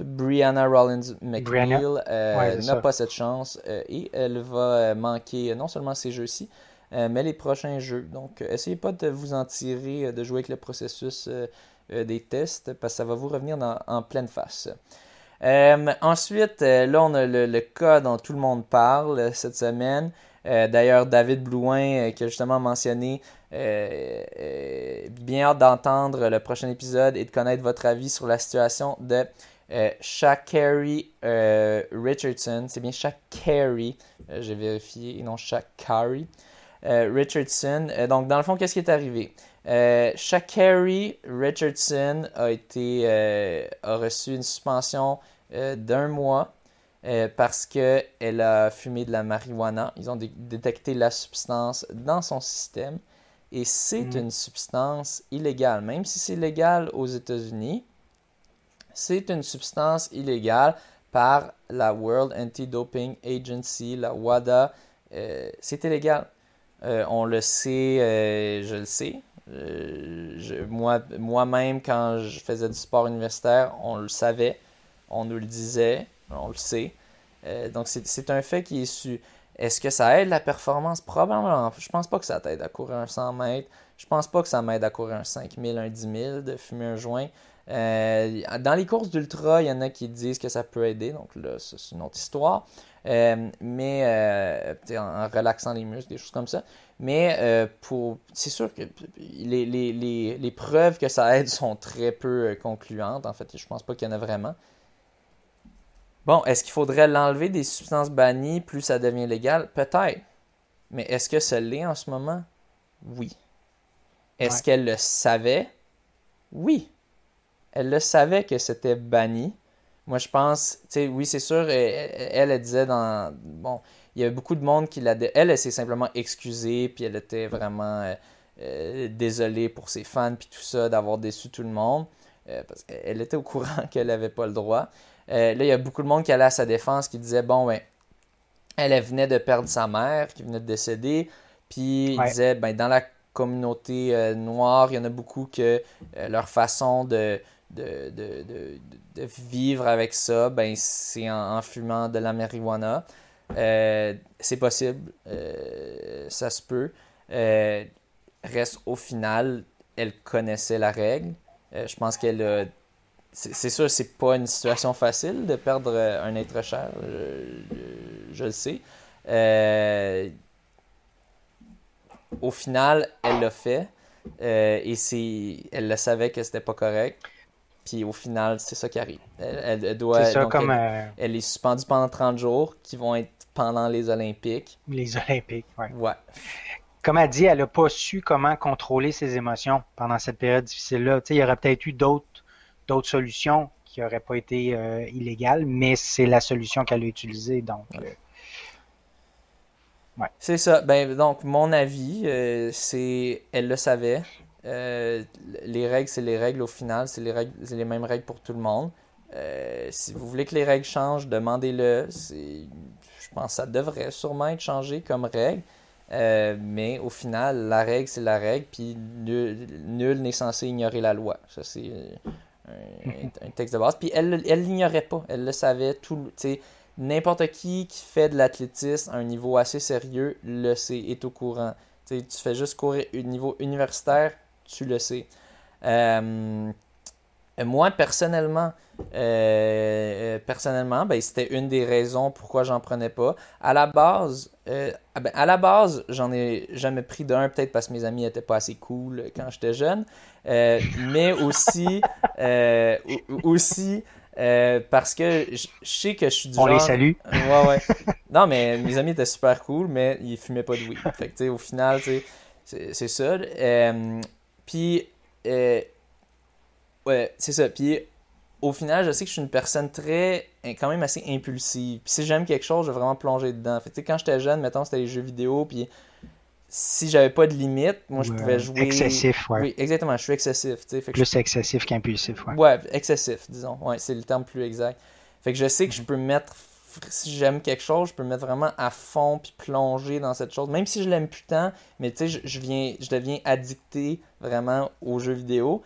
Brianna Rollins McNeil n'a pas cette chance et elle va manquer non seulement ces jeux-ci, mais les prochains jeux. Donc, essayez pas de vous en tirer, de jouer avec le processus euh, des tests parce que ça va vous revenir en pleine face. Euh, ensuite, euh, là, on a le, cas dont tout le monde parle cette semaine. D'ailleurs, David Blouin, qui a justement mentionné, bien hâte d'entendre le prochain épisode et de connaître votre avis sur la situation de Shakari Richardson. C'est bien Shakari, j'ai vérifié, et non Shakari Richardson. donc, dans le fond, qu'est-ce qui est arrivé? Euh, Shakari Richardson a, été, euh, a reçu une suspension euh, d'un mois parce qu'elle a fumé de la marijuana. Ils ont détecté la substance dans son système et c'est mm. une substance illégale. Même si c'est légal aux États-Unis, c'est une substance illégale par la World Anti-Doping Agency, la WADA. c'est illégal. on le sait, je le sais, euh, moi, moi-même, quand je faisais du sport universitaire, on le savait, on nous le disait, on le sait. Euh, donc, c'est un fait qui est su. Est-ce que ça aide la performance? Probablement. Je pense pas que ça t'aide à courir un 100 mètres. Je pense pas que ça m'aide à courir un 5000, un 10 000, de fumer un joint. Euh, dans les courses d'ultra, il y en a qui disent que ça peut aider. Donc là, c'est une autre histoire. mais en, relaxant les muscles, des choses comme ça. Mais euh, pour c'est sûr que les, les, les, les, preuves que ça aide sont très peu euh, concluantes. En fait, je pense pas qu'il y en a vraiment. Bon, est-ce qu'il faudrait l'enlever des substances bannies plus ça devient légal? Peut-être. Mais est-ce que ça l'est en ce moment? Oui. Est-ce qu'elle le savait? Oui. Elle le savait que c'était banni. Moi, je pense, tu sais, oui, c'est sûr, elle, elle, disait dans. Bon, il y a beaucoup de monde qui l'a. Elle, elle s'est simplement excusée, puis elle était vraiment euh, euh, désolée pour ses fans, puis tout ça, d'avoir déçu tout le monde. Euh, parce qu'elle était au courant qu'elle n'avait pas le droit. là, il y a beaucoup de monde qui allait à sa défense, qui disait bon, ben, elle, venait de perdre sa mère, qui venait de décéder, puis il disait ben, dans la communauté noire, il y en a beaucoup que leur façon de. De, de, de, vivre avec ça, ben, c'est en, fumant de la marijuana. Euh, c'est possible, euh, ça se peut. Euh, reste au final, elle connaissait la règle. je pense qu'elle a. C'est sûr, c'est pas une situation facile de perdre un être cher, je, le sais. au final, elle l'a fait et c'est, elle le savait que c'était pas correct. Puis au final, c'est ça qui arrive. Elle, doit. elle, est suspendue pendant 30 jours qui vont être pendant les Olympiques. Les Olympiques, oui. Ouais. Comme elle dit, elle n'a pas su comment contrôler ses émotions pendant cette période difficile-là. Il y aurait peut-être eu d'autres, solutions qui n'auraient pas été euh, illégales, mais c'est la solution qu'elle a utilisée. Donc, euh, ouais. C'est ça. Ben, donc, mon avis, euh, c'est elle le savait. Les règles, c'est les règles au final. C'est les, mêmes règles pour tout le monde. si vous voulez que les règles changent, demandez-le. Je pense que ça devrait sûrement être changé comme règle. Euh, mais au final, la règle, c'est la règle, puis nul, n'est censé ignorer la loi. Ça, c'est un, texte de base. Puis elle ne l'ignorait pas. Elle le savait. tout N'importe qui qui fait de l'athlétisme à un niveau assez sérieux le sait, est au courant. tu fais juste courir au niveau universitaire, tu le sais. moi, personnellement, personnellement ben, c'était une des raisons pourquoi j'en prenais pas. À la base, ben, à la base, j'en ai jamais pris d'un, peut-être parce que mes amis étaient pas assez cool quand j'étais jeune, mais aussi, aussi euh, parce que je sais que je suis du On genre... les salue. Ouais, ouais. non, mais mes amis étaient super cool, mais ils fumaient pas de weed. Fait que, au final, c'est ça. Puis, euh, ouais, c'est ça. Puis, au final, je sais que je suis une personne très, quand même assez impulsive. Puis, si j'aime quelque chose, je vais vraiment plonger dedans. Fait que, tu sais, quand j'étais jeune, mettons, c'était les jeux vidéo, puis si j'avais pas de limite, moi je pouvais jouer. Excessif, ouais. Oui, exactement, je suis excessif. Fait que plus excessif qu'impulsif, ouais. Ouais, excessif, disons. Ouais, c'est le terme plus exact. Fait que je sais que je mhm. peux mettre. Si j'aime quelque chose, je peux me mettre vraiment à fond puis plonger dans cette chose. Même si je l'aime plus tant, mais tu sais, je, je, viens, je deviens addicté vraiment aux jeux vidéo.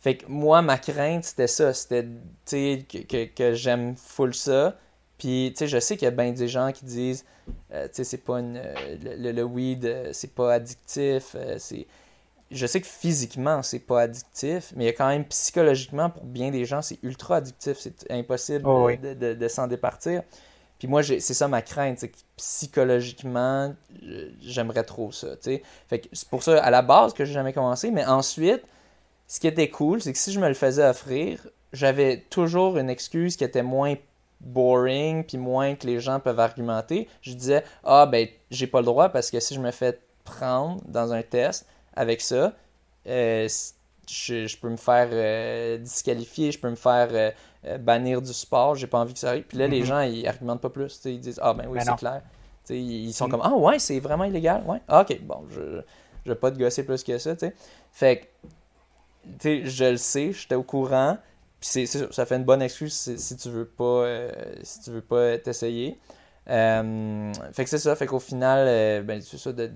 Fait que moi, ma crainte, c'était ça. C'était, tu sais, que, que, que j'aime full ça puis, tu sais, je sais qu'il y a bien des gens qui disent, euh, tu sais, c'est pas une, euh, le, weed, euh, c'est pas addictif. c'est je sais que physiquement, c'est pas addictif, mais il y a quand même psychologiquement, pour bien des gens, c'est ultra addictif. C'est impossible oh de, de, s'en départir. Puis moi, c'est ça ma crainte, c'est que psychologiquement, j'aimerais trop ça. Fait que c'est pour ça, à la base, que j'ai jamais commencé. Mais ensuite, ce qui était cool, c'est que si je me le faisais offrir, j'avais toujours une excuse qui était moins boring puis moins que les gens peuvent argumenter, je disais ah ben j'ai pas le droit parce que si je me fais prendre dans un test avec ça, euh, je, peux me faire euh, disqualifier, je peux me faire euh, bannir du sport, j'ai pas envie que ça arrive. Puis là les mm-hmm. gens ils argumentent pas plus, ils disent ah ben oui ben c'est clair. ils sont mm. comme ah ouais c'est vraiment illégal, ouais ah, ok bon je je vais pas te gosser plus que ça. Fait que je le sais, j'étais au courant, puis ça fait une bonne excuse si, tu veux pas euh, si tu veux pas t'essayer. Euh, fait que c'est ça, fait qu'au final, euh, ben, c'est ça, de,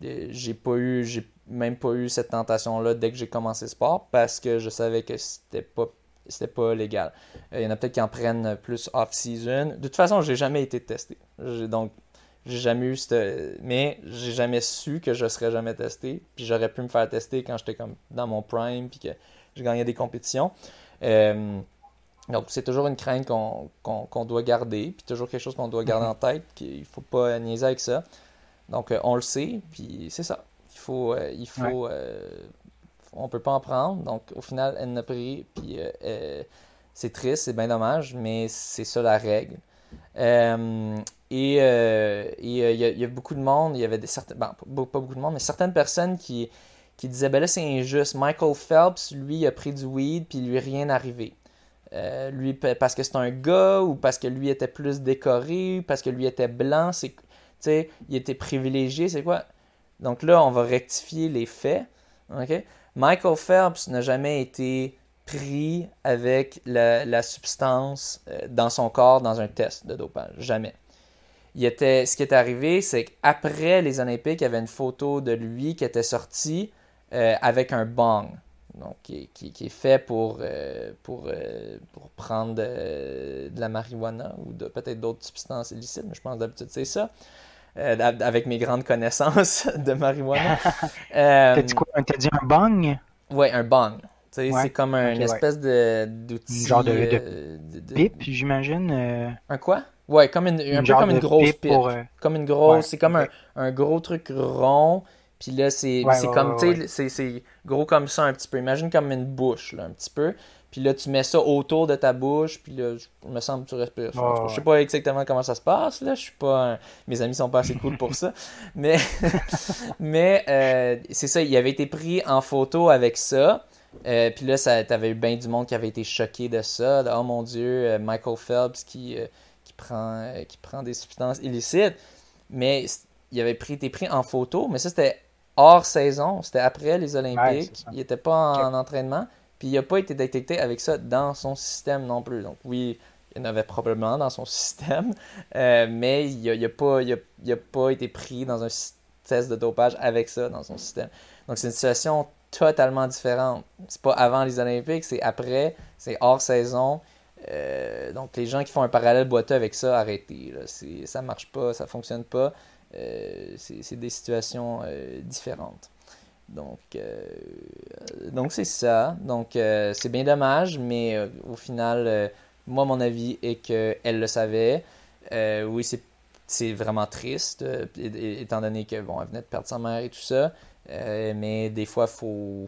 j'ai pas eu, j'ai même pas eu cette tentation-là dès que j'ai commencé le sport parce que je savais que c'était pas c'était pas légal. Il y en a peut-être qui en prennent plus off-season. De toute façon, j'ai jamais été testé. Donc, j'ai jamais eu cette... Mais j'ai jamais su que je serais jamais testé. Puis j'aurais pu me faire tester quand j'étais comme dans mon prime puis que je gagnais des compétitions. Euh, donc, c'est toujours une crainte qu'on doit garder, puis toujours quelque chose qu'on doit garder en tête, qu'il ne faut pas niaiser avec ça. Donc, euh, on le sait, puis c'est ça. Il faut, euh, il faut, on peut pas en prendre. Donc, au final, elle n'a pris, puis c'est triste, c'est bien dommage, mais c'est ça la règle. et il y, a beaucoup de monde, il y avait des pas beaucoup de monde, mais certaines personnes qui, qui disait ben là c'est injuste. Michael Phelps, lui, a pris du weed puis lui rien arrivé. Euh, lui parce que c'est un gars ou parce que lui était plus décoré, parce que lui était blanc, c'est il était privilégié, c'est quoi? Donc là, on va rectifier les faits. OK? Michael Phelps n'a jamais été pris avec la, substance euh, dans son corps dans un test de dopage, jamais. Il ce qui est arrivé, c'est qu'après les Olympiques, il y avait une photo de lui qui était sortie euh, avec un bong. Donc, qui, est fait pour, euh, prendre de, la marijuana ou de, peut-être d'autres substances illicites, mais je pense d'habitude c'est ça. Avec mes grandes connaissances de marijuana. T'as dit quoi T'as dit un bong? Oui, un bong. C'est comme une espèce de d'outil. Genre de, de, pipe, j'imagine. Un quoi? Ouais, comme une, un peu comme une grosse pipe. Comme une grosse. c'est comme un, un, gros truc rond puis là, c'est comme, tu sais, c'est gros comme ça un petit peu. Imagine comme une bouche, là, un petit peu. Puis là, tu mets ça autour de ta bouche, puis là, je me semble que tu respires. je sais pas exactement comment ça se passe, là. Je suis pas... Mes amis sont pas assez cool pour ça. Mais, mais euh, c'est ça, il avait été pris en photo avec ça. Euh, puis là, t'avais eu bien du monde qui avait été choqué de ça. oh mon Dieu, euh, Michael Phelps qui, qui, prend, qui prend des substances illicites. Mais il avait pris, été pris en photo, mais ça, c'était hors saison, c'était après les Olympiques. il n'était pas en, entraînement. Puis il n'a pas été détecté avec ça dans son système non plus. Donc oui, il en avait probablement dans son système, euh, mais il n'a a pas, pas été pris dans un test de dopage avec ça dans son système. Donc c'est une situation totalement différente. C'est pas avant les Olympiques, c'est après, c'est hors saison. Euh, donc les gens qui font un parallèle boiteux avec ça, arrêtez. Là. Ça marche pas, ça fonctionne pas. Euh, c'est des situations différentes. Donc, donc c'est ça. Donc, c'est bien dommage, mais au final, moi, mon avis est qu'elle le savait. oui, c'est c'est vraiment triste, euh, étant donné que bon, elle venait de perdre sa mère et tout ça. Euh, mais des fois, faut,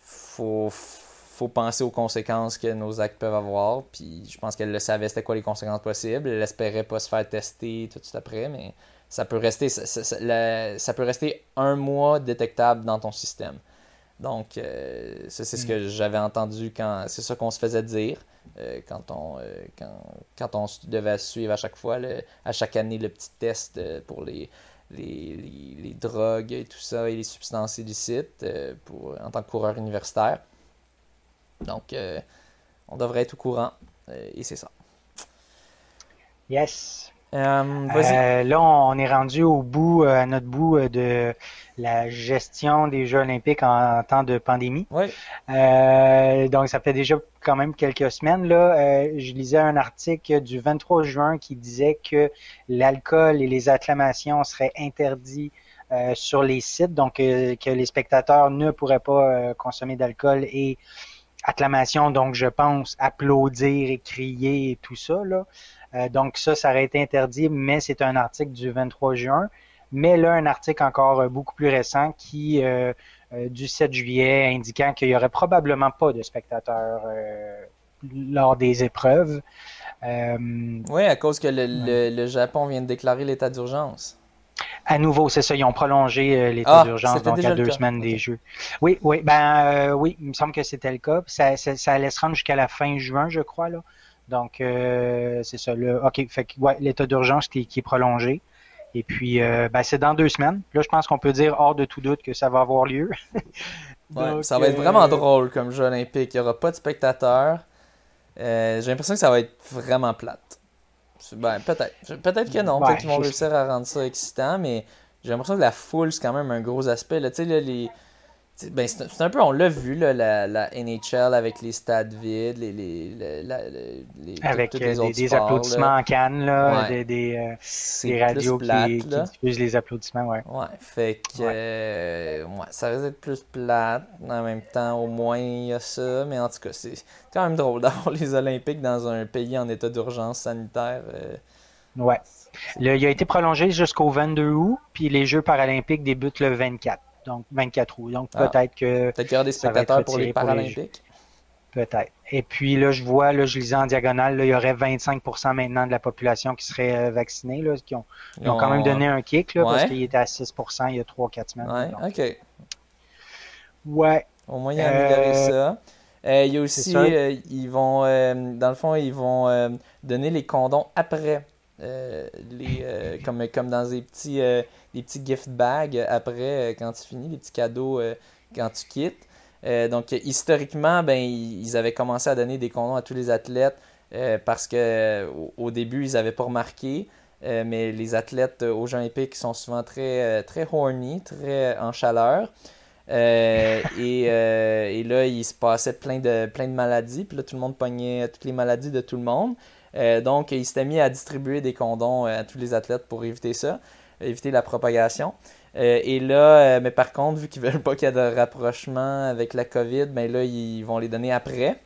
faut, faut penser aux conséquences que nos actes peuvent avoir. Puis je pense qu'elle le savait, c'était quoi les conséquences possibles. Elle espérait pas se faire tester tout de suite après, mais ça peut rester, ça, ça peut rester un mois détectable dans ton système. Donc, euh, c'est ce que mm. j'avais entendu quand. C'est ça qu'on se faisait dire euh, quand, on, euh, quand, on devait suivre à chaque fois, à chaque année, le petit test pour les, les, drogues et tout ça et les substances illicites pour, en tant que coureur universitaire. Donc, on devrait être au courant et c'est ça. Yes. Là, on est rendu au bout, à notre bout de la gestion des Jeux olympiques en, temps de pandémie. Oui. Euh, donc, ça fait déjà quand même quelques semaines. Là, euh, je lisais un article du 23 juin qui disait que l'alcool et les acclamations seraient interdits euh, sur les sites, donc que les spectateurs ne pourraient pas consommer d'alcool et acclamations, donc je pense applaudir et crier et tout ça. Là. Donc ça, ça aurait été interdit, mais c'est un article du 23 juin. Mais là, un article encore euh, beaucoup plus récent qui euh, euh, du 7 juillet indiquant qu'il y aurait probablement pas de spectateurs lors des épreuves. oui, à cause que le, Japon vient de déclarer l'état d'urgence. À nouveau, c'est ça, ils ont prolongé l'état ah, d'urgence donc à deux semaines des Jeux. Oui, oui, ben oui, il me semble que c'était le cas. Ça, ça, ça allait se rendre jusqu'à la fin juin, je crois là. Donc c'est ça. Le, ok, fait que ouais, l'état d'urgence qui, qui, est prolongé. Et puis, euh, ben, c'est dans deux semaines. Là, je pense qu'on peut dire hors de tout doute que ça va avoir lieu. ça va être vraiment euh, drôle comme jeu olympique. Il n'y aura pas de spectateurs. Euh, j'ai l'impression que ça va être vraiment plate. Ben, peut-être. Peut-être que non. Peut-être qu'ils vont réussir à rendre ça excitant, mais j'ai l'impression que la foule, c'est quand même un gros aspect. Tu sais, les ben, c'est un peu, on l'a vu, là, la, la, NHL avec les stades vides, les, les, les avec les euh, des, applaudissements en canne, là, des, des, euh, radios qui, diffusent les applaudissements. Ouais, ouais fait que euh, ouais. ça risque d'être plus plate. En même temps, au moins, il y a ça. Mais en tout cas, c'est quand même drôle d'avoir les Olympiques dans un pays en état d'urgence sanitaire. ouais. il a été prolongé jusqu'au 22 août, puis les Jeux paralympiques débutent le 24 donc 24 août. Donc ah. peut-être que. Peut-être qu'il y aura des spectateurs pour les Paralympiques? Peut-être. Et puis là, je vois, là, je lisais en diagonale, là, il y aurait 25% maintenant de la population qui serait euh, vaccinée, là, qui ont, ils ont quand même donné un kick, là, parce qu'il était à 6% il y a 3-4 semaines. Ouais, ok. Ouais. Au moins, il y a euh, ça. Euh, il y a aussi, ils vont, dans le fond, ils vont donner les condoms après, les, comme, comme dans des petits des petits gift bags après euh, quand tu finis, des petits cadeaux euh, quand tu quittes. Euh, donc, historiquement, ben, ils avaient commencé à donner des condoms à tous les athlètes parce que au, début, ils n'avaient pas remarqué. mais les athlètes aux Jeux Olympiques sont souvent très, très horny, très en chaleur. et, et, là, il se passait plein de, plein de maladies. Puis là, tout le monde pognait toutes les maladies de tout le monde. Donc, il s'était mis à distribuer des condoms à tous les athlètes pour éviter ça éviter la propagation. Euh, et là, euh, mais par contre, vu qu'ils veulent pas qu'il y ait de rapprochement avec la COVID, ben là, ils vont les donner après.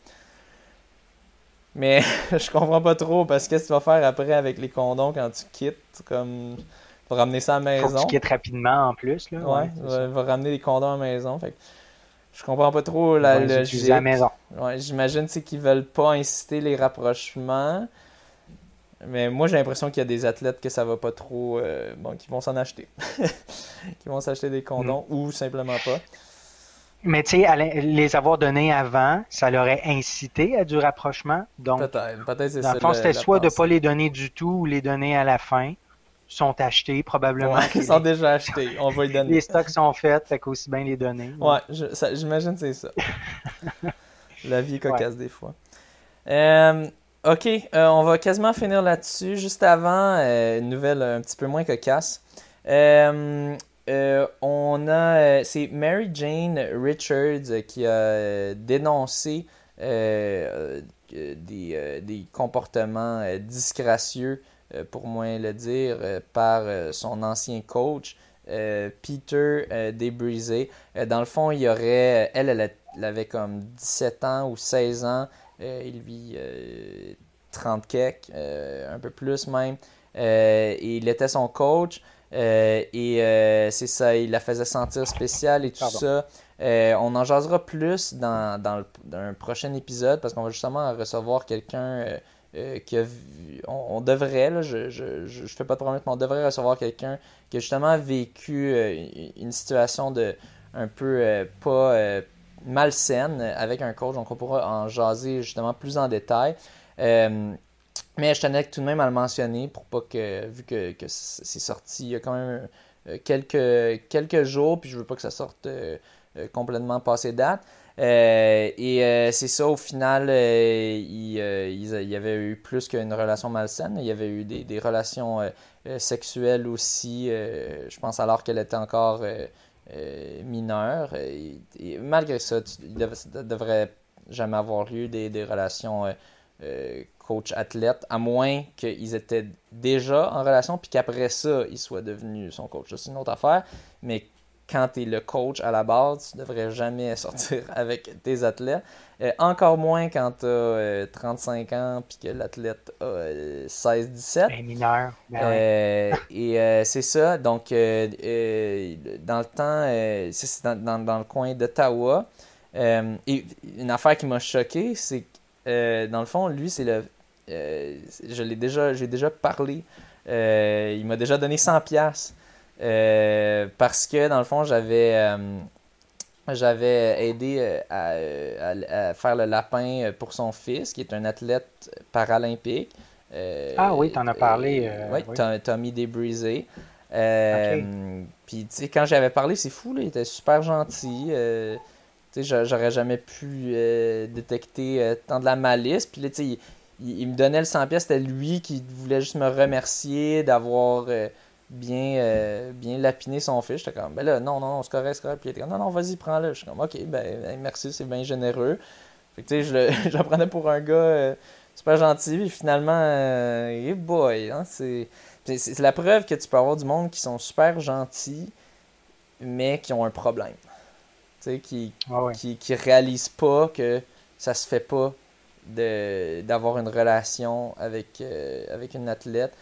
Mais je comprends pas trop parce que qu'est-ce que tu vas faire après avec les condoms quand tu quittes comme pour ramener ça à la maison. Faut que tu quittes rapidement en plus là. Ouais, ouais va, ramener les condoms à la maison. Fait je comprends pas trop la logique. à la maison. Ouais, j'imagine c'est qu'ils veulent pas inciter les rapprochements. Mais moi, j'ai l'impression qu'il y a des athlètes que ça va pas trop. Euh, bon, qui vont s'en acheter. qui vont s'acheter des condoms mm. ou simplement pas. Mais tu sais, les avoir donnés avant, ça leur aurait incité à du rapprochement. Donc, peut-être, peut-être c'est ça. Dans le fond, c'était soit de pas les donner du tout ou les donner à la fin. Sont achetés, probablement. ils sont déjà achetés. On va les donner. les stocks sont faits, fait qu'aussi bien les donner. Ouais, j'imagine que c'est ça. la vie est cocasse des fois. Euh, Ok, euh, on va quasiment finir là-dessus. Juste avant, euh, une nouvelle un petit peu moins cocasse. On a, c'est Mary Jane Richards qui a dénoncé des, des, comportements disgracieux, pour moins le dire, par son ancien coach Peter Debrisé. dans le fond, il y aurait. Elle, elle, avait comme 17 ans ou 16 ans. et lui, 30 kek, un peu plus même. et il était son coach. et c'est ça, il la faisait sentir spéciale et tout ça. Euh, on en jasera plus dans, dans, un prochain épisode parce qu'on va justement recevoir quelqu'un euh, euh, a on, devrait, je, je, fais pas de problème, mais on devrait recevoir quelqu'un qui a justement vécu une situation de un peu pas malsaine avec un coach. Donc on pourra en jaser justement plus en détail. mais je tenais tout de même à le mentionner pour pas que, vu que, que c'est sorti il y a quand même quelques, quelques jours, puis je veux pas que ça sorte euh, complètement passé date. Euh, et euh, c'est ça, au final, il, y avait eu plus qu'une relation malsaine. Il y avait eu des, relations sexuelles aussi, je pense alors qu'elle était encore mineure. Et, malgré ça, il ne devrait jamais avoir eu des, des relations coach-athlète, à moins qu'ils étaient déjà en relation, puis qu'après ça, il soit devenu son coach. C'est une autre affaire, mais quand tu es le coach à la base, tu ne devrais jamais sortir avec tes athlètes. Euh, encore moins quand tu as 35 ans puis que l'athlète a 16-17. Un mineur. Ben euh, et euh, c'est ça. Donc, dans le temps, c'est dans, dans, le coin d'Ottawa. et une affaire qui m'a choqué, c'est que, dans le fond, lui, c'est le. je l'ai déjà, j'ai déjà parlé. il m'a déjà donné 100$. Euh, parce que dans le fond, j'avais euh, j'avais aidé euh, à, faire le lapin pour son fils, qui est un athlète paralympique. ah oui, tu en as parlé. oui, Tommy Debrisé. Puis, tu sais, quand j'avais parlé, c'est fou, là, il était super gentil. tu sais, j'aurais jamais pu détecter tant de la malice. Puis là, tu sais, il, me donnait le 100 pièces, c'était lui qui voulait juste me remercier d'avoir bien, euh, bien lapiner son fils. J'étais comme, ben là, non, non, non, c'est correct, c'est correct. Puis il était comme, non, non, vas-y, prends-le. Je suis comme, ok, ben, ben merci, c'est bien généreux. Fait que, tu sais, je le, prenais pour un gars euh, super gentil. Puis finalement, euh, hey boy, hein, c'est, c'est la preuve que tu peux avoir du monde qui sont super gentils, mais qui ont un problème. Tu sais, qui, ah qui, qui réalisent pas que ça se fait pas de, d'avoir une relation avec, avec une athlète.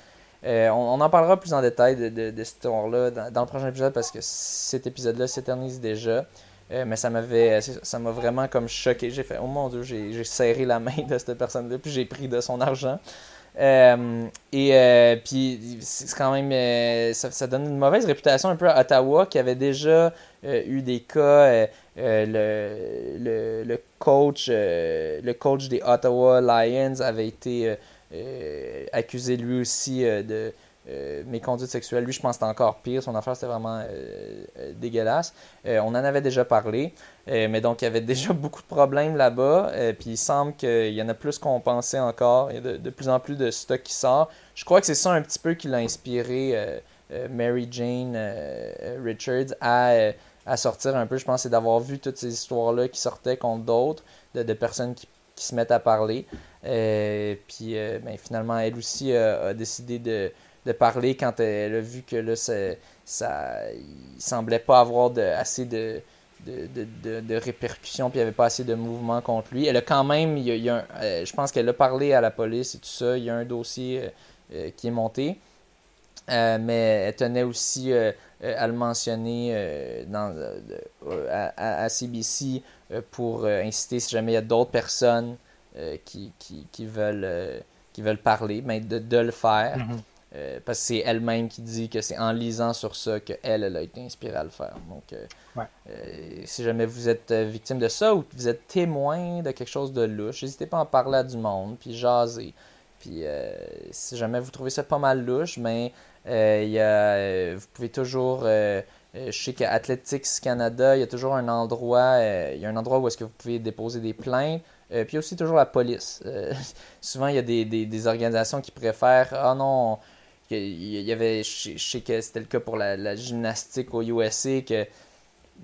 Euh, on, en parlera plus en détail de, de, cette histoire-là dans, le prochain épisode parce que cet épisode-là s'éternise déjà. Euh, mais ça m'avait ça m'a vraiment comme choqué. J'ai fait Oh mon dieu, j'ai serré la main de cette personne-là, puis j'ai pris de son argent. Euh, et puis c'est quand même ça, donne une mauvaise réputation un peu à Ottawa qui avait déjà eu des cas le, le, le, coach le coach des Ottawa Lions avait été euh, accusé lui aussi euh, de euh, méconduite sexuelle. Lui, je pense que c'était encore pire. Son affaire, c'était vraiment dégueulasse. on en avait déjà parlé. mais donc, il y avait déjà beaucoup de problèmes là-bas. puis il semble qu'il y en a plus qu'on pensait encore. Il y a de, plus en plus de stock qui sort. Je crois que c'est ça un petit peu qui l'a inspiré Mary Jane Richards à, sortir un peu. Je pense c'est d'avoir vu toutes ces histoires-là qui sortaient contre d'autres, de, personnes qui, se mettent à parler. Euh, puis euh, ben, finalement, elle aussi a décidé de, parler quand elle a vu que là, ça, il semblait pas avoir de, assez de, répercussions, puis il n'y avait pas assez de mouvement contre lui. Elle a quand même, euh, je pense qu'elle a parlé à la police et tout ça. Il y a un dossier qui est monté. mais elle tenait aussi à le mentionner dans, à, à, CBC pour inciter si jamais il y a d'autres personnes euh, qui, qui, qui, veulent, euh, qui veulent parler, mais de, de le faire. Mhm. Euh, parce que c'est elle-même qui dit que c'est en lisant sur ça qu'elle elle a été inspirée à le faire. Donc, si jamais vous êtes victime de ça ou que vous êtes témoin de quelque chose de louche, n'hésitez pas à en parler à du monde, puis jaser. Puis si jamais vous trouvez ça pas mal louche, mais y a, vous pouvez toujours je sais qu'à Athletics Canada, il y a toujours un endroit, il y a un endroit où est-ce que vous pouvez déposer des plaintes. Euh, puis aussi toujours la police. Euh, souvent, il y a des, des, organisations qui préfèrent Ah non, il y avait, je, sais que c'était le cas pour la, gymnastique au USA, que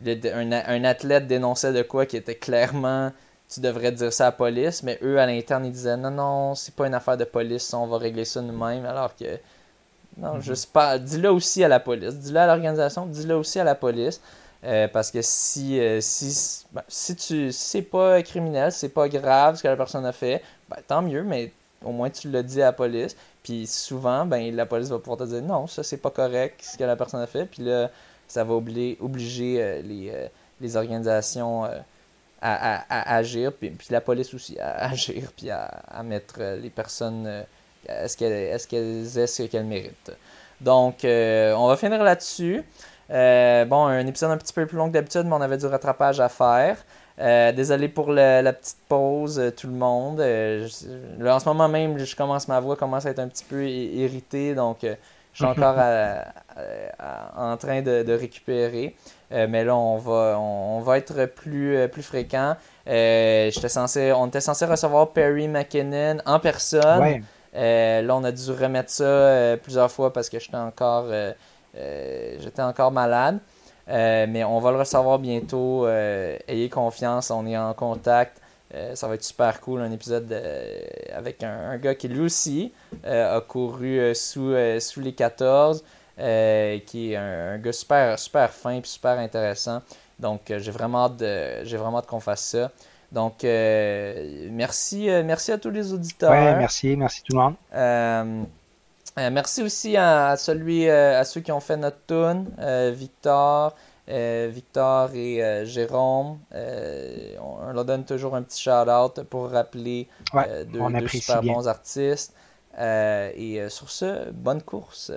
un, athlète dénonçait de quoi qui était clairement tu devrais dire ça à la police, mais eux à l'interne ils disaient non, non, c'est pas une affaire de police, on va régler ça nous-mêmes, alors que Non, mhm. juste pas. Dis-le aussi à la police. Dis-le à l'organisation, dis-le aussi à la police. Euh, parce que si, euh, si, ben, si c'est pas criminel, c'est pas grave ce que la personne a fait, ben, tant mieux, mais au moins tu le dis à la police. Puis souvent, ben, la police va pouvoir te dire non, ça c'est pas correct ce que la personne a fait. Puis là, ça va obliger, obliger les, les organisations à, agir, puis, puis, la police aussi à agir, puis à, mettre les personnes est-ce qu'elles est qu aient ce qu'elles méritent. Donc, euh, on va finir là-dessus. Euh, bon, un épisode un petit peu plus long que d'habitude, mais on avait du rattrapage à faire. Euh, désolé pour la petite pause, tout le monde. en ce moment même, je commence ma voix commence à être un petit peu irritée, donc je suis encore en train de, récupérer. mais là, on va, on, va être plus, plus fréquent. censé, on était censé recevoir Perry McKinnon en personne. Euh, là, on a dû remettre ça euh, plusieurs fois parce que j'étais encore, euh, j'étais encore malade. mais on va le recevoir bientôt. ayez confiance, on est en contact. ça va être super cool, un épisode avec un, gars qui lui aussi a couru sous, sous les 14, qui est un, gars super, super fin et super intéressant. Donc j'ai vraiment hâte hâte qu'on fasse ça. Donc, euh, merci, euh, merci à tous les auditeurs. Ouais, merci, merci tout le monde. Euh, merci aussi à, celui, à ceux qui ont fait notre tune, Victor, Victor et Jérôme. On, leur donne toujours un petit shout-out pour rappeler deux, super bons artistes. et sur ce, bonne course.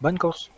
Bonne course.